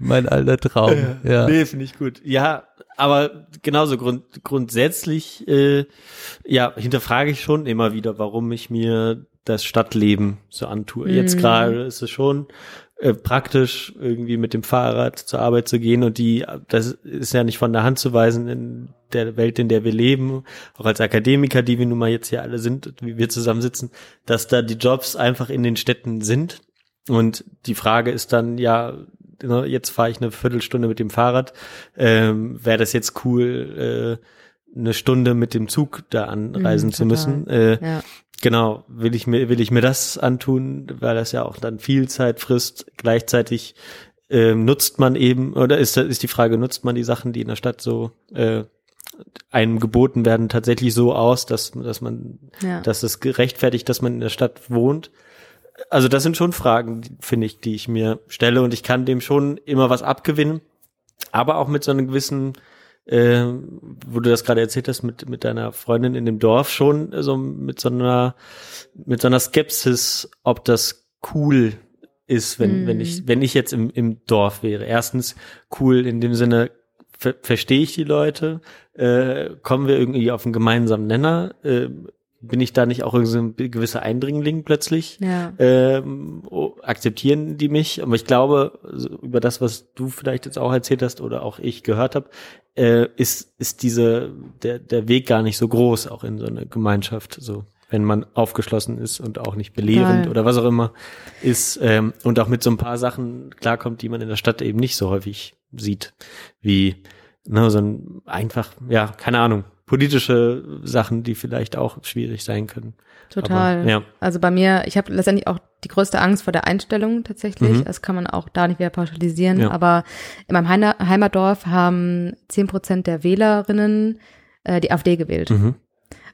mein alter Traum. Ja. Nee, finde ich gut. Ja, aber genauso grund grundsätzlich, äh, ja, hinterfrage ich schon immer wieder, warum ich mir das Stadtleben so antue. Jetzt Mhm. gerade ist es schon äh, praktisch, irgendwie mit dem Fahrrad zur Arbeit zu gehen und die, das ist ja nicht von der Hand zu weisen in der Welt, in der wir leben, auch als Akademiker, die wir nun mal jetzt hier alle sind, wie wir zusammensitzen, dass da die Jobs einfach in den Städten sind. Und die Frage ist dann, ja, ne, jetzt fahre ich eine Viertelstunde mit dem Fahrrad, ähm, wäre das jetzt cool, äh, eine Stunde mit dem Zug da anreisen Mhm, zu müssen. Äh, Ja. Genau, will ich mir, will ich mir das antun, weil das ja auch dann viel Zeit frisst. Gleichzeitig ähm, nutzt man eben, oder ist, ist die Frage, nutzt man die Sachen, die in der Stadt so äh, einem geboten werden, tatsächlich so aus, dass, dass man, Ja. dass es gerechtfertigt, dass man in der Stadt wohnt? Also das sind schon Fragen, finde ich, die ich mir stelle und ich kann dem schon immer was abgewinnen, aber auch mit so einem gewissen äh, wo du das gerade erzählt hast mit mit deiner Freundin in dem Dorf schon so mit so einer mit so einer Skepsis, ob das cool ist, wenn wenn ich wenn ich jetzt im im Dorf wäre. Erstens cool in dem Sinne ver verstehe ich die Leute, äh, kommen wir irgendwie auf einen gemeinsamen Nenner, äh, bin ich da nicht auch irgendwie so ein gewisser Eindringling plötzlich? Ja. Ähm, oh, akzeptieren die mich? Aber ich glaube, über das, was du vielleicht jetzt auch erzählt hast oder auch ich gehört habe, äh, ist, ist diese, der, der Weg gar nicht so groß, auch in so eine Gemeinschaft, so wenn man aufgeschlossen ist und auch nicht belehrend Total. oder was auch immer ist ähm, und auch mit so ein paar Sachen klarkommt, die man in der Stadt eben nicht so häufig sieht, wie ne, so ein einfach, ja, keine Ahnung, politische Sachen, die vielleicht auch schwierig sein können. Total. Aber, ja. Also bei mir, ich habe letztendlich auch die größte Angst vor der Einstellung tatsächlich. Mhm. Das kann man auch da nicht wieder pauschalisieren. Ja. Aber in meinem Heimatdorf haben zehn Prozent der Wählerinnen äh, die AfD gewählt. Mhm.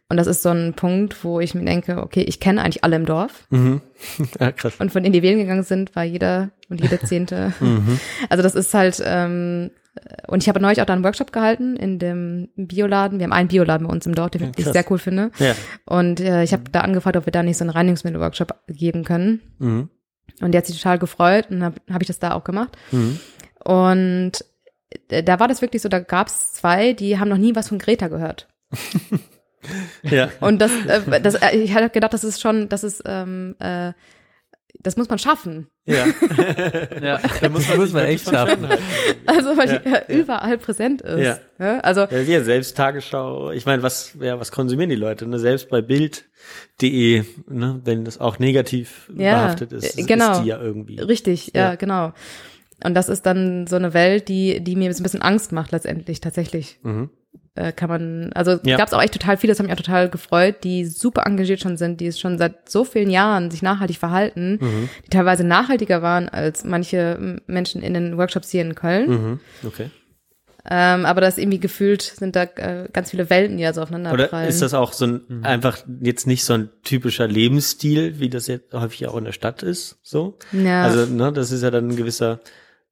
Und das ist so ein Punkt, wo ich mir denke, okay, ich kenne eigentlich alle im Dorf. Mhm. ja, krass. Und von denen, die wählen gegangen sind, war jeder und jede Zehnte. Mhm. Also das ist halt, ähm, und ich habe neulich auch da einen Workshop gehalten in dem Bioladen. Wir haben einen Bioladen bei uns im Dorf, den Ja, ich sehr cool finde. Ja. Und äh, ich habe da angefragt, ob wir da nicht so einen Reinigungsmittel-Workshop geben können. Mhm. Und die hat sich total gefreut und habe hab ich das da auch gemacht. Mhm. Und äh, da war das wirklich so, da gab es zwei, die haben noch nie was von Greta gehört. Ja. Und das, äh, das äh, ich hatte gedacht, das ist schon, das ist, ähm, äh, das muss man schaffen. Ja. Ja, Da muss man, muss man echt schaffen. fernhalten. Also weil Ja, die ja, überall präsent ist. Ja. Ja, Also Ja, wir selbst Tagesschau. Ich meine, was, ja, was konsumieren die Leute? Ne? Selbst bei Bild.de, ne? wenn das auch negativ Ja, behaftet ist, genau. ist die ja irgendwie. richtig, ja, Ja. genau. Und das ist dann so eine Welt, die, die mir so ein bisschen Angst macht letztendlich, tatsächlich. Mhm. Äh, kann man, also Ja. gab es auch echt total viele, das hat mich auch total gefreut, die super engagiert schon sind, die es schon seit so vielen Jahren sich nachhaltig verhalten, Mhm. die teilweise nachhaltiger waren als manche Menschen in den Workshops hier in Köln. Mhm. Okay. Ähm, aber das irgendwie gefühlt sind da äh, ganz viele Welten, die da so aufeinander Oder prallen. ist das auch so ein, einfach jetzt nicht so ein typischer Lebensstil, wie das jetzt häufig auch in der Stadt ist, so? Ja. Also, ne, das ist ja dann ein gewisser,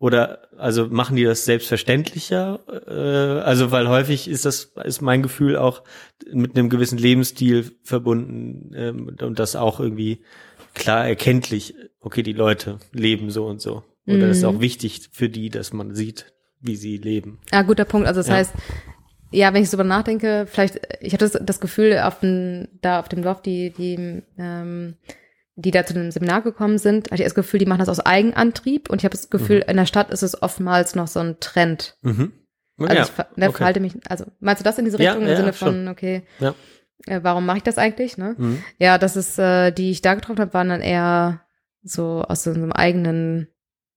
oder, also machen die das selbstverständlicher? Äh, also, weil häufig ist das, ist mein Gefühl auch mit einem gewissen Lebensstil verbunden ähm, und das auch irgendwie klar erkenntlich, okay, die Leute leben so und so. Oder das ist auch wichtig für die, dass man sieht, wie sie leben. Ja, guter Punkt. Also das Ja. heißt, ja, wenn ich so drüber nachdenke, vielleicht, ich hatte das, das Gefühl, auf dem, da auf dem Dorf, die, die, ähm, die da zu dem Seminar gekommen sind, hatte ich das Gefühl, die machen das aus Eigenantrieb und ich habe das Gefühl, in der Stadt ist es oftmals noch so ein Trend. Mhm. Also ja, ich ver okay. verhalte mich, also meinst du das in diese Ja, Richtung ja, im Sinne schon. von, okay, Ja. äh, warum mache ich das eigentlich, ne? Mhm. Ja, das ist, äh, die ich da getroffen habe, waren dann eher so aus so einem eigenen,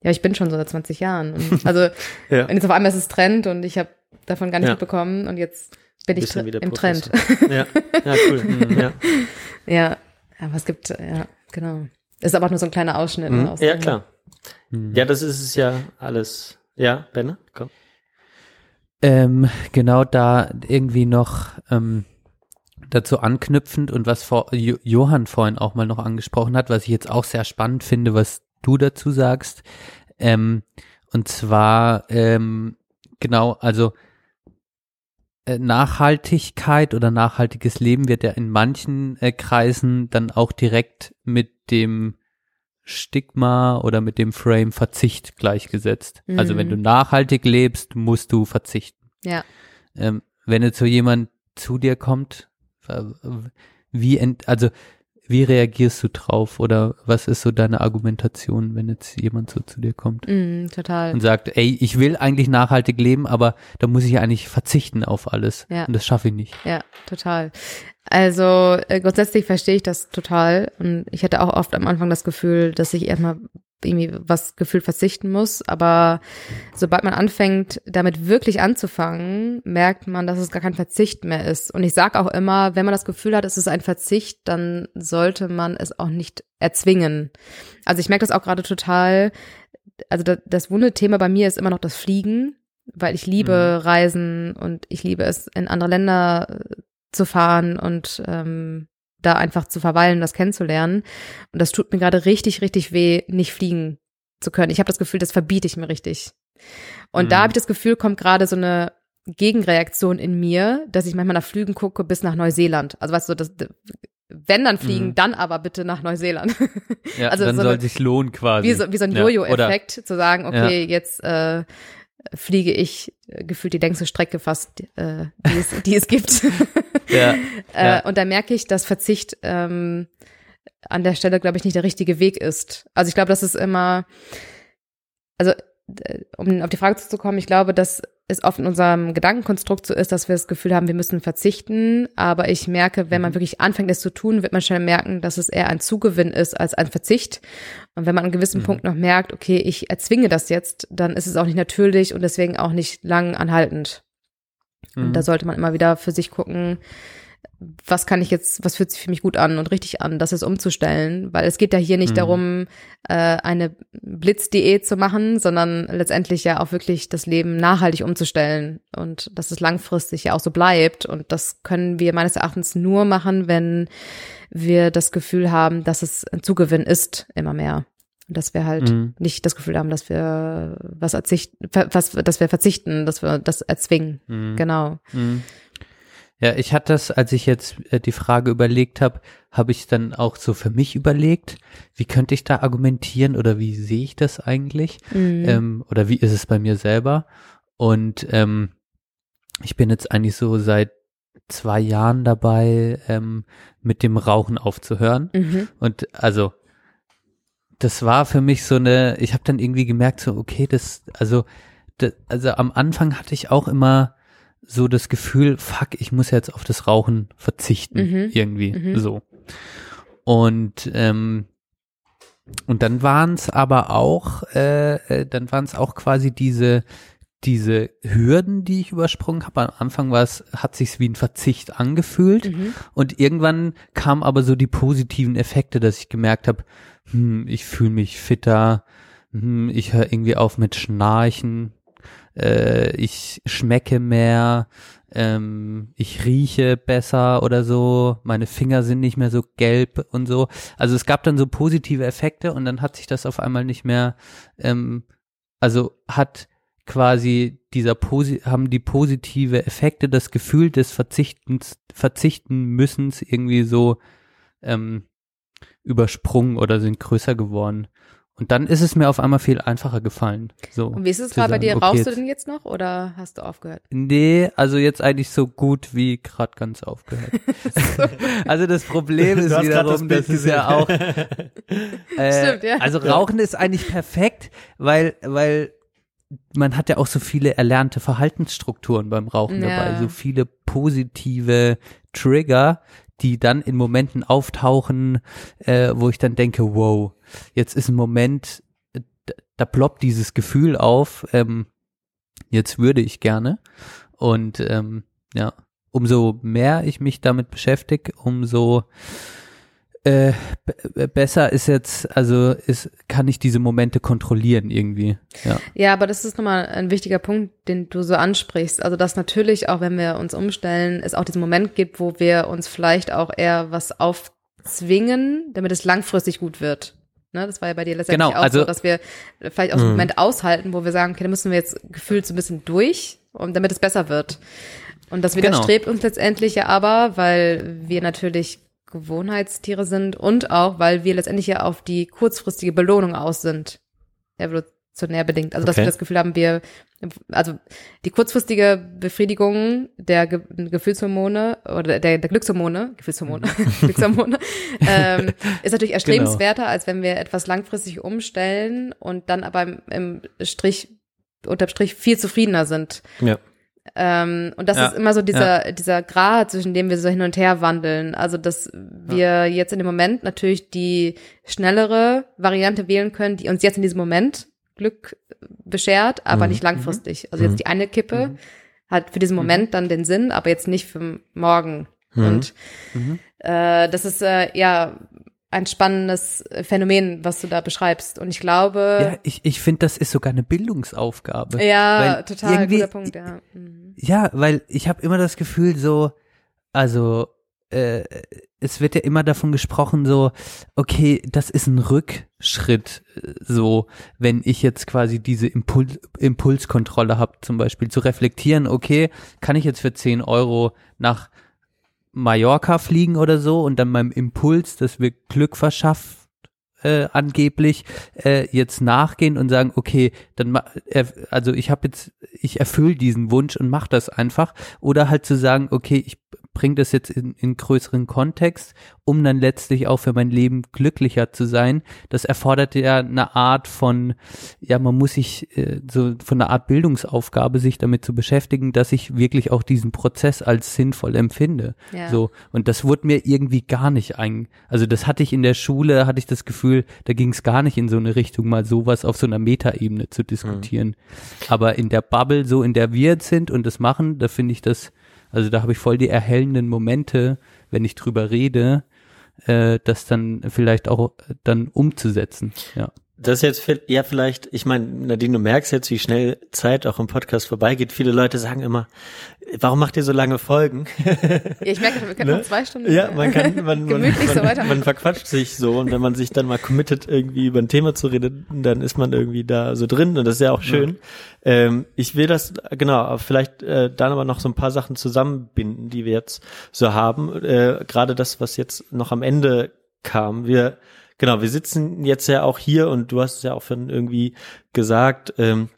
ja, ich bin schon so seit 20 Jahren. Und, also Ja. und jetzt auf einmal ist es Trend und ich habe davon gar nicht Ja. mitbekommen und jetzt bin ich tr- im Trend. Professor. Ja, ja cool. Mhm, ja. ja, aber es gibt, ja, genau. Ist aber auch nur so ein kleiner Ausschnitt. Mhm. Ne, aus ja, dem- klar. Ja, das ist es ja alles. Ja, Benne, komm. Ähm, genau da irgendwie noch ähm, dazu anknüpfend und was vor, jo Johann vorhin auch mal noch angesprochen hat, was ich jetzt auch sehr spannend finde, was du dazu sagst. Ähm, und zwar, ähm, genau, also Nachhaltigkeit oder nachhaltiges Leben wird ja in manchen äh, Kreisen dann auch direkt mit dem Stigma oder mit dem Frame Verzicht gleichgesetzt. Also wenn Mhm. du nachhaltig lebst, musst du verzichten. Ja. Ähm, wenn jetzt so jemand zu dir kommt, äh, wie ent, also wie reagierst du drauf oder was ist so deine Argumentation, wenn jetzt jemand so zu dir kommt Mm, total. und sagt, ey, ich will eigentlich nachhaltig leben, aber da muss ich eigentlich verzichten auf alles Ja. und das schaffe ich nicht. Ja, total. Also äh, grundsätzlich verstehe ich das total und ich hatte auch oft am Anfang das Gefühl, dass ich erstmal irgendwie was gefühlt verzichten muss, aber sobald man anfängt, damit wirklich anzufangen, merkt man, dass es gar kein Verzicht mehr ist. Und ich sage auch immer, wenn man das Gefühl hat, es ist ein Verzicht, dann sollte man es auch nicht erzwingen. Also ich merke das auch gerade total. Also das, das wunde Thema bei mir ist immer noch das Fliegen, weil ich liebe Reisen und ich liebe es, in andere Länder zu fahren und ähm, da einfach zu verweilen, das kennenzulernen. Und das tut mir gerade richtig, richtig weh, nicht fliegen zu können. Ich habe das Gefühl, das verbiete ich mir richtig. Und da Mhm. habe ich das Gefühl, kommt gerade so eine Gegenreaktion in mir, dass ich manchmal nach Flügen gucke bis nach Neuseeland. Also weißt du, das, wenn dann fliegen, Mhm. dann aber bitte nach Neuseeland. Ja, Also dann so soll eine- sich lohnen quasi. wie, so, wie so ein Ja, Jojo-Effekt, zu sagen, okay, jetzt äh, fliege ich äh, gefühlt die längste Strecke fast, äh, die, es, die es gibt. Ja, Äh, ja. Und da merke ich, dass Verzicht ähm, an der Stelle, glaube ich, nicht der richtige Weg ist. Also ich glaube, das ist immer, also um auf die Frage zuzukommen, ich glaube, dass es oft in unserem Gedankenkonstrukt so ist, dass wir das Gefühl haben, wir müssen verzichten. Aber ich merke, wenn man Mhm. wirklich anfängt, es zu tun, wird man schnell merken, dass es eher ein Zugewinn ist als ein Verzicht. Und wenn man an einem gewissen Mhm. Punkt noch merkt, okay, ich erzwinge das jetzt, dann ist es auch nicht natürlich und deswegen auch nicht lang anhaltend. Mhm. Und da sollte man immer wieder für sich gucken, was kann ich jetzt, was fühlt sich für mich gut an und richtig an, das ist umzustellen, weil es geht ja hier nicht Mhm. darum, äh, eine Blitzdiät zu machen, sondern letztendlich ja auch wirklich das Leben nachhaltig umzustellen und dass es langfristig ja auch so bleibt und das können wir meines Erachtens nur machen, wenn wir das Gefühl haben, dass es ein Zugewinn ist, immer mehr. Und dass wir halt Mhm. nicht das Gefühl haben, dass wir was verzichten, was, dass wir verzichten, dass wir das erzwingen. Mhm. Genau. Ja, ich hatte das, als ich jetzt äh, die Frage überlegt habe, habe ich dann auch so für mich überlegt, wie könnte ich da argumentieren oder wie sehe ich das eigentlich? Mhm. Ähm, oder wie ist es bei mir selber? Und ähm, ich bin jetzt eigentlich so seit zwei Jahren dabei, ähm, mit dem Rauchen aufzuhören. Mhm. Und also das war für mich so eine, ich habe dann irgendwie gemerkt, so, okay, das, also, das, also am Anfang hatte ich auch immer so das Gefühl, fuck, ich muss jetzt auf das Rauchen verzichten, Mhm. irgendwie Mhm. so. Und ähm, und dann waren es aber auch, äh, äh, dann waren es auch quasi diese diese Hürden, die ich übersprungen habe. Am Anfang war es, hat sich's wie ein Verzicht angefühlt. Mhm. Und irgendwann kamen aber so die positiven Effekte, dass ich gemerkt habe, hm, ich fühle mich fitter, hm, ich höre irgendwie auf mit Schnarchen, äh, ich schmecke mehr, ähm, ich rieche besser oder so, meine Finger sind nicht mehr so gelb und so. Also es gab dann so positive Effekte und dann hat sich das auf einmal nicht mehr, ähm, also hat quasi dieser Posi haben die positive Effekte, das Gefühl des Verzichtens, verzichten müssens irgendwie so ähm, übersprungen oder sind größer geworden. Und dann ist es mir auf einmal viel einfacher gefallen. So. Und wie ist es gerade bei dir? okay, Rauchst du denn jetzt noch oder hast du aufgehört? Nee, also jetzt eigentlich so gut wie gerade ganz aufgehört. also das Problem ist wiederum, das das, ist ja auch. Äh, Stimmt, ja. Also Rauchen ist eigentlich perfekt, weil weil man hat ja auch so viele erlernte Verhaltensstrukturen beim Rauchen Ja. dabei, so viele positive Trigger, die dann in Momenten auftauchen, äh, wo ich dann denke, wow, jetzt ist ein Moment, äh, da, ploppt dieses Gefühl auf, ähm, jetzt würde ich gerne. Und ähm, ja, umso mehr ich mich damit beschäftige, umso äh, besser ist jetzt, also ist, kann ich diese Momente kontrollieren irgendwie. Ja. Ja, aber das ist nochmal ein wichtiger Punkt, den du so ansprichst. Also, dass natürlich auch, wenn wir uns umstellen, es auch diesen Moment gibt, wo wir uns vielleicht auch eher was aufzwingen, damit es langfristig gut wird. Ne, das war ja bei dir letztendlich Genau, auch also- so, dass wir vielleicht auch so einen Moment aushalten, wo wir sagen, okay, da müssen wir jetzt gefühlt so ein bisschen durch, und damit es besser wird. Und das Genau. widerstrebt uns letztendlich ja aber, weil wir natürlich Gewohnheitstiere sind und auch, weil wir letztendlich ja auf die kurzfristige Belohnung aus sind. Evolutionär bedingt. Also, dass Okay. wir das Gefühl haben, wir, also die kurzfristige Befriedigung der Ge Gefühlshormone oder der, der Glückshormone, Gefühlshormone, Glückshormone, ähm, ist natürlich erstrebenswerter, als wenn wir etwas langfristig umstellen und dann aber im, im Strich, unterm Strich viel zufriedener sind. Ja. Ähm, und das Ja, ist immer so dieser, dieser Grad, zwischen dem wir so hin und her wandeln. Also, dass wir jetzt in dem Moment natürlich die schnellere Variante wählen können, die uns jetzt in diesem Moment Glück beschert, aber Mhm. nicht langfristig. Also jetzt die eine Kippe hat für diesen Moment dann den Sinn, aber jetzt nicht für morgen. Mhm. Und Mhm. äh, das ist äh, ja ein spannendes Phänomen, was du da beschreibst. Und ich glaube, Ja, ich, ich finde, das ist sogar eine Bildungsaufgabe. ja, Weil total guter Punkt, ja. Mhm. Ja, weil ich habe immer das Gefühl so, also äh, es wird ja immer davon gesprochen, so, okay, das ist ein Rückschritt, äh, so, wenn ich jetzt quasi diese Impuls, Impulskontrolle habe, zum Beispiel zu reflektieren, okay, kann ich jetzt für 10 Euro nach Mallorca fliegen oder so und dann meinem Impuls, das mir Glück verschafft, äh, angeblich äh, jetzt nachgehen und sagen, okay, dann er, also ich habe jetzt, ich erfülle diesen Wunsch und mache das einfach, oder halt zu sagen, okay, ich bringe das jetzt in, in größeren Kontext, um dann letztlich auch für mein Leben glücklicher zu sein. Das erfordert ja eine Art von, ja, man muss sich äh, so von einer Art Bildungsaufgabe sich damit zu beschäftigen, dass ich wirklich auch diesen Prozess als sinnvoll empfinde. Ja. So und das wurde mir irgendwie gar nicht ein, also das hatte ich in der Schule, hatte ich das Gefühl, da ging es gar nicht in so eine Richtung, mal sowas auf so einer Metaebene zu diskutieren. Aber in der Bubble, so in der wir jetzt sind und das machen, da finde ich das, also da habe ich voll die erhellenden Momente, wenn ich drüber rede, äh, das dann vielleicht auch dann umzusetzen. Ja. Das ist jetzt, viel- ja, vielleicht, ich meine, Nadine, du merkst jetzt, wie schnell Zeit auch im Podcast vorbeigeht. Viele Leute sagen immer, warum macht ihr so lange Folgen? Ich merke schon, wir können Ne? noch zwei Stunden. Ja, man kann, man, man, so man, man verquatscht sich so und wenn man sich dann mal committet, irgendwie über ein Thema zu reden, dann ist man irgendwie da so drin und das ist ja auch schön. Ähm, ich will das, genau, aber vielleicht äh, dann aber noch so ein paar Sachen zusammenbinden, die wir jetzt so haben. Äh, Gerade das, was jetzt noch am Ende kam. Wir, genau, wir sitzen jetzt ja auch hier und du hast es ja auch schon irgendwie gesagt, ähm,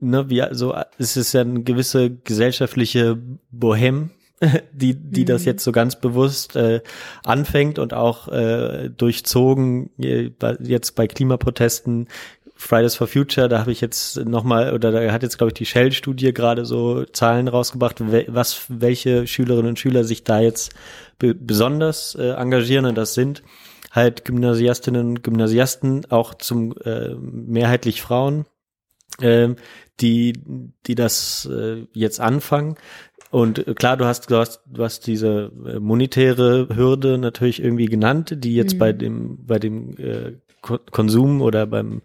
ne, wie, so, es ist ja eine gewisse gesellschaftliche Bohem, die, die das jetzt so ganz bewusst äh, anfängt und auch äh, durchzogen, äh, jetzt bei Klimaprotesten, Fridays for Future, da habe ich jetzt nochmal, oder da hat jetzt, glaube ich, die Shell-Studie gerade so Zahlen rausgebracht, was, welche Schülerinnen und Schüler sich da jetzt be besonders äh, engagieren und das sind halt Gymnasiastinnen und Gymnasiasten, auch zum äh, mehrheitlich Frauen, ähm, die, die das äh, jetzt anfangen. Und äh, klar, du hast, du hast, du hast diese äh, monetäre Hürde natürlich irgendwie genannt, die jetzt bei dem, bei dem äh, Ko- Konsum oder beim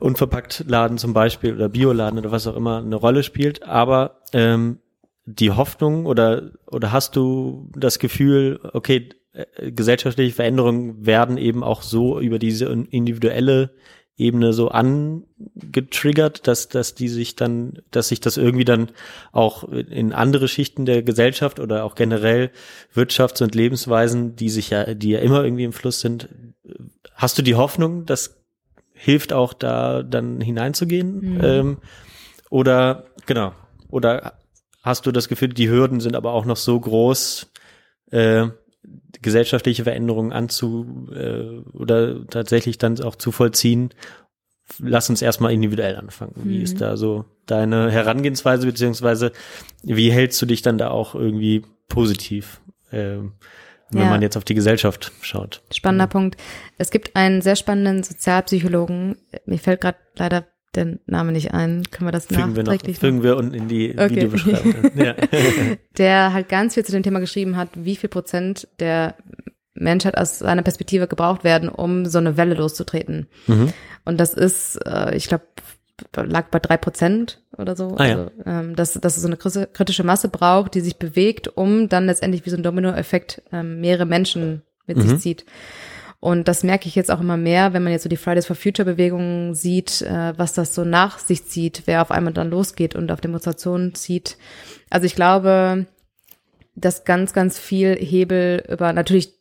Unverpacktladen zum Beispiel oder Bioladen oder was auch immer eine Rolle spielt. Aber ähm, die Hoffnung oder oder hast du das Gefühl, okay, äh, gesellschaftliche Veränderungen werden eben auch so über diese individuelle Ebene so angetriggert, dass, dass die sich dann, dass sich das irgendwie dann auch in andere Schichten der Gesellschaft oder auch generell Wirtschafts- und Lebensweisen, die sich ja, die ja immer irgendwie im Fluss sind. Hast du die Hoffnung, das hilft auch da dann hineinzugehen? Ähm, oder, genau, oder hast du das Gefühl, die Hürden sind aber auch noch so groß, äh, gesellschaftliche Veränderungen anzu äh, oder tatsächlich dann auch zu vollziehen. Lass uns erstmal individuell anfangen. Wie ist da so deine Herangehensweise, beziehungsweise wie hältst du dich dann da auch irgendwie positiv, äh, wenn Ja. man jetzt auf die Gesellschaft schaut? Spannender Punkt. Es gibt einen sehr spannenden Sozialpsychologen. Mir fällt gerade leider der Name nicht ein. Können wir das Fügen wir noch, nachträglich fügen wir unten in die Okay. Videobeschreibung. ja. der halt ganz viel zu dem Thema geschrieben hat, wie viel Prozent der Menschheit aus seiner Perspektive gebraucht werden, um so eine Welle loszutreten. Mhm. Und das ist, äh, ich glaube, lag bei drei Prozent oder so. Ah, ja. also, ähm, dass, dass es so eine kri- kritische Masse braucht, die sich bewegt, um dann letztendlich wie so ein Dominoeffekt ähm, mehrere Menschen mit Mhm. sich zieht. Und das merke ich jetzt auch immer mehr, wenn man jetzt so die Fridays for Future Bewegungen sieht, äh, was das so nach sich zieht, wer auf einmal dann losgeht und auf Demonstrationen zieht. Also ich glaube, dass ganz, ganz viel Hebel über natürlich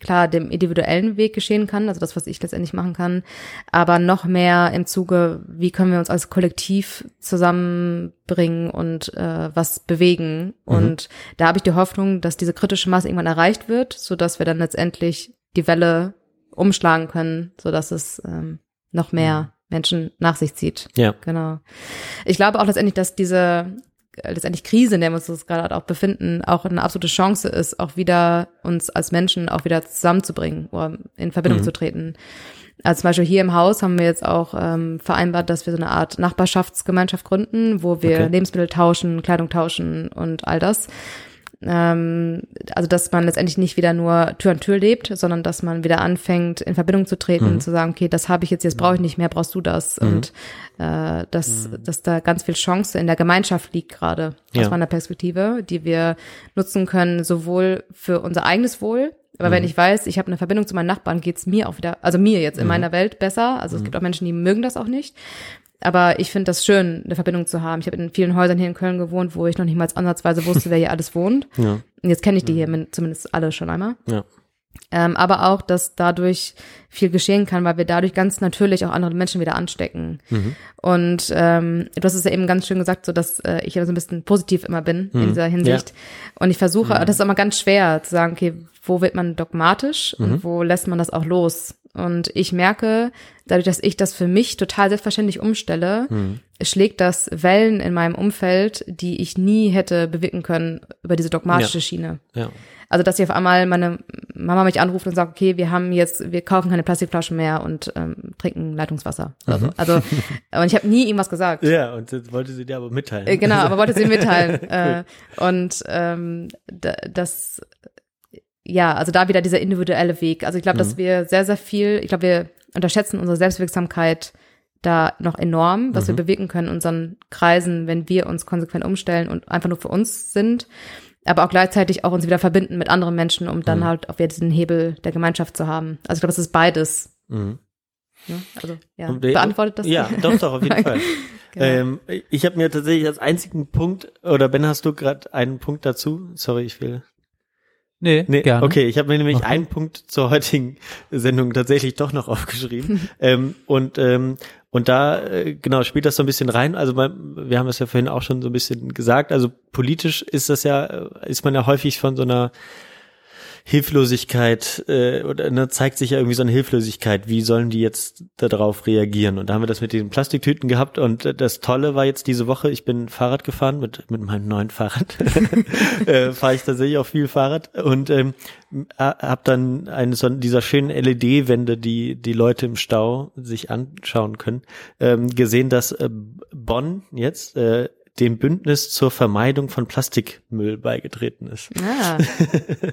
klar dem individuellen Weg geschehen kann, also das, was ich letztendlich machen kann, aber noch mehr im Zuge, wie können wir uns als Kollektiv zusammenbringen und äh, was bewegen. Und da habe ich die Hoffnung, dass diese kritische Masse irgendwann erreicht wird, so dass wir dann letztendlich die Welle umschlagen können, so dass es ähm, noch mehr Menschen nach sich zieht. ja. Genau. Ich glaube auch letztendlich, dass diese äh, letztendlich Krise, in der wir uns gerade auch befinden, auch eine absolute Chance ist, auch wieder uns als Menschen auch wieder zusammenzubringen oder in Verbindung zu treten. Also zum Beispiel hier im Haus haben wir jetzt auch ähm, vereinbart, dass wir so eine Art Nachbarschaftsgemeinschaft gründen, wo wir Okay. Lebensmittel tauschen, Kleidung tauschen und all das. Ähm, also dass man letztendlich nicht wieder nur Tür an Tür lebt, sondern dass man wieder anfängt, in Verbindung zu treten, Mhm. zu sagen, okay, das habe ich jetzt, jetzt brauche ich nicht mehr, brauchst du das. Und äh, dass, dass da ganz viel Chance in der Gemeinschaft liegt gerade, aus Ja. meiner Perspektive, die wir nutzen können, sowohl für unser eigenes Wohl, aber wenn ich weiß, ich habe eine Verbindung zu meinen Nachbarn, geht's mir auch wieder, also mir jetzt in meiner Welt besser. Also es gibt auch Menschen, die mögen das auch nicht. Aber ich finde das schön, eine Verbindung zu haben. Ich habe in vielen Häusern hier in Köln gewohnt, wo ich noch nicht mal ansatzweise wusste, wer hier alles wohnt. Ja. Und jetzt kenne ich die hier min- zumindest alle schon einmal. Ja. Ähm, aber auch, dass dadurch viel geschehen kann, weil wir dadurch ganz natürlich auch andere Menschen wieder anstecken. Und ähm, du hast es ja eben ganz schön gesagt, so dass äh, ich ja so ein bisschen positiv immer bin in dieser Hinsicht. Und ich versuche, das ist immer ganz schwer zu sagen, okay, wo wird man dogmatisch und wo lässt man das auch los? Und ich merke, dadurch, dass ich das für mich total selbstverständlich umstelle, schlägt das Wellen in meinem Umfeld, die ich nie hätte bewirken können über diese dogmatische Ja. Schiene. Ja. Also, dass hier auf einmal meine Mama mich anruft und sagt, okay, wir haben jetzt, wir kaufen keine Plastikflaschen mehr und ähm, trinken Leitungswasser. Oder so. Also, und ich habe nie ihm was gesagt. Ja, und das wollte sie dir aber mitteilen. Äh, Genau, aber wollte sie mitteilen. äh, und ähm, da, das, ja, also da wieder dieser individuelle Weg. Also ich glaube, dass wir sehr, sehr viel, ich glaube, wir unterschätzen unsere Selbstwirksamkeit da noch enorm, was wir bewegen können in unseren Kreisen, wenn wir uns konsequent umstellen und einfach nur für uns sind, aber auch gleichzeitig auch uns wieder verbinden mit anderen Menschen, um dann halt auch wieder diesen Hebel der Gemeinschaft zu haben. Also ich glaube, es ist beides. Mhm. Ne? Also ja, Und beantwortet das? Ja, doch, doch, auf jeden Fall. Genau. ähm, ich habe mir tatsächlich als einzigen Punkt, oder Ben, hast du gerade einen Punkt dazu? Sorry, ich will. Nee, Nee, gerne. okay, ich habe mir nämlich Okay. einen Punkt zur heutigen Sendung tatsächlich doch noch aufgeschrieben. ähm, und ähm, und da äh, genau spielt das so ein bisschen rein. Also man, wir haben es ja vorhin auch schon so ein bisschen gesagt. Also politisch ist das ja äh, ist man ja häufig von so einer Hilflosigkeit äh, oder ne, zeigt sich ja irgendwie so eine Hilflosigkeit. Wie sollen die jetzt darauf reagieren? Und da haben wir das mit diesen Plastiktüten gehabt. Und äh, das Tolle war jetzt diese Woche, ich bin Fahrrad gefahren mit mit meinem neuen Fahrrad. äh, Fahre ich tatsächlich auch viel Fahrrad und ähm, habe dann eine so dieser schönen LED-Wände, die die Leute im Stau sich anschauen können, ähm, gesehen, dass äh, Bonn jetzt äh, dem Bündnis zur Vermeidung von Plastikmüll beigetreten ist. Ah,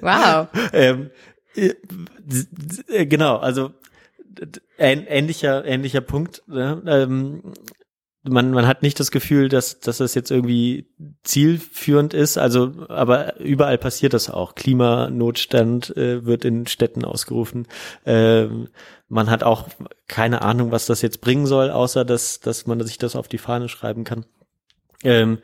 wow. ähm, äh, d- genau, also ähn- ähnlicher ähnlicher Punkt. Ne? Ähm, man man hat nicht das Gefühl, dass dass das jetzt irgendwie zielführend ist. Also, aber überall passiert das auch. Klimanotstand äh, wird in Städten ausgerufen. Ähm, man hat auch keine Ahnung, was das jetzt bringen soll, außer dass dass man sich das auf die Fahne schreiben kann. Ähm,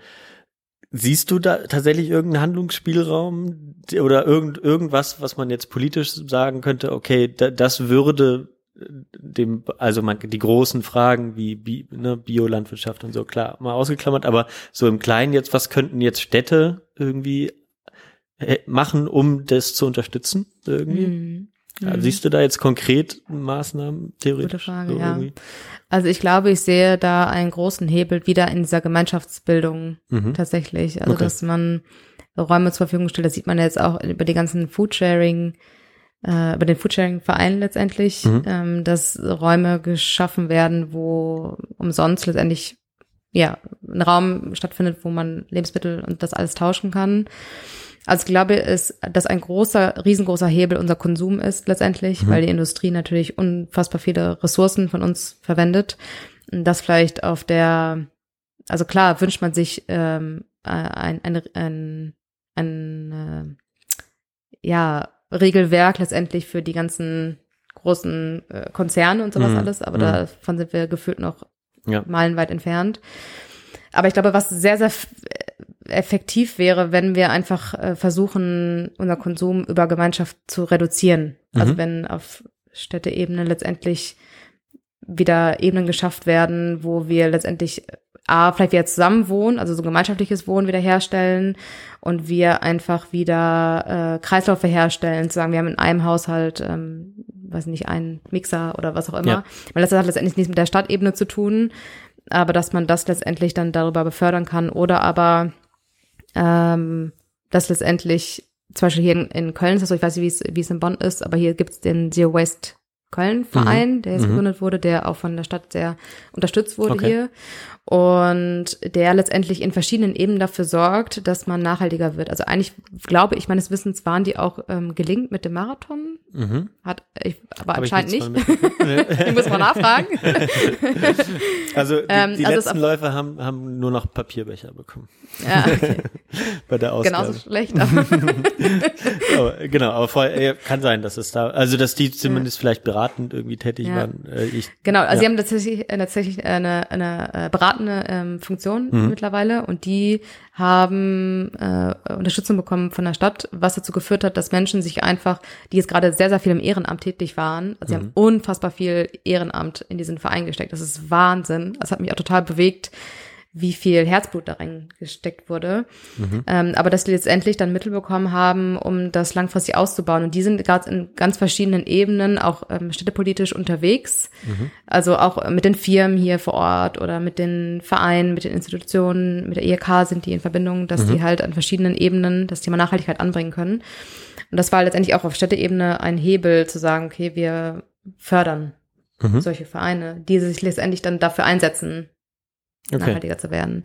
Siehst du da tatsächlich irgendeinen Handlungsspielraum oder irgend, irgendwas, was man jetzt politisch sagen könnte, okay, da, das würde äh, dem, also man, die großen Fragen wie Bi, ne, Biolandwirtschaft und so, klar, mal ausgeklammert, aber so im Kleinen jetzt, was könnten jetzt Städte irgendwie äh, machen, um das zu unterstützen irgendwie? Mhm. Ja, siehst du da jetzt konkret Maßnahmen theoretisch? Gute Frage, so ja. irgendwie? Also ich glaube, ich sehe da einen großen Hebel wieder in dieser Gemeinschaftsbildung Mhm. tatsächlich. Also Okay. dass man Räume zur Verfügung stellt, das sieht man jetzt auch über die ganzen Foodsharing, äh, über den Foodsharing-Verein letztendlich, Mhm. ähm, dass Räume geschaffen werden, wo umsonst letztendlich ja ein Raum stattfindet, wo man Lebensmittel und das alles tauschen kann. Also ich glaube, es, dass ein großer, riesengroßer Hebel unser Konsum ist letztendlich, weil die Industrie natürlich unfassbar viele Ressourcen von uns verwendet. Und Das vielleicht auf der, also klar wünscht man sich ähm, äh, ein, ein, ein, ein äh, ja, Regelwerk letztendlich für die ganzen großen äh, Konzerne und sowas Mhm. alles, aber Mhm. davon sind wir gefühlt noch Ja. meilenweit entfernt. Aber ich glaube, was sehr, sehr effektiv wäre, wenn wir einfach äh, versuchen, unser Konsum über Gemeinschaft zu reduzieren. Also Mhm. wenn auf Städteebene letztendlich wieder Ebenen geschafft werden, wo wir letztendlich äh, A, vielleicht wieder zusammen wohnen, also so gemeinschaftliches Wohnen wieder herstellen und wir einfach wieder äh, Kreisläufe herstellen, zu sagen, wir haben in einem Haushalt, ähm, weiß nicht, einen Mixer oder was auch immer. Ja. Weil das hat letztendlich nichts mit der Stadtebene zu tun, aber dass man das letztendlich dann darüber befördern kann oder aber ähm, dass letztendlich zum Beispiel hier in, in Köln ist ich weiß nicht, wie es, wie es in Bonn ist, aber hier gibt es den Zero Waste Köln-Verein, der jetzt gegründet wurde, der auch von der Stadt sehr unterstützt wurde Okay. hier. Und der letztendlich in verschiedenen Ebenen dafür sorgt, dass man nachhaltiger wird. Also eigentlich glaube ich, meines Wissens waren die auch ähm, gelingt mit dem Marathon. Mhm. Hat, ich, aber Hab ich anscheinend nichts nicht. ich muss mal nachfragen. Also die, Ähm, die also letzten Läufer haben, haben nur noch Papierbecher bekommen ja, okay. bei der Ausgabe. Genauso schlecht. Aber aber, genau, aber voll, äh, kann sein, dass es da, also dass die zumindest vielleicht beratend irgendwie tätig Ja. waren. Äh, ich, Genau, also Ja. sie haben tatsächlich, äh, tatsächlich eine, eine äh, beratende ähm, Funktion Mhm. mittlerweile und die haben äh, Unterstützung bekommen von der Stadt, was dazu geführt hat, dass Menschen sich einfach, die jetzt gerade sehr, sehr viel im Ehrenamt tätig waren, also sie Mhm. haben unfassbar viel Ehrenamt in diesen Verein gesteckt. Das ist Wahnsinn. Das hat mich auch total bewegt, wie viel Herzblut da reingesteckt wurde. Ähm, aber dass die letztendlich dann Mittel bekommen haben, um das langfristig auszubauen. Und die sind gerade in ganz verschiedenen Ebenen, auch ähm, städtepolitisch unterwegs. Also auch mit den Firmen hier vor Ort oder mit den Vereinen, mit den Institutionen, mit der IHK sind die in Verbindung, dass die halt an verschiedenen Ebenen das Thema Nachhaltigkeit anbringen können. Und das war letztendlich auch auf Städteebene ein Hebel zu sagen, okay, wir fördern Mhm. solche Vereine, die sich letztendlich dann dafür einsetzen, okay. nachhaltiger zu werden.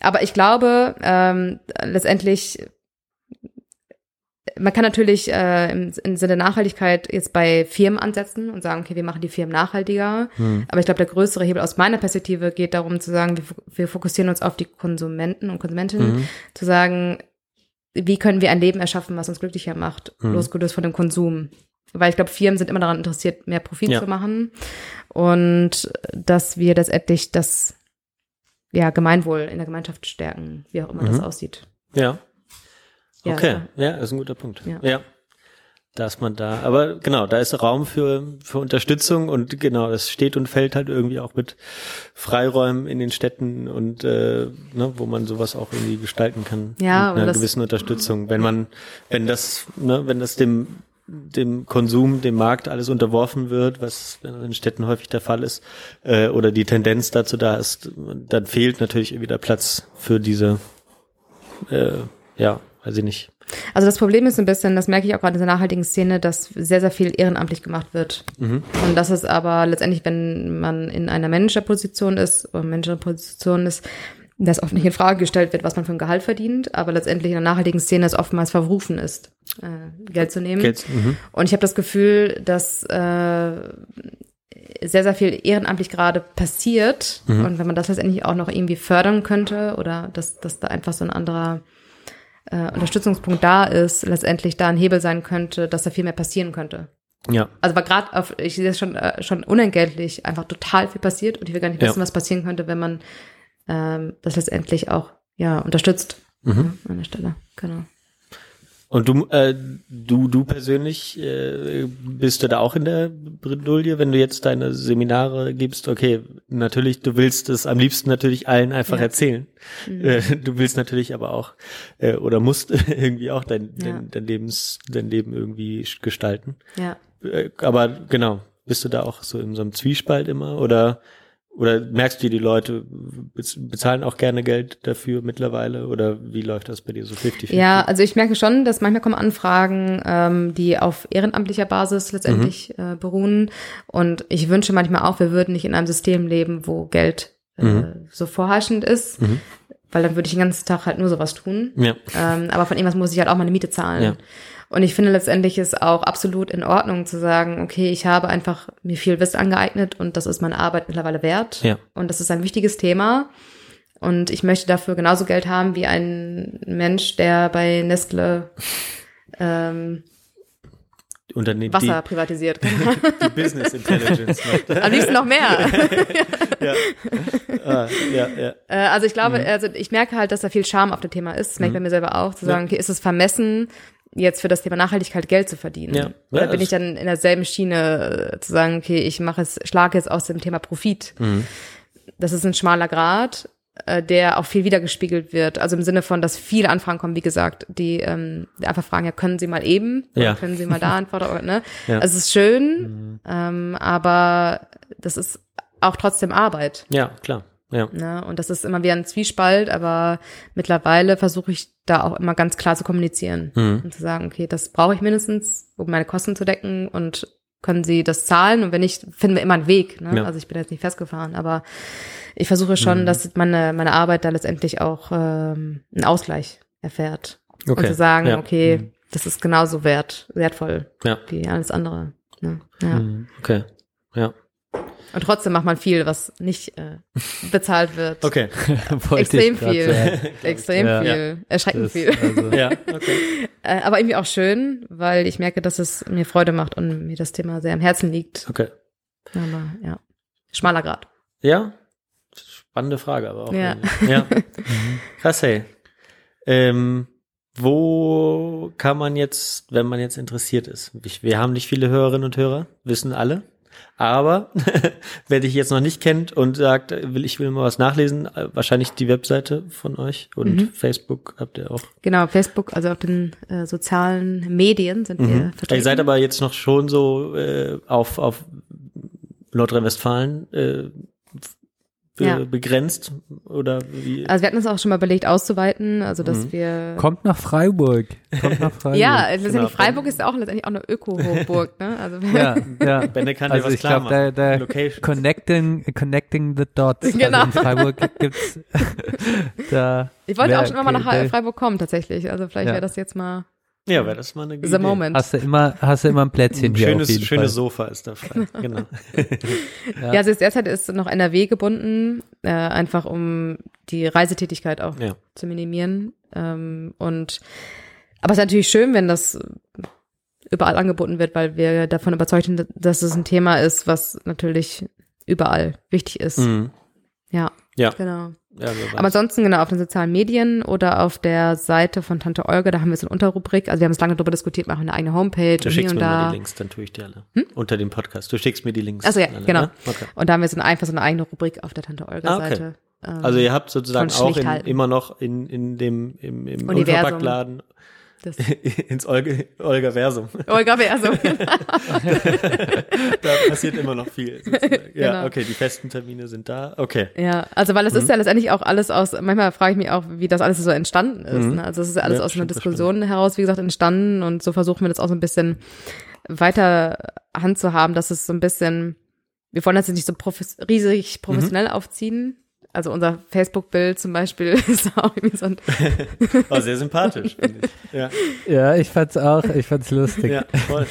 Aber ich glaube, ähm, letztendlich, man kann natürlich äh, im, im Sinne der Nachhaltigkeit jetzt bei Firmen ansetzen und sagen, okay, wir machen die Firmen nachhaltiger. Hm. Aber ich glaube, der größere Hebel aus meiner Perspektive geht darum zu sagen, wir, wir fokussieren uns auf die Konsumenten und Konsumentinnen, Mhm. zu sagen, wie können wir ein Leben erschaffen, was uns glücklicher macht, Mhm. losgelöst von dem Konsum. Weil ich glaube, Firmen sind immer daran interessiert, mehr Profit Ja. zu machen und dass wir letztendlich das ja, Gemeinwohl in der Gemeinschaft stärken, wie auch immer das Mhm. aussieht. Ja. Ja, Okay, so. ja, ist ein guter Punkt. Ja. ja. Dass man da, aber genau, da ist Raum für, für Unterstützung und genau, das steht und fällt halt irgendwie auch mit Freiräumen in den Städten und äh, ne, wo man sowas auch irgendwie gestalten kann. Ja, mit einer das- gewissen Unterstützung. Wenn man, wenn das, ne, wenn das dem dem Konsum, dem Markt alles unterworfen wird, was in Städten häufig der Fall ist, äh, oder die Tendenz dazu da ist, dann fehlt natürlich wieder Platz für diese, äh, ja, weiß ich nicht, Also das Problem ist ein bisschen, das merke ich auch gerade in der nachhaltigen Szene, dass sehr, sehr viel ehrenamtlich gemacht wird. Mhm. Und das ist aber letztendlich, wenn man in einer Managerposition ist oder Managerposition ist, dass oft nicht in Frage gestellt wird, was man für ein Gehalt verdient, aber letztendlich in der nachhaltigen Szene es oftmals verrufen ist, äh, Geld zu nehmen. Geld, mhm. Und ich habe das Gefühl, dass äh, sehr, sehr viel ehrenamtlich gerade passiert. Mhm. Und wenn man das letztendlich auch noch irgendwie fördern könnte oder dass, dass da einfach so ein anderer äh, Unterstützungspunkt da ist, letztendlich da ein Hebel sein könnte, dass da viel mehr passieren könnte. ja, Also war gerade auf, ich sehe das schon, äh, schon unentgeltlich einfach total viel passiert und ich will gar nicht Ja. wissen, was passieren könnte, wenn man ähm, das letztendlich auch ja unterstützt Mhm. ja, an der Stelle. Genau. Und du, äh, du, du persönlich äh, bist du da auch in der Bredouille, wenn du jetzt deine Seminare gibst? Okay, natürlich, du willst es am liebsten natürlich allen einfach Ja. erzählen. Äh, du willst natürlich aber auch äh, oder musst irgendwie auch dein, Ja. dein, dein Lebens, dein Leben irgendwie gestalten. Ja. Äh, aber genau, bist du da auch so in so einem Zwiespalt immer oder oder merkst du, die Leute bez- bezahlen auch gerne Geld dafür mittlerweile oder wie läuft das bei dir so 50-50? Ja, also ich merke schon, dass manchmal kommen Anfragen, ähm, die auf ehrenamtlicher Basis letztendlich Mhm. äh, beruhen. Und ich wünsche manchmal auch, wir würden nicht in einem System leben, wo Geld äh, Mhm. so vorherrschend ist, weil dann würde ich den ganzen Tag halt nur sowas tun. Ja. Ähm, aber von irgendwas muss ich halt auch meine Miete zahlen. Ja. Und ich finde letztendlich ist auch absolut in Ordnung zu sagen, okay, ich habe einfach mir viel Wissen angeeignet und das ist meine Arbeit mittlerweile wert. Ja. Und das ist ein wichtiges Thema. Und ich möchte dafür genauso Geld haben wie ein Mensch, der bei Nestle ähm, Unterne Wasser privatisiert. Die, die Business Intelligence macht. Am liebsten noch mehr. ah, ja, ja. Äh, also ich glaube, Mhm. also ich merke halt, dass da viel Charme auf dem Thema ist. Das merke ich bei mir selber auch, zu sagen, okay, ist es vermessen, jetzt für das Thema Nachhaltigkeit Geld zu verdienen? Ja. Oder Ja, bin das- ich dann in derselben Schiene äh, zu sagen, okay, ich mache es, schlage jetzt aus dem Thema Profit. Mhm. Das ist ein schmaler Grad, äh, der auch viel wiedergespiegelt wird. Also im Sinne von, dass viele Anfragen kommen, wie gesagt, die, ähm, einfach fragen, ja, können Sie mal eben? Ja. können Sie mal da antworten? Oder, ne? Ja. Also es ist schön, ähm, aber das ist auch trotzdem Arbeit. ja, klar. Ja. Ne? Und das ist immer wieder ein Zwiespalt, aber mittlerweile versuche ich da auch immer ganz klar zu kommunizieren Mhm. und zu sagen, okay, das brauche ich mindestens, um meine Kosten zu decken und können sie das zahlen und wenn nicht, finden wir immer einen Weg. Ne? Ja. Also ich bin jetzt nicht festgefahren, aber ich versuche schon, Mhm. dass meine, meine Arbeit da letztendlich auch ähm, einen Ausgleich erfährt. Und Okay. zu sagen, Ja. okay, das ist genauso wert, wertvoll Ja. wie alles andere. Ne? Ja. Mhm. Okay. Ja. Und trotzdem macht man viel, was nicht äh, bezahlt wird. Okay. Extrem viel. Extrem Ja. viel. Erschreckend Das, viel. also, Ja, okay. Äh, aber irgendwie auch schön, weil ich merke, dass es mir Freude macht und mir das Thema sehr am Herzen liegt. Okay. Aber ja, schmaler Grad. Ja. Spannende Frage, aber auch. Ja. ja. Krass, hey. Ähm, wo kann man jetzt, wenn man jetzt interessiert ist? Ich, wir haben nicht viele Hörerinnen und Hörer, wissen alle. Aber wer dich jetzt noch nicht kennt und sagt, will ich will mal was nachlesen, äh, wahrscheinlich die Webseite von euch und Mhm. Facebook habt ihr auch. Genau, Facebook, also auf den äh, sozialen Medien sind wir Mhm. vertreten. Ihr seid aber jetzt noch schon so äh, auf, auf Nordrhein-Westfalen äh, be Ja. begrenzt oder wie? also wir hatten uns auch schon mal überlegt auszuweiten, also dass Mhm. wir Kommt nach Freiburg. Kommt nach Freiburg. ja, letztendlich Genau. Freiburg ist auch letztendlich auch eine Öko-Hochburg, ne? Also ja, ja. Benne kann dir Also was ich klar glaube, da, machen. da Locations. connecting, connecting the dots. Genau. Also in Freiburg gibt's da. ich wollte wär- auch schon immer nach da- Freiburg kommen tatsächlich, also vielleicht Ja. wäre das jetzt mal Ja, wäre das mal eine the moment. Hast du immer, hast du immer ein Plätzchen Ein hier schönes, auf jeden schönes Fall. Sofa ist da frei. Genau. Ja, also jetzt derzeit ist noch NRW gebunden, äh, einfach um die Reisetätigkeit auch Ja. zu minimieren. Ähm, und aber es ist natürlich schön, wenn das überall angeboten wird, weil wir davon überzeugt sind, dass es ein Thema ist, was natürlich überall wichtig ist. Mhm. Ja, Ja. genau. Ja. Aber ansonsten genau auf den sozialen Medien oder auf der Seite von Tante Olga, da haben wir so eine Unterrubrik. Also wir haben es lange darüber diskutiert, machen eine eigene Homepage du und schickst mir mal da. Hm? die Links, dann tue ich die alle. Unter dem Podcast. Du schickst mir die Links. Achso, ja, alle, genau. Ne? Okay. Und da haben wir so eine, einfach so eine eigene Rubrik auf der Tante Ah, okay. Olga-Seite. Ähm, Also ihr habt sozusagen auch in, immer noch in, in dem im, im. Unverpacktladen das ins Olga, Olga-Versum. Olga-Versum. Da passiert immer noch viel. sozusagen. Ja, Genau. okay, die festen Termine sind da. Okay. Ja, also weil es Mhm. ist ja letztendlich auch alles aus, manchmal frage ich mich auch, wie das alles so entstanden ist. Mhm. Ne? Also es ist ja alles Ja, aus einer stimmt, Diskussion heraus, wie gesagt, entstanden und so versuchen wir das auch so ein bisschen weiter Hand zu haben, dass es so ein bisschen, wir wollen das jetzt nicht so profes riesig professionell Mhm. aufziehen. Also unser Facebook-Bild zum Beispiel ist auch irgendwie so ein, Oh, sehr sympathisch, finde ich. Ja, Ja, ich fand's auch, ich fand's lustig. ja, voll.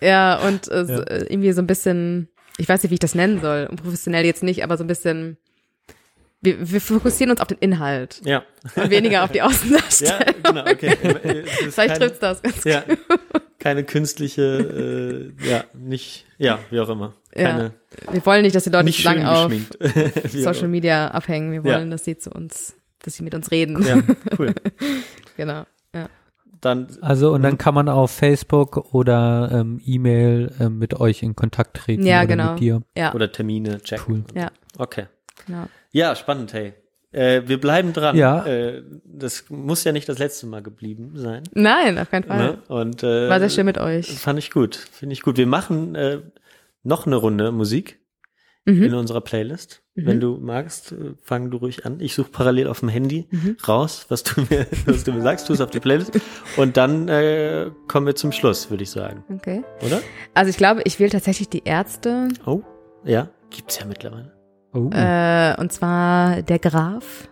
ja, und äh, so, Ja. äh, irgendwie so ein bisschen, ich weiß nicht, wie ich das nennen soll, professionell jetzt nicht, aber so ein bisschen, wir, wir fokussieren uns auf den Inhalt Ja. und weniger auf die Ja, Außendarstellung. genau, okay. Vielleicht keine- trifft's das ganz Ja, keine künstliche, äh, ja, nicht, ja, wie auch immer. Ja. Keine, Wir wollen nicht, dass die Leute nicht lange auf Social. Media abhängen. Wir Ja. wollen, dass sie zu uns, dass sie mit uns reden. Ja, cool. Genau. Ja. Dann, Also und dann kann man auf Facebook oder ähm, E-Mail ähm, mit euch in Kontakt treten Ja, oder genau. mit dir. Ja. oder Termine checken. Cool. Ja. Okay. Genau. Ja, spannend, hey. Äh, wir bleiben dran. Ja. Äh, das muss ja nicht das letzte Mal geblieben sein. Nein, auf keinen Fall. Ne? Und, äh, War sehr schön mit euch. Fand ich gut. Finde ich gut. Wir machen äh, noch eine Runde Musik Mhm. in unserer Playlist. Wenn du magst, äh, fang du ruhig an. Ich suche parallel auf dem Handy Mhm. raus, was du mir, was du mir sagst, tu es auf die Playlist. Und dann äh, kommen wir zum Schluss, würde ich sagen. Okay. Oder? Also ich glaube, ich wähle tatsächlich die Ärzte. Oh, ja, gibt's ja mittlerweile. Oh. Äh, und zwar der Graf.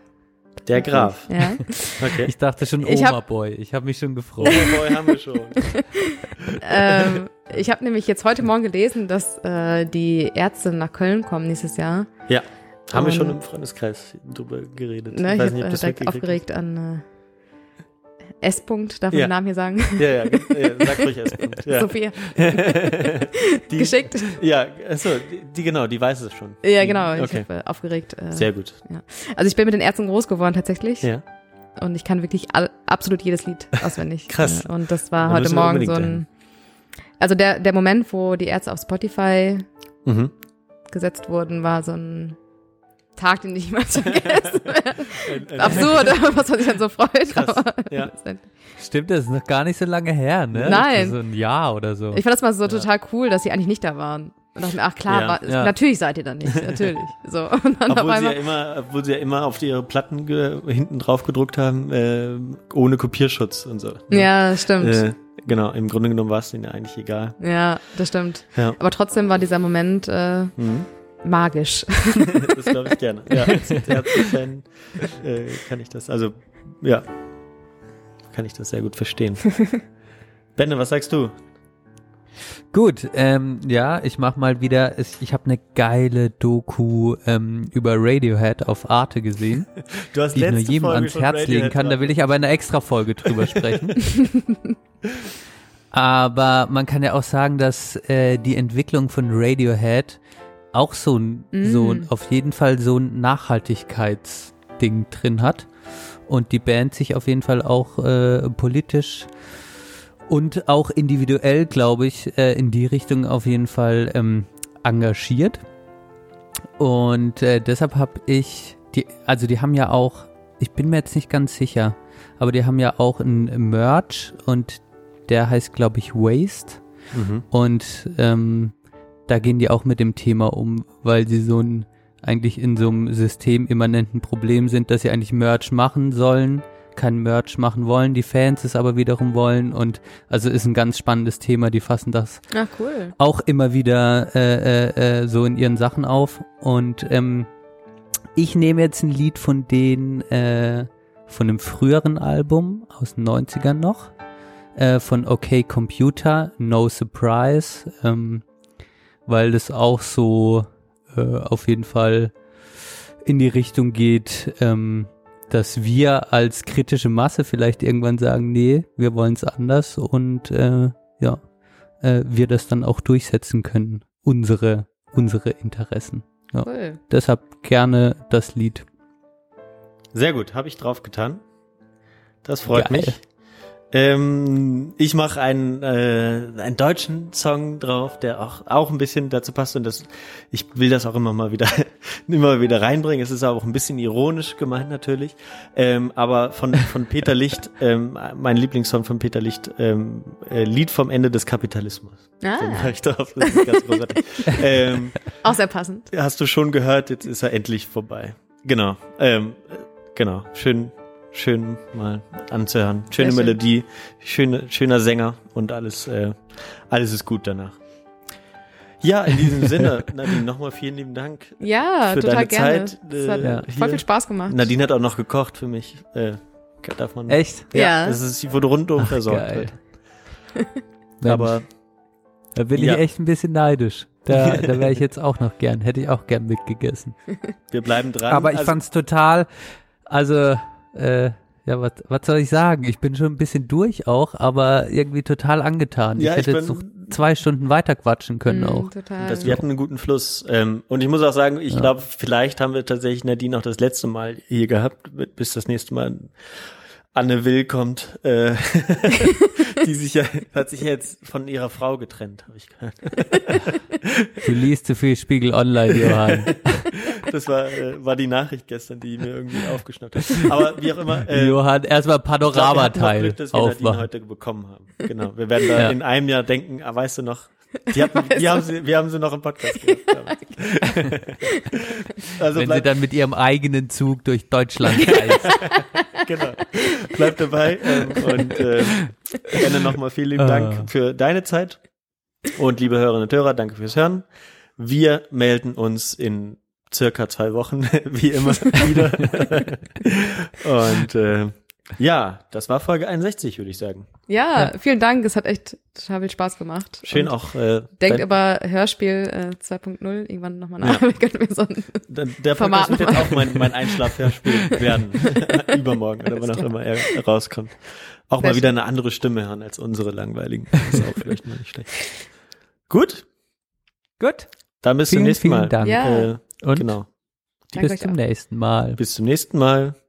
Der Graf. Ja. Okay. ich dachte schon Ich hab- Oberboy. Ich habe mich schon gefreut. Boy haben wir schon. ähm, ich habe nämlich jetzt heute Morgen gelesen, dass äh, die Ärzte nach Köln kommen nächstes Jahr. Ja, haben wir Und- schon im Freundeskreis drüber geredet. Ne, ich weiß habe nicht, ob äh, das aufgeregt an äh, S. -Punkt, darf ich Ja. den Namen hier sagen? Ja, ja, ja, sag ruhig erst. Punkt. Ja. Sophia. die, Geschickt. Ja, achso, die, die genau, die weiß es schon. Ja, genau. Ich Okay, habe äh, aufgeregt. Äh, sehr gut. Also ich bin mit den Ärzten groß geworden tatsächlich. Ja. Und ich kann wirklich all, absolut jedes Lied auswendig. Krass. Äh, Und das war heute Morgen so ein. Also der, der Moment, wo die Ärzte auf Spotify Mhm. gesetzt wurden, war so ein Tag, den ich niemals vergessen werde. Absurd, was man sich dann so freut. Krass, Aber ja. Stimmt, das ist noch gar nicht so lange her, ne? Nein. So ein Jahr oder so. ich fand das mal so total cool, dass sie eigentlich nicht da waren. Und dachte mir, ach klar, Ja, war, ja. natürlich seid ihr da nicht, natürlich. So. Und dann Obwohl sie, ja immer, obwohl sie ja immer auf ihre Platten ge hinten drauf gedruckt haben, äh, ohne Kopierschutz und so. ne? ja, stimmt. Äh, genau, im Grunde genommen war es denen ja eigentlich egal. Ja, das stimmt. Ja. Aber trotzdem war dieser Moment äh, Mhm. Magisch. das glaube ich gerne. Ja, als Theaterfan äh, kann ich das, also ja, kann ich das sehr gut verstehen. Benne, was sagst du? Gut, ähm, ja, ich mach mal wieder, es- ich habe eine geile Doku ähm, über Radiohead auf Arte gesehen, Du hast die ich nur jedem Folge ans Herz legen Radiohead kann. Da drauf. will ich aber in einer extra Folge drüber sprechen. aber man kann ja auch sagen, dass äh, die Entwicklung von Radiohead auch so ein, so ein, auf jeden Fall so ein Nachhaltigkeitsding drin hat und die Band sich auf jeden Fall auch äh, politisch und auch individuell, glaube ich, äh, in die Richtung auf jeden Fall ähm, engagiert. Und äh, deshalb habe ich, die, also die haben ja auch, ich bin mir jetzt nicht ganz sicher, aber die haben ja auch ein Merch und der heißt, glaube ich, Waste. Mhm. Und ähm, da gehen die auch mit dem Thema um, weil sie so ein eigentlich in so einem systemimmanenten Problem sind, dass sie eigentlich Merch machen sollen, kein Merch machen wollen, die Fans es aber wiederum wollen und also ist ein ganz spannendes Thema, die fassen das Ah, cool. auch immer wieder äh, äh, äh, so in ihren Sachen auf und ähm, ich nehme jetzt ein Lied von denen äh, von einem früheren Album aus den 90ern noch äh, von OK Computer, No Surprise, ähm, weil das auch so äh, auf jeden Fall in die Richtung geht, ähm, dass wir als kritische Masse vielleicht irgendwann sagen, nee, wir wollen es anders und äh, ja, äh, wir das dann auch durchsetzen können, unsere, unsere Interessen. Cool. Deshalb gerne das Lied. Sehr gut, habe ich drauf getan. Das freut Geil. mich. Ähm, ich mache einen, äh, einen deutschen Song drauf, der auch, auch ein bisschen dazu passt und das, ich will das auch immer mal wieder, immer wieder reinbringen. Es ist auch ein bisschen ironisch gemeint natürlich, ähm, aber von, von Peter Licht, ähm, mein Lieblingssong von Peter Licht, ähm, äh, Lied vom Ende des Kapitalismus. Den Ah, mach ich drauf, das ist ganz großartig. ähm, auch sehr passend. Hast du schon gehört, jetzt ist er endlich vorbei. Genau. Ähm, äh, genau. Schön, schön mal anzuhören. Schöne Sehr schön. Melodie, schöne, schöner Sänger und alles, äh, alles ist gut danach. Ja, in diesem Sinne, Nadine, nochmal vielen lieben Dank. Ja, Für total deine gerne. Zeit, das hat äh, voll viel Spaß gemacht. Nadine hat auch noch gekocht für mich. Äh, darf man. Echt? Ja. Das ist, sie wurde rundum versorgt. Geil. Aber da bin ja. ich echt ein bisschen neidisch. Da, da wäre ich jetzt auch noch gern, hätte ich auch gern mitgegessen. wir bleiben dran. Aber ich Also, fand's total, also, äh, ja, was, was soll ich sagen? Ich bin schon ein bisschen durch auch, aber irgendwie total angetan. Ja, ich hätte ich jetzt noch zwei Stunden weiter quatschen können Mhm, auch. Total. Das, wir hatten einen guten Fluss. Ähm, und ich muss auch sagen, ich glaube, vielleicht haben wir tatsächlich Nadine auch das letzte Mal hier gehabt, bis das nächste Mal Anne Will kommt. Äh, die sich ja, hat sich ja jetzt von ihrer Frau getrennt, habe ich gehört. Du liest zu viel Spiegel Online, Johann. Das war, äh, war die Nachricht gestern, die mir irgendwie aufgeschnappt hat. Aber wie auch immer. Äh, Johann, erstmal ich glaub, wir Panoramateil Glück, dass wir Nadine aufmachen. heute bekommen haben. Genau. Wir werden da Ja. in einem Jahr denken, ah, weißt du noch, die hatten, wir, haben sie, wir haben sie noch im Podcast gehabt. also Wenn sie bleibt, dann mit ihrem eigenen Zug durch Deutschland reist. genau. Bleibt dabei. Ähm, und äh, gerne nochmal vielen lieben Ah. Dank für deine Zeit. Und liebe Hörerinnen und Hörer, danke fürs Hören. Wir melden uns in circa zwei Wochen, wie immer, wieder. und äh, ja, das war Folge 61, würde ich sagen. ja, vielen Dank. Es hat echt total viel Spaß gemacht. Schön Und auch. Äh, Denkt über Hörspiel äh, 2.0 irgendwann nochmal nach. Wir können mir so ein Der, der Format wird jetzt auch mein, mein Einschlafhörspiel werden. Übermorgen oder wann auch immer er rauskommt. Auch Sehr mal wieder eine andere Stimme hören als unsere langweiligen. Das ist auch vielleicht mal nicht schlecht. Gut, Gut. dann bis zum Vielen, nächsten vielen Mal. Dank. Ja. Äh, Und genau. Danke bis zum auch. nächsten Mal. Bis zum nächsten Mal.